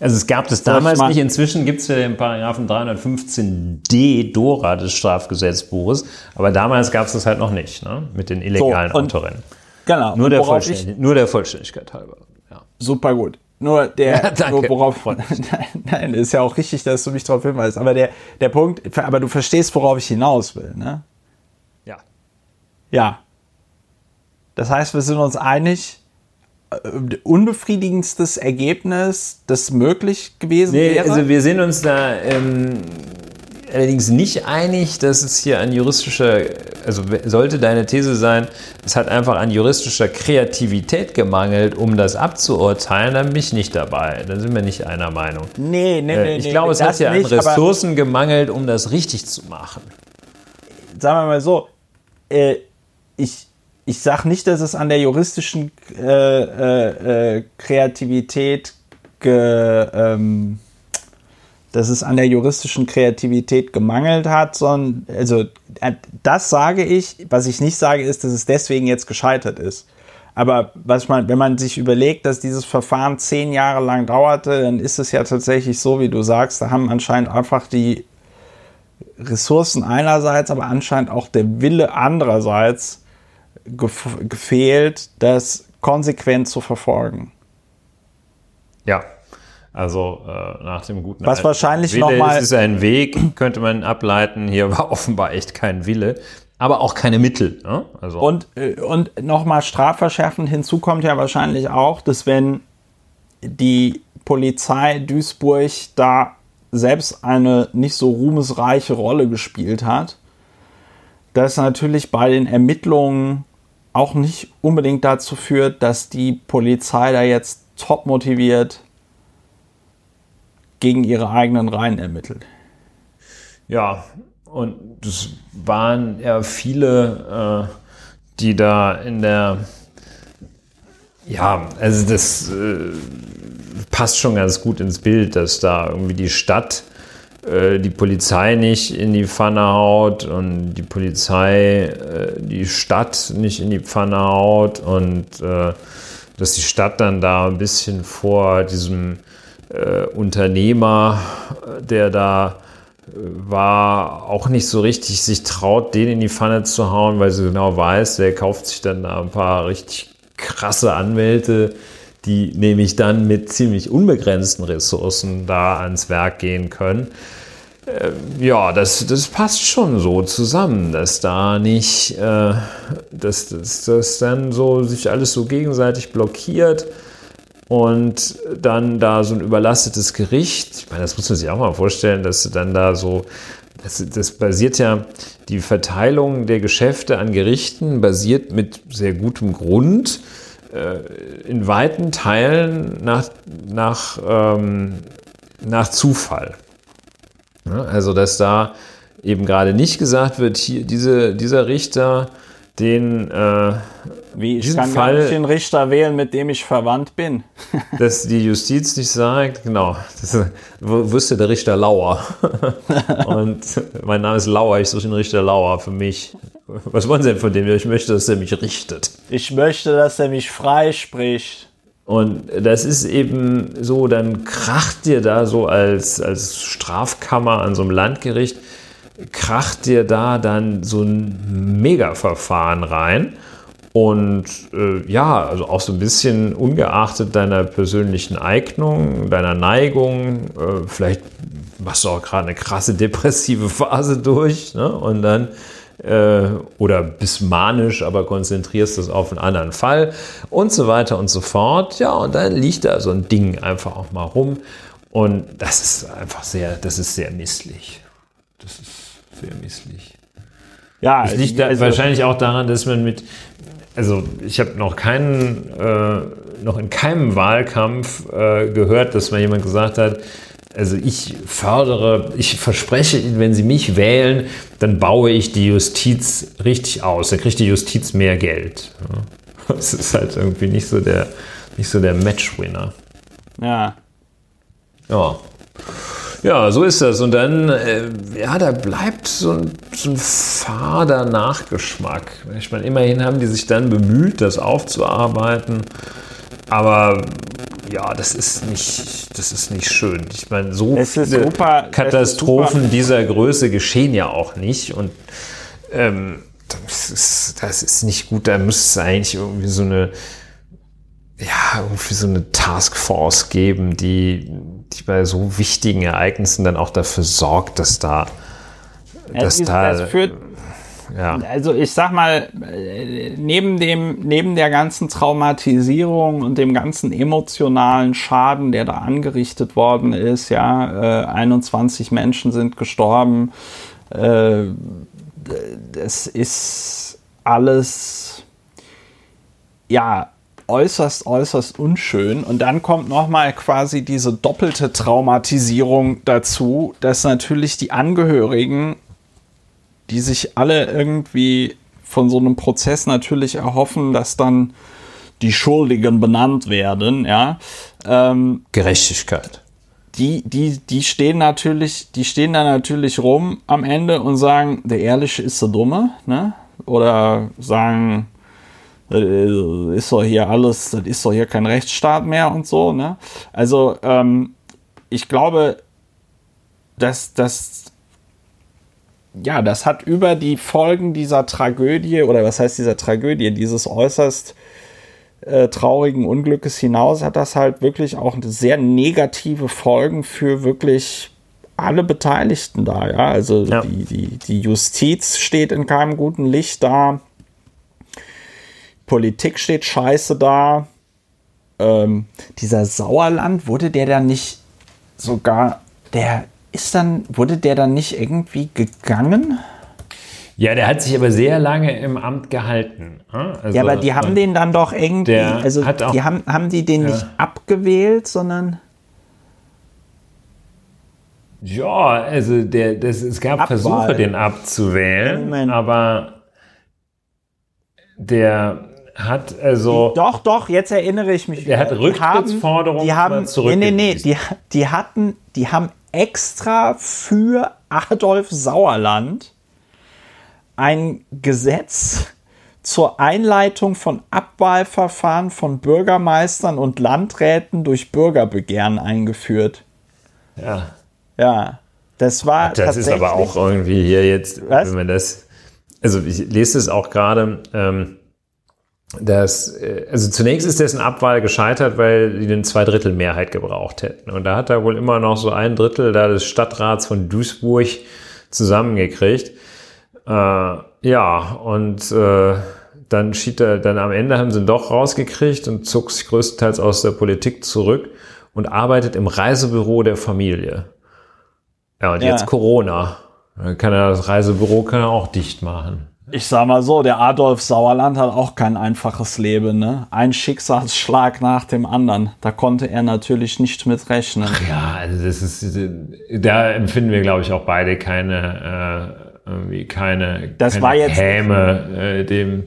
Also es gab das damals mal- nicht. Inzwischen gibt es ja den Paragraphen 315d Dora des Strafgesetzbuches, aber damals gab es das halt noch nicht, ne? mit den illegalen So, und- Autorennen. genau, Nur der, ich- nur der Vollständigkeit halber. Ja. super gut. Nur der, Ja, nur worauf, nein, ist ja auch richtig, dass du mich darauf hinweist. Aber der, der Punkt, aber du verstehst, worauf ich hinaus will, ne? ja. Ja. Das heißt, wir sind uns einig, äh, unbefriedigendstes Ergebnis, das möglich gewesen Nee, wäre. also wir sind uns da ähm, allerdings nicht einig, dass es hier an juristischer, also sollte deine These sein, es hat einfach an juristischer Kreativität gemangelt, um das abzuurteilen, dann bin ich nicht dabei. Dann sind wir nicht einer Meinung. nee, nee, Äh, nee. ich nee, glaube, es das hat ja nicht, an Ressourcen gemangelt, um das richtig zu machen. Sagen wir mal so, äh, ich, ich sage nicht, dass es an der juristischen äh, äh, äh, Kreativität ge, ähm, dass es an der juristischen Kreativität gemangelt hat, sondern also äh, das sage ich. Was ich nicht sage, ist, dass es deswegen jetzt gescheitert ist. Aber was man, wenn man sich überlegt, dass dieses Verfahren zehn Jahre lang dauerte, dann ist es ja tatsächlich so, wie du sagst, da haben anscheinend einfach die Ressourcen einerseits, aber anscheinend auch der Wille andererseits gef gefehlt, das konsequent zu verfolgen. Ja. Also äh, nach dem guten Was wahrscheinlich Wille noch mal- ist es ein Weg, könnte man ableiten. Hier war offenbar echt kein Wille, aber auch keine Mittel. Ne? Also Und, äh, und nochmal strafverschärfend hinzu kommt ja wahrscheinlich auch, dass wenn die Polizei Duisburg da selbst eine nicht so ruhmesreiche Rolle gespielt hat, das natürlich bei den Ermittlungen auch nicht unbedingt dazu führt, dass die Polizei da jetzt top motiviert gegen ihre eigenen Reihen ermittelt. Ja, und das waren ja viele, äh, die da in der, ja, also das äh, passt schon ganz gut ins Bild, dass da irgendwie die Stadt äh, die Polizei nicht in die Pfanne haut und die Polizei äh, die Stadt nicht in die Pfanne haut und äh, dass die Stadt dann da ein bisschen vor diesem äh, Unternehmer, äh, der da äh, war, auch nicht so richtig sich traut, den in die Pfanne zu hauen, weil sie genau weiß, der kauft sich dann da ein paar richtig krasse Anwälte, die nämlich dann mit ziemlich unbegrenzten Ressourcen da ans Werk gehen können. Ähm, Ja, das, das passt schon so zusammen, dass da nicht, äh, dass das dann so sich alles so gegenseitig blockiert und dann da so ein überlastetes Gericht. Ich meine, das muss man sich auch mal vorstellen, dass dann da so, das, das basiert ja, die Verteilung der Geschäfte an Gerichten basiert mit sehr gutem Grund äh, in weiten Teilen nach, nach, ähm, nach Zufall. Ja, Also, dass da eben gerade nicht gesagt wird, hier, diese, dieser Richter, den, äh, Wie, ich kann Fall- nicht den Richter wählen, mit dem ich verwandt bin. dass die Justiz nicht sagt, genau, das wusste der Richter Lauer. Und mein Name ist Lauer, ich suche den Richter Lauer für mich. Was wollen Sie denn von dem? Ich möchte, dass er mich richtet. Ich möchte, dass er mich freispricht. Und das ist eben so, dann kracht dir da so als, als Strafkammer an so einem Landgericht, kracht dir da dann so ein Mega-Verfahren rein. Und äh, ja, also auch so ein bisschen ungeachtet deiner persönlichen Eignung, deiner Neigung, äh, vielleicht machst du auch gerade eine krasse depressive Phase durch ne? und dann äh, oder bist manisch, aber konzentrierst es auf einen anderen Fall und so weiter und so fort. Ja, und dann liegt da so ein Ding einfach auch mal rum und das ist einfach sehr, das ist sehr misslich. Das ist sehr misslich. Ja, Das liegt da also- wahrscheinlich auch daran, dass man mit, also ich habe noch keinen, äh, noch in keinem Wahlkampf äh, gehört, dass mal jemand gesagt hat, also ich fördere, ich verspreche Ihnen, wenn Sie mich wählen, dann baue ich die Justiz richtig aus. Dann kriegt die Justiz mehr Geld. Ja. Das ist halt irgendwie nicht so der, nicht so der Matchwinner. Ja. Ja. Ja, so ist das. Und dann, äh, ja, da bleibt so ein, so ein fader Nachgeschmack. Ich meine, immerhin haben die sich dann bemüht, das aufzuarbeiten. Aber ja, das ist nicht, das ist nicht schön. Ich meine, so viele super, Katastrophen dieser Größe geschehen ja auch nicht. Und ähm, das, ist, das ist nicht gut. Da müsste es eigentlich irgendwie so eine, ja, irgendwie so eine Taskforce geben, die die bei so wichtigen Ereignissen dann auch dafür sorgt, dass da, dass das, da, das führt, ja. Also ich sag mal, neben dem, neben der ganzen Traumatisierung und dem ganzen emotionalen Schaden, der da angerichtet worden ist, ja, äh, 21 Menschen sind gestorben. Äh, das ist alles, ja, äußerst, äußerst unschön. Und dann kommt nochmal quasi diese doppelte Traumatisierung dazu, dass natürlich die Angehörigen, die sich alle irgendwie von so einem Prozess natürlich erhoffen, dass dann die Schuldigen benannt werden, ja. Ähm, Gerechtigkeit. Die, die, die stehen natürlich, die stehen da natürlich rum am Ende und sagen, der Ehrliche ist der Dumme, ne? Oder sagen, ist doch hier alles, das ist doch hier kein Rechtsstaat mehr und so, ne? Also, ähm, ich glaube, dass das, ja, das hat über die Folgen dieser Tragödie, oder was heißt dieser Tragödie, dieses äußerst äh, traurigen Unglückes hinaus, hat das halt wirklich auch sehr negative Folgen für wirklich alle Beteiligten da, ja. Also ja. Die, die, die Justiz steht in keinem guten Licht da Politik steht scheiße da. Ähm, dieser Sauerland, wurde der dann nicht sogar, der ist dann, wurde der dann nicht irgendwie gegangen? Ja, der hat sich aber sehr lange im Amt gehalten. Also, ja, aber die haben den dann doch irgendwie, also auch, die haben, haben die den ja. nicht abgewählt, sondern. Ja, also der, das, es gab Abwahl. Versuche, den abzuwählen, Moment. aber der hat also. Doch, doch, jetzt erinnere ich mich. Der hat Rücktrittsforderungen die haben, die nee, nee, nee, die, die hatten, die haben extra für Adolf Sauerland ein Gesetz zur Einleitung von Abwahlverfahren von Bürgermeistern und Landräten durch Bürgerbegehren eingeführt. Ja. Ja. Das war. Das ist aber auch irgendwie hier jetzt, was? wenn man das. Also ich lese es auch gerade. Ähm, dass, äh, also zunächst ist dessen Abwahl gescheitert, weil die eine Zweidrittelmehrheit gebraucht hätten. Und da hat er wohl immer noch so ein Drittel da des Stadtrats von Duisburg zusammengekriegt. Äh, ja, und äh, dann schied er, dann am Ende haben sie ihn doch rausgekriegt und zog sich größtenteils aus der Politik zurück und arbeitet im Reisebüro der Familie. Ja, und ja. jetzt Corona. Dann kann er das Reisebüro kann er auch dicht machen ich sag mal so, der Adolf Sauerland hat auch kein einfaches Leben, ne? Ein Schicksalsschlag nach dem anderen. Da konnte er natürlich nicht mit rechnen. Ach ja, also das ist, da empfinden wir, glaube ich, auch beide keine, äh, irgendwie keine, das keine war jetzt Häme äh, dem,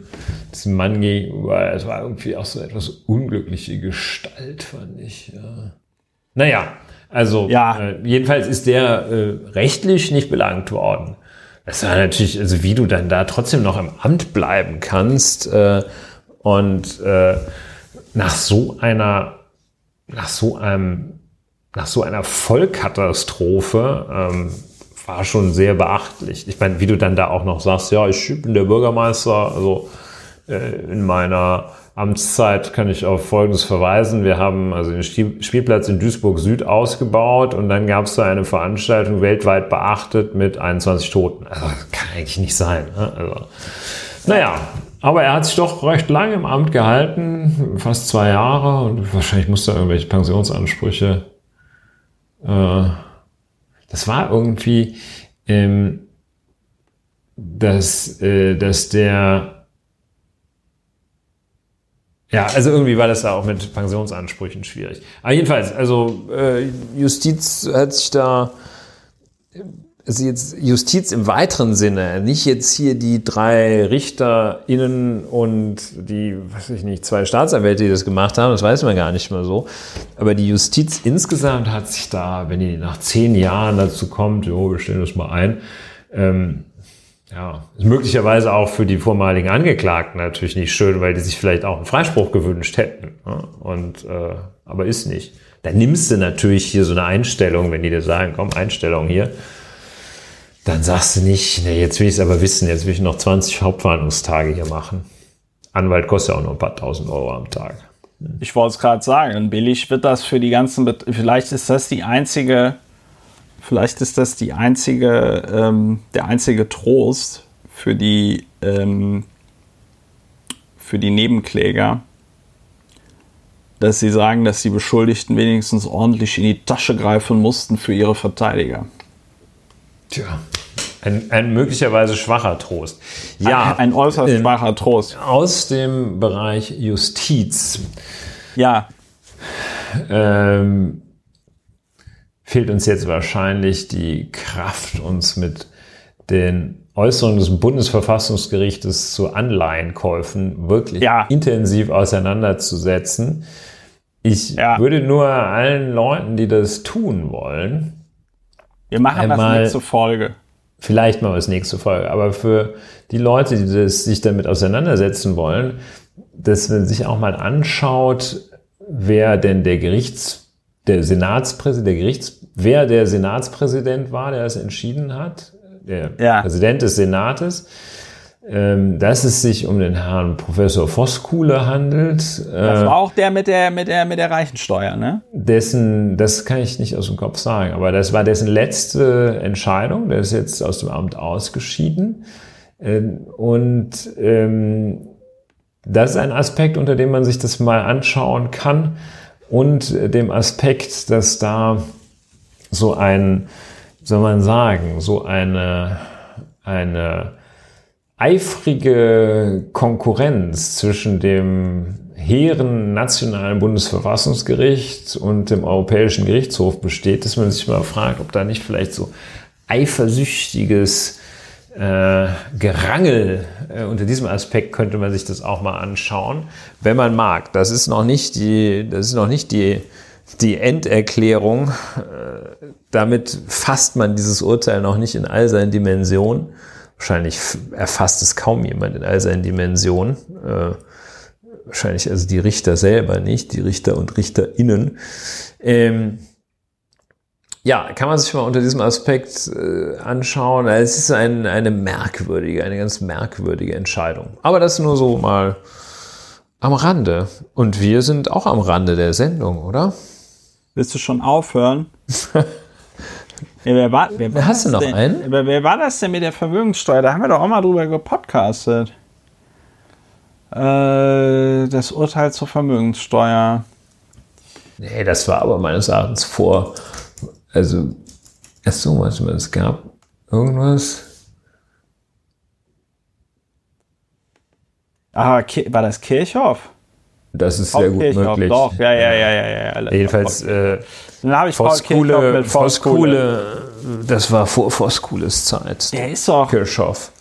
diesem Mann gegenüber. Es war irgendwie auch so etwas unglückliche Gestalt, fand ich. Ja. Naja, also ja. Äh, jedenfalls ist der äh, rechtlich nicht belangt worden. Es war natürlich, also wie du dann da trotzdem noch im Amt bleiben kannst äh, und äh, nach so einer, nach so einem, nach so einer Vollkatastrophe ähm, war schon sehr beachtlich. Ich meine, wie du dann da auch noch sagst, ja, ich bin der Bürgermeister, also in meiner Amtszeit kann ich auf Folgendes verweisen. Wir haben also den Spielplatz in Duisburg Süd ausgebaut und dann gab es da eine Veranstaltung weltweit beachtet mit 21 Toten. Also kann eigentlich nicht sein. Ne? Also, naja, aber er hat sich doch recht lange im Amt gehalten, fast zwei Jahre und wahrscheinlich musste er irgendwelche Pensionsansprüche. Äh, das war irgendwie, ähm, dass, äh, dass der Ja, also irgendwie war das da auch mit Pensionsansprüchen schwierig. Aber jedenfalls, also äh, Justiz hat sich da also jetzt Justiz im weiteren Sinne, nicht jetzt hier die drei RichterInnen und die, weiß ich nicht, zwei Staatsanwälte, die das gemacht haben, das weiß man gar nicht mehr so. Aber die Justiz insgesamt hat sich da, wenn die nach zehn Jahren dazu kommt, jo, wir stellen das mal ein, ähm, ja, ist möglicherweise auch für die vormaligen Angeklagten natürlich nicht schön, weil die sich vielleicht auch einen Freispruch gewünscht hätten. Ja, und äh, aber ist nicht. Da nimmst du natürlich hier so eine Einstellung, wenn die dir sagen, komm, Einstellung hier dann sagst du nicht, nee, jetzt will ich es aber wissen, jetzt will ich noch 20 Hauptverhandlungstage hier machen. Anwalt kostet ja auch nur ein paar tausend Euro am Tag. Ich wollte es gerade sagen, billig wird das für die ganzen, vielleicht ist das die einzige, vielleicht ist das die einzige, ähm, der einzige Trost für die, ähm, für die Nebenkläger, dass sie sagen, dass die Beschuldigten wenigstens ordentlich in die Tasche greifen mussten für ihre Verteidiger. Tja, ein, ein möglicherweise schwacher Trost. Ja, ein, ein äußerst äh, schwacher Trost. Aus dem Bereich Justiz. Ja. Ähm, fehlt uns jetzt wahrscheinlich die Kraft, uns mit den Äußerungen des Bundesverfassungsgerichtes zu Anleihenkäufen wirklich ja. intensiv auseinanderzusetzen. Ich ja. würde nur allen Leuten, die das tun wollen, wir machen einmal, das nächste Folge. Vielleicht mal das nächste Folge. Aber für die Leute, die das, sich damit auseinandersetzen wollen, dass man sich auch mal anschaut, wer denn der Gerichts, der Senatspräsident, der Gerichts, wer der Senatspräsident war, der das entschieden hat, der ja. Präsident des Senates ähm, dass es sich um den Herrn Professor Voskuhle handelt. Das war äh, auch der mit der, mit der, mit der Reichensteuer, ne? Dessen, das kann ich nicht aus dem Kopf sagen, aber das war dessen letzte Entscheidung. Der ist jetzt aus dem Amt ausgeschieden. Ähm, und ähm, das ist ein Aspekt, unter dem man sich das mal anschauen kann. Und dem Aspekt, dass da so ein, soll man sagen, so eine, eine eifrige Konkurrenz zwischen dem hehren nationalen Bundesverfassungsgericht und dem Europäischen Gerichtshof besteht, dass man sich mal fragt, ob da nicht vielleicht so eifersüchtiges äh, Gerangel äh, unter diesem Aspekt könnte man sich das auch mal anschauen, wenn man mag. Das ist noch nicht die, das ist noch nicht die die Enderklärung. Äh, damit fasst man dieses Urteil noch nicht in all seinen Dimensionen. Wahrscheinlich erfasst es kaum jemand in all seinen Dimensionen. Äh, wahrscheinlich also die Richter selber nicht, die Richter und RichterInnen. Ähm, ja, kann man sich mal unter diesem Aspekt äh, anschauen. Es ist ein, eine merkwürdige, eine ganz merkwürdige Entscheidung. Aber das nur so mal am Rande. Und wir sind auch am Rande der Sendung, oder? Willst du schon aufhören? Ja, wer war, wer war Hast du noch denn? einen? Wer, wer, war das denn mit der Vermögenssteuer? Da haben wir doch auch mal drüber gepodcastet. Äh, das Urteil zur Vermögenssteuer. Nee, das war aber meines Erachtens vor. Also, erst so, warte mal, es gab irgendwas. Ah, war das Kirchhoff? Das ist sehr gut Kirchhoff, möglich. Doch, ja, ja, ja, ja. ja. Jedenfalls, äh, dann habe ich Voskuhle, Voskuhle, das war vor Voskuhles Zeit. Der ist doch. Kirchhoff.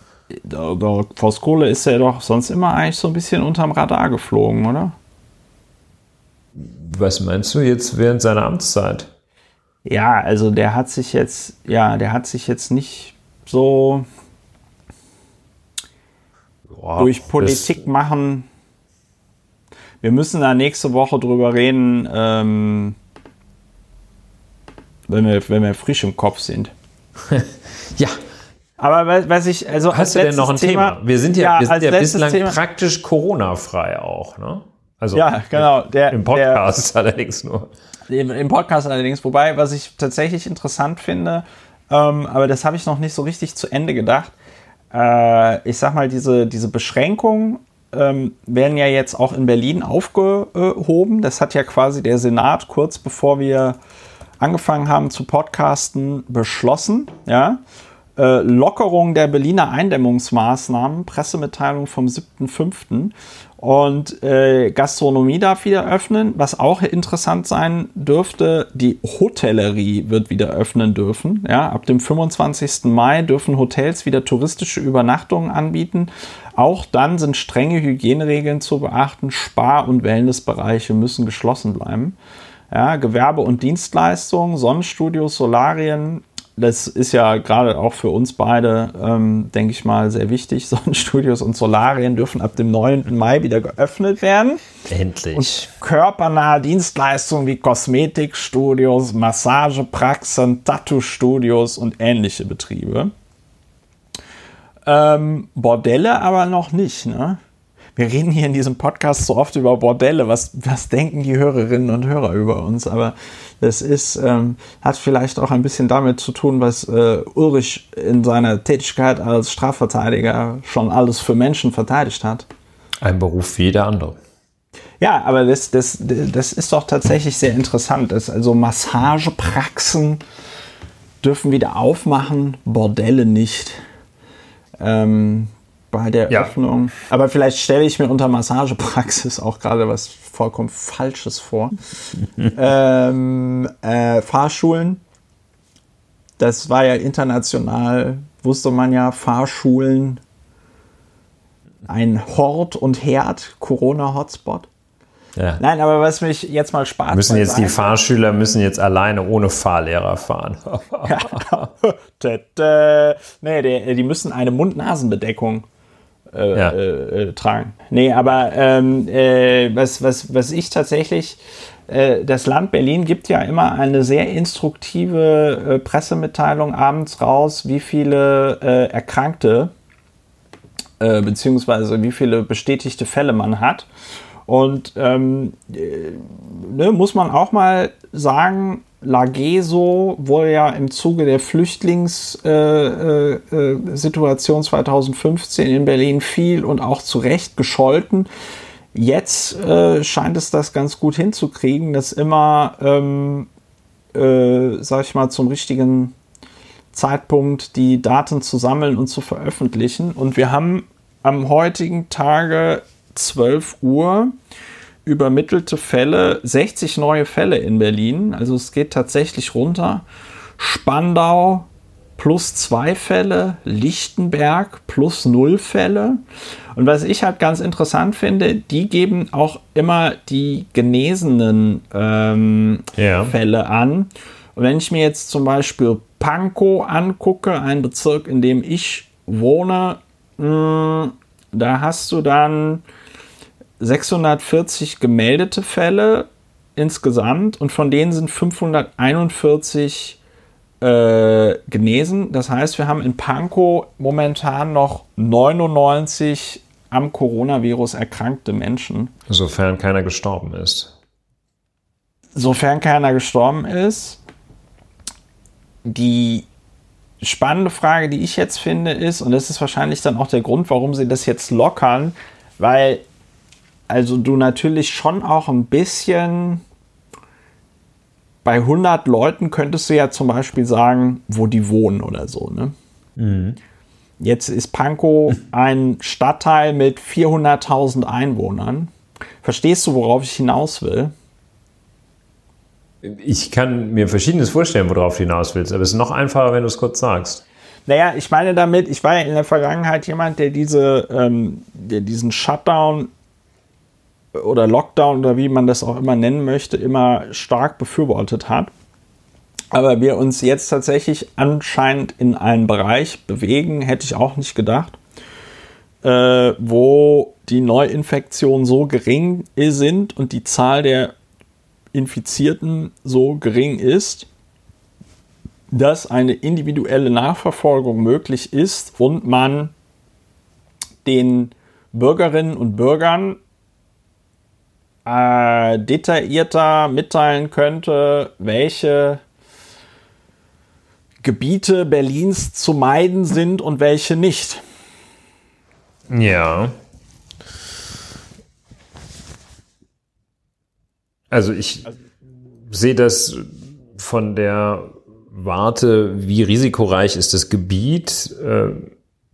Voskuhle ist ja doch sonst immer eigentlich so ein bisschen unterm Radar geflogen, oder? Was meinst du jetzt während seiner Amtszeit? Ja, also der hat sich jetzt, ja, der hat sich jetzt nicht so Boah, durch Politik machen wir müssen da nächste Woche drüber reden, ähm, wenn, wir, wenn wir frisch im Kopf sind. ja. Aber was ich, also hast du denn noch ein Thema? Thema? Wir sind ja, ja, wir sind ja bislang Thema. praktisch Corona-frei auch, ne? Also ja, genau. Der, Im Podcast der, allerdings nur. Im, Im, Podcast allerdings. Wobei, was ich tatsächlich interessant finde, ähm, aber das habe ich noch nicht so richtig zu Ende gedacht. Äh, ich sag mal, diese, diese Beschränkung ähm, werden ja jetzt auch in Berlin aufgehoben. Das hat ja quasi der Senat kurz bevor wir angefangen haben zu podcasten beschlossen. Ja. äh, Lockerung der Berliner Eindämmungsmaßnahmen, Pressemitteilung vom 7.5. Und äh, Gastronomie darf wieder öffnen. Was auch interessant sein dürfte, die Hotellerie wird wieder öffnen dürfen. Ja, ab dem 25. Mai dürfen Hotels wieder touristische Übernachtungen anbieten. Auch dann sind strenge Hygieneregeln zu beachten. Spar- und Wellnessbereiche müssen geschlossen bleiben. Ja, Gewerbe- und Dienstleistungen, Sonnenstudios, Solarien, das ist ja gerade auch für uns beide, ähm, denke ich mal, sehr wichtig. Sonnenstudios und Solarien dürfen ab dem 9. Mai wieder geöffnet werden. Endlich. Und körpernahe Dienstleistungen wie Kosmetikstudios, Massagepraxen, Tattoo-Studios und ähnliche Betriebe. Ähm, Bordelle aber noch nicht, ne? Wir reden hier in diesem Podcast so oft über Bordelle. Was, was denken die Hörerinnen und Hörer über uns? Aber das ist, ähm, hat vielleicht auch ein bisschen damit zu tun, was äh, Ulrich in seiner Tätigkeit als Strafverteidiger schon alles für Menschen verteidigt hat. Ein Beruf wie jeder andere. Ja, aber das, das, das ist doch tatsächlich sehr interessant. Das, also Massagepraxen dürfen wieder aufmachen, Bordelle nicht. Ähm, bei der ja. Öffnung. Aber vielleicht stelle ich mir unter Massagepraxis auch gerade was vollkommen Falsches vor. ähm, äh, Fahrschulen. Das war ja international, wusste man ja, Fahrschulen ein Hort und Herd, Corona-Hotspot. Ja. Nein, aber was mich jetzt mal spart. Müssen jetzt die Fahrschüler müssen jetzt alleine ohne Fahrlehrer fahren. ja, genau. nee, die müssen eine Mund-Nasen-Bedeckung äh, ja. Äh, äh, tragen. Nee, aber ähm, äh, was, was, was ich tatsächlich, äh, das Land Berlin gibt ja immer eine sehr instruktive Pressemitteilung abends raus, wie viele Erkrankte beziehungsweise wie viele bestätigte Fälle man hat. Und ähm, ne, muss man auch mal sagen, Lageso wurde ja im Zuge der Flüchtlingssituation äh, äh, 2015 in Berlin viel und auch zu Recht gescholten. Jetzt äh, scheint es das ganz gut hinzukriegen, dass immer, ähm, äh, sag ich mal, zum richtigen Zeitpunkt die Daten zu sammeln und zu veröffentlichen. Und wir haben am heutigen Tage 12 Uhr übermittelte Fälle, 60 neue Fälle in Berlin. Also es geht tatsächlich runter. Spandau plus zwei Fälle, Lichtenberg plus null Fälle. Und was ich halt ganz interessant finde, die geben auch immer die genesenen ähm, ja. Fälle an. Und wenn ich mir jetzt zum Beispiel Pankow angucke, ein Bezirk, in dem ich wohne, mh, hm, da hast du dann 640 gemeldete Fälle insgesamt und von denen sind 541 äh, genesen. Das heißt, wir haben in Pankow momentan noch 99 am Coronavirus erkrankte Menschen. Sofern keiner gestorben ist. Sofern keiner gestorben ist. Die spannende Frage, die ich jetzt finde, ist, und das ist wahrscheinlich dann auch der Grund, warum sie das jetzt lockern, weil also du natürlich schon auch ein bisschen bei 100 Leuten könntest du ja zum Beispiel sagen, wo die wohnen oder so. Ne? Mhm. Jetzt ist Pankow ein Stadtteil mit 400.000 Einwohnern. Verstehst du, worauf ich hinaus will? Ich kann mir Verschiedenes vorstellen, worauf du hinaus willst, aber es ist noch einfacher, wenn du es kurz sagst. Naja, ich meine damit, ich war ja in der Vergangenheit jemand, der diese, ähm, der diesen Shutdown oder Lockdown oder wie man das auch immer nennen möchte, immer stark befürwortet hat. Aber wir uns jetzt tatsächlich anscheinend in einen Bereich bewegen, hätte ich auch nicht gedacht, äh, wo die Neuinfektionen so gering sind und die Zahl der Infizierten so gering ist, dass eine individuelle Nachverfolgung möglich ist und man den Bürgerinnen und Bürgern äh, detaillierter mitteilen könnte, welche Gebiete Berlins zu meiden sind und welche nicht. Ja. Also ich sehe das von der warte, wie risikoreich ist das Gebiet? Äh,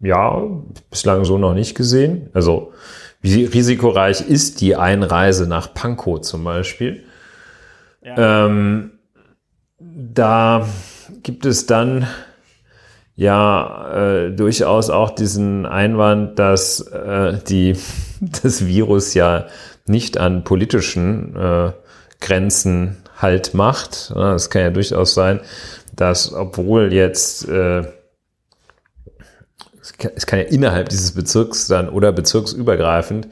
ja, bislang so noch nicht gesehen. Also wie risikoreich ist die Einreise nach Pankow zum Beispiel? Ja. Ähm, da gibt es dann ja äh, durchaus auch diesen Einwand, dass äh, die, das Virus ja nicht an politischen äh, Grenzen halt macht. Es kann ja durchaus sein, dass obwohl jetzt äh, es kann ja innerhalb dieses Bezirks dann oder bezirksübergreifend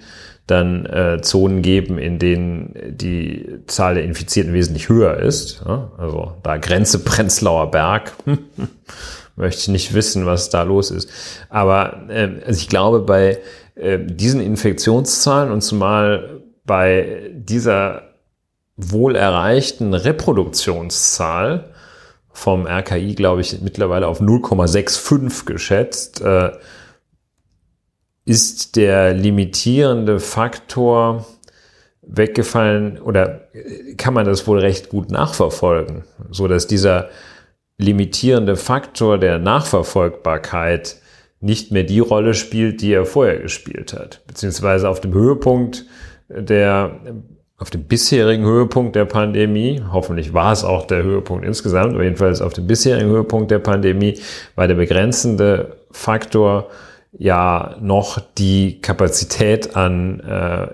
dann äh, Zonen geben, in denen die Zahl der Infizierten wesentlich höher ist. Ja? Also da Grenze Prenzlauer Berg. Möchte ich nicht wissen, was da los ist. Aber äh, also ich glaube, bei äh, diesen Infektionszahlen und zumal bei dieser wohl erreichten Reproduktionszahl vom RKI, glaube ich, mittlerweile auf 0,65 geschätzt, äh, ist der limitierende Faktor weggefallen oder kann man das wohl recht gut nachverfolgen, so dass dieser limitierende Faktor der Nachverfolgbarkeit nicht mehr die Rolle spielt, die er vorher gespielt hat, beziehungsweise auf dem Höhepunkt der auf dem bisherigen Höhepunkt der Pandemie, hoffentlich war es auch der Höhepunkt insgesamt, aber jedenfalls auf dem bisherigen Höhepunkt der Pandemie, war der begrenzende Faktor ja noch die Kapazität an äh,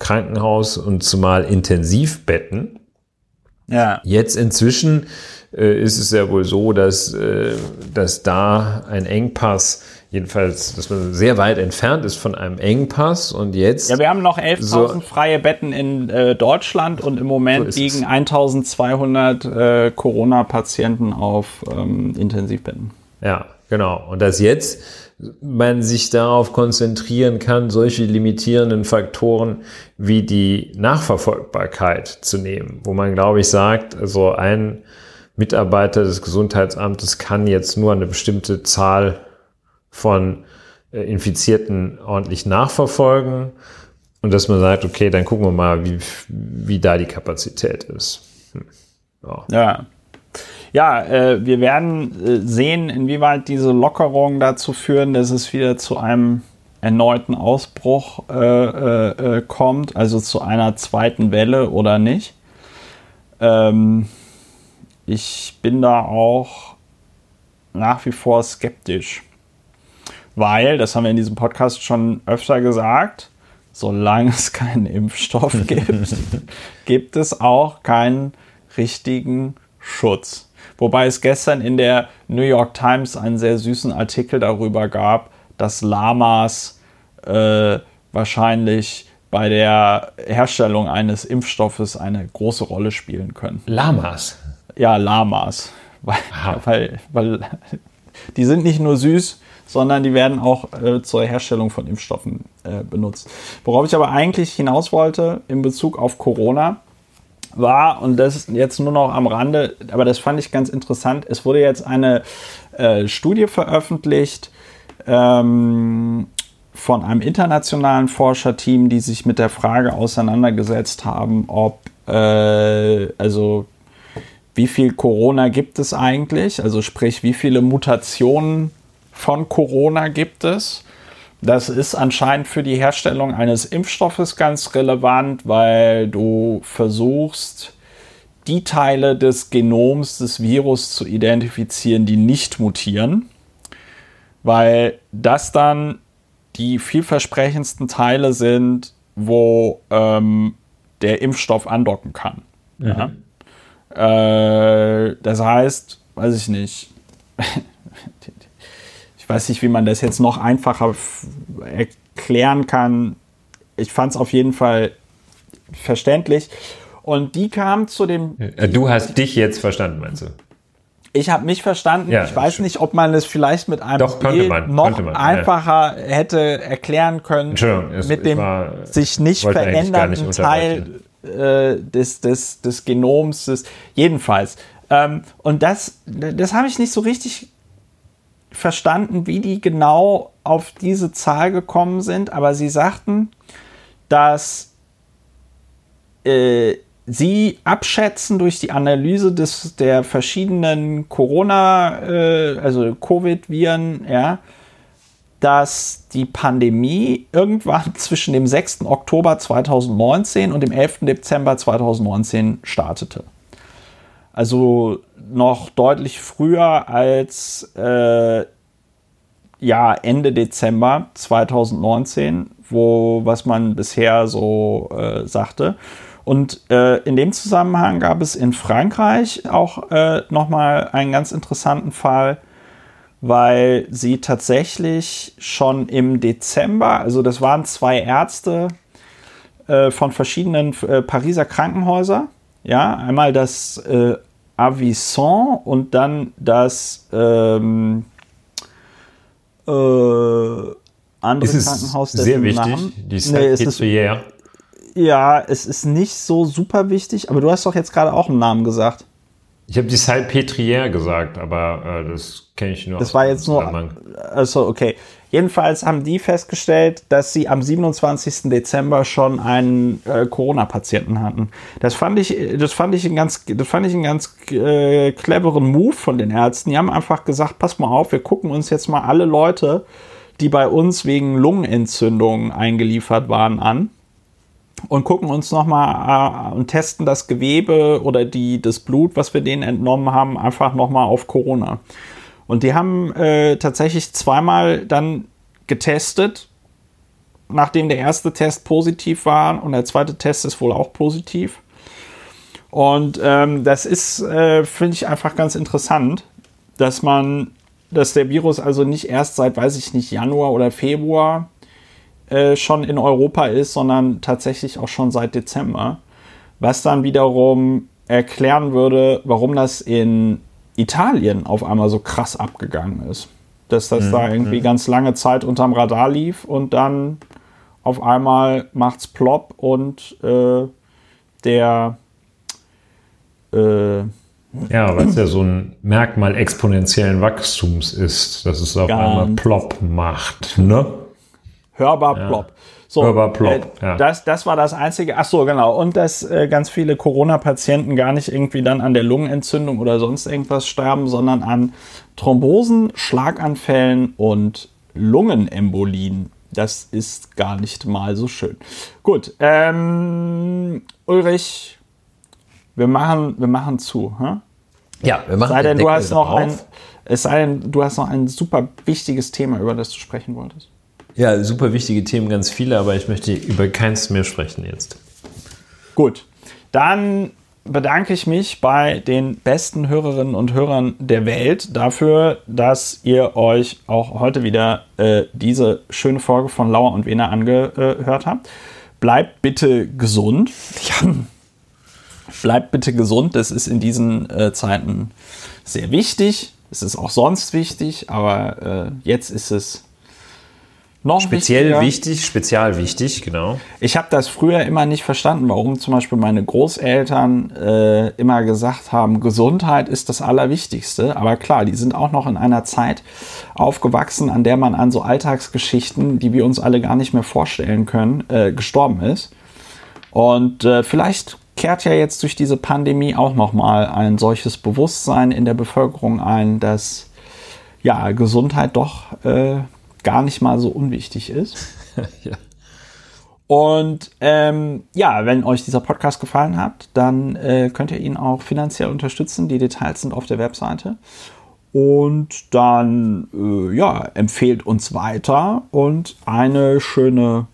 Krankenhaus und zumal Intensivbetten. Ja. Jetzt inzwischen äh, ist es ja wohl so, dass, äh, dass da ein Engpass jedenfalls, dass man sehr weit entfernt ist von einem Engpass und jetzt. Ja, wir haben noch 11.000 so, freie Betten in äh, Deutschland und im Moment so liegen 1.200 äh, Corona-Patienten auf ähm, Intensivbetten. Ja, genau. Und dass jetzt man sich darauf konzentrieren kann, solche limitierenden Faktoren wie die Nachverfolgbarkeit zu nehmen, wo man, glaube ich, sagt, also ein Mitarbeiter des Gesundheitsamtes kann jetzt nur eine bestimmte Zahl von äh, Infizierten ordentlich nachverfolgen und dass man sagt, okay, dann gucken wir mal, wie, wie da die Kapazität ist. Hm. Ja. ja. Ja, äh, wir werden äh, sehen, inwieweit diese Lockerungen dazu führen, dass es wieder zu einem erneuten Ausbruch äh, äh, äh kommt, also zu einer zweiten Welle oder nicht. Ähm, ich bin da auch nach wie vor skeptisch weil, das haben wir in diesem Podcast schon öfter gesagt, solange es keinen Impfstoff gibt, gibt es auch keinen richtigen Schutz. Wobei es gestern in der New York Times einen sehr süßen Artikel darüber gab, dass Lamas äh, wahrscheinlich bei der Herstellung eines Impfstoffes eine große Rolle spielen können. Lamas? Ja, Lamas. Weil, weil, weil die sind nicht nur süß, sondern die werden auch äh, zur Herstellung von Impfstoffen äh, benutzt. Worauf ich aber eigentlich hinaus wollte in Bezug auf Corona war, und das ist jetzt nur noch am Rande, aber das fand ich ganz interessant, es wurde jetzt eine äh, Studie veröffentlicht ähm, von einem internationalen Forscherteam, die sich mit der Frage auseinandergesetzt haben, ob äh, also wie viel Corona gibt es eigentlich? Also sprich, wie viele Mutationen von Corona gibt es. Das ist anscheinend für die Herstellung eines Impfstoffes ganz relevant, weil du versuchst, die Teile des Genoms des Virus zu identifizieren, die nicht mutieren, weil das dann die vielversprechendsten Teile sind, wo ähm, der Impfstoff andocken kann. Mhm. Ja? Äh, das heißt, weiß ich nicht, ich weiß nicht, wie man das jetzt noch einfacher erklären kann. Ich fand es auf jeden Fall verständlich. Und die kam zu dem. Du hast dich jetzt verstanden, meinst du? Ich habe mich verstanden. Ja, ich weiß nicht, ob man es vielleicht mit einem Doch, Bild man, noch man, einfacher ja. hätte erklären können. Es, mit dem war, sich nicht verändernden nicht Teil äh, des, des, des Genoms. Des, jedenfalls. Ähm, und das, das habe ich nicht so richtig verstanden, wie die genau auf diese Zahl gekommen sind, aber sie sagten, dass äh, sie abschätzen durch die Analyse des, der verschiedenen Corona, äh, also Covid-Viren, ja, dass die Pandemie irgendwann zwischen dem 6. Oktober 2019 und dem 11. Dezember 2019 startete. Also noch deutlich früher als äh, ja, Ende Dezember 2019, wo was man bisher so äh, sagte. Und äh, in dem Zusammenhang gab es in Frankreich auch äh, nochmal einen ganz interessanten Fall, weil sie tatsächlich schon im Dezember, also das waren zwei Ärzte äh, von verschiedenen äh, Pariser Krankenhäusern, ja, einmal das Avisson und dann das ähm, äh, andere ist Krankenhaus. Sehr wichtig, Namen, die. Nee, ja, es ist nicht so super wichtig, aber du hast doch jetzt gerade auch einen Namen gesagt. Ich habe die Salpêtrière gesagt, aber äh, das kenne ich nur. Das war jetzt nur. Also, okay. Jedenfalls haben die festgestellt, dass sie am 27. Dezember schon einen äh, Corona-Patienten hatten. Das fand ich, das fand ich einen ganz, das fand ich einen ganz äh, cleveren Move von den Ärzten. Die haben einfach gesagt, pass mal auf, wir gucken uns jetzt mal alle Leute, die bei uns wegen Lungenentzündungen eingeliefert waren, an und gucken uns nochmal äh, und testen das Gewebe oder die, das Blut, was wir denen entnommen haben, einfach nochmal auf Corona. Und die haben äh, tatsächlich zweimal dann getestet, nachdem der erste Test positiv war und der zweite Test ist wohl auch positiv. Und ähm, das ist, äh, finde ich, einfach ganz interessant, dass man, dass der Virus also nicht erst seit, weiß ich nicht, Januar oder Februar äh, schon in Europa ist, sondern tatsächlich auch schon seit Dezember. Was dann wiederum erklären würde, warum das in Italien auf einmal so krass abgegangen ist. Dass das mhm. da irgendwie mhm. ganz lange Zeit unterm Radar lief und dann auf einmal macht's plopp und äh, der äh, ja, weil es ja so ein Merkmal exponentiellen Wachstums ist, dass es auf einmal plopp macht, ne? Hörbar ja. plopp. So, Hörbar plopp, äh, ja. das, das war das Einzige. Ach so, genau. Und dass äh, ganz viele Corona-Patienten gar nicht irgendwie dann an der Lungenentzündung oder sonst irgendwas sterben, sondern an Thrombosen, Schlaganfällen und Lungenembolien. Das ist gar nicht mal so schön. Gut, ähm, Ulrich, wir machen, wir machen zu. Hm? Ja, wir machen sei denn, du hast noch ein, Es sei denn, du hast noch ein super wichtiges Thema, über das du sprechen wolltest. Ja, super wichtige Themen, ganz viele, aber ich möchte über keins mehr sprechen jetzt. Gut, dann bedanke ich mich bei den besten Hörerinnen und Hörern der Welt dafür, dass ihr euch auch heute wieder äh, diese schöne Folge von Lauer und Wena angehört habt. Bleibt bitte gesund. Ja. Bleibt bitte gesund. Das ist in diesen äh, Zeiten sehr wichtig. Es ist auch sonst wichtig, aber äh, jetzt ist es noch Speziell wichtiger. wichtig, spezial wichtig, genau. Ich habe das früher immer nicht verstanden, warum zum Beispiel meine Großeltern äh, immer gesagt haben, Gesundheit ist das Allerwichtigste. Aber klar, die sind auch noch in einer Zeit aufgewachsen, an der man an so Alltagsgeschichten, die wir uns alle gar nicht mehr vorstellen können, äh, gestorben ist. Und äh, vielleicht kehrt ja jetzt durch diese Pandemie auch nochmal ein solches Bewusstsein in der Bevölkerung ein, dass ja Gesundheit doch äh, gar nicht mal so unwichtig ist. ja. Und ähm, ja, wenn euch dieser Podcast gefallen hat, dann äh, könnt ihr ihn auch finanziell unterstützen. Die Details sind auf der Webseite. Und dann, äh, ja, empfehlt uns weiter und eine schöne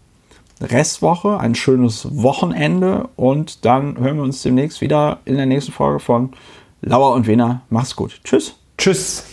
Restwoche, ein schönes Wochenende. Und dann hören wir uns demnächst wieder in der nächsten Folge von Lauer und Wiener. Macht's gut. Tschüss. Tschüss.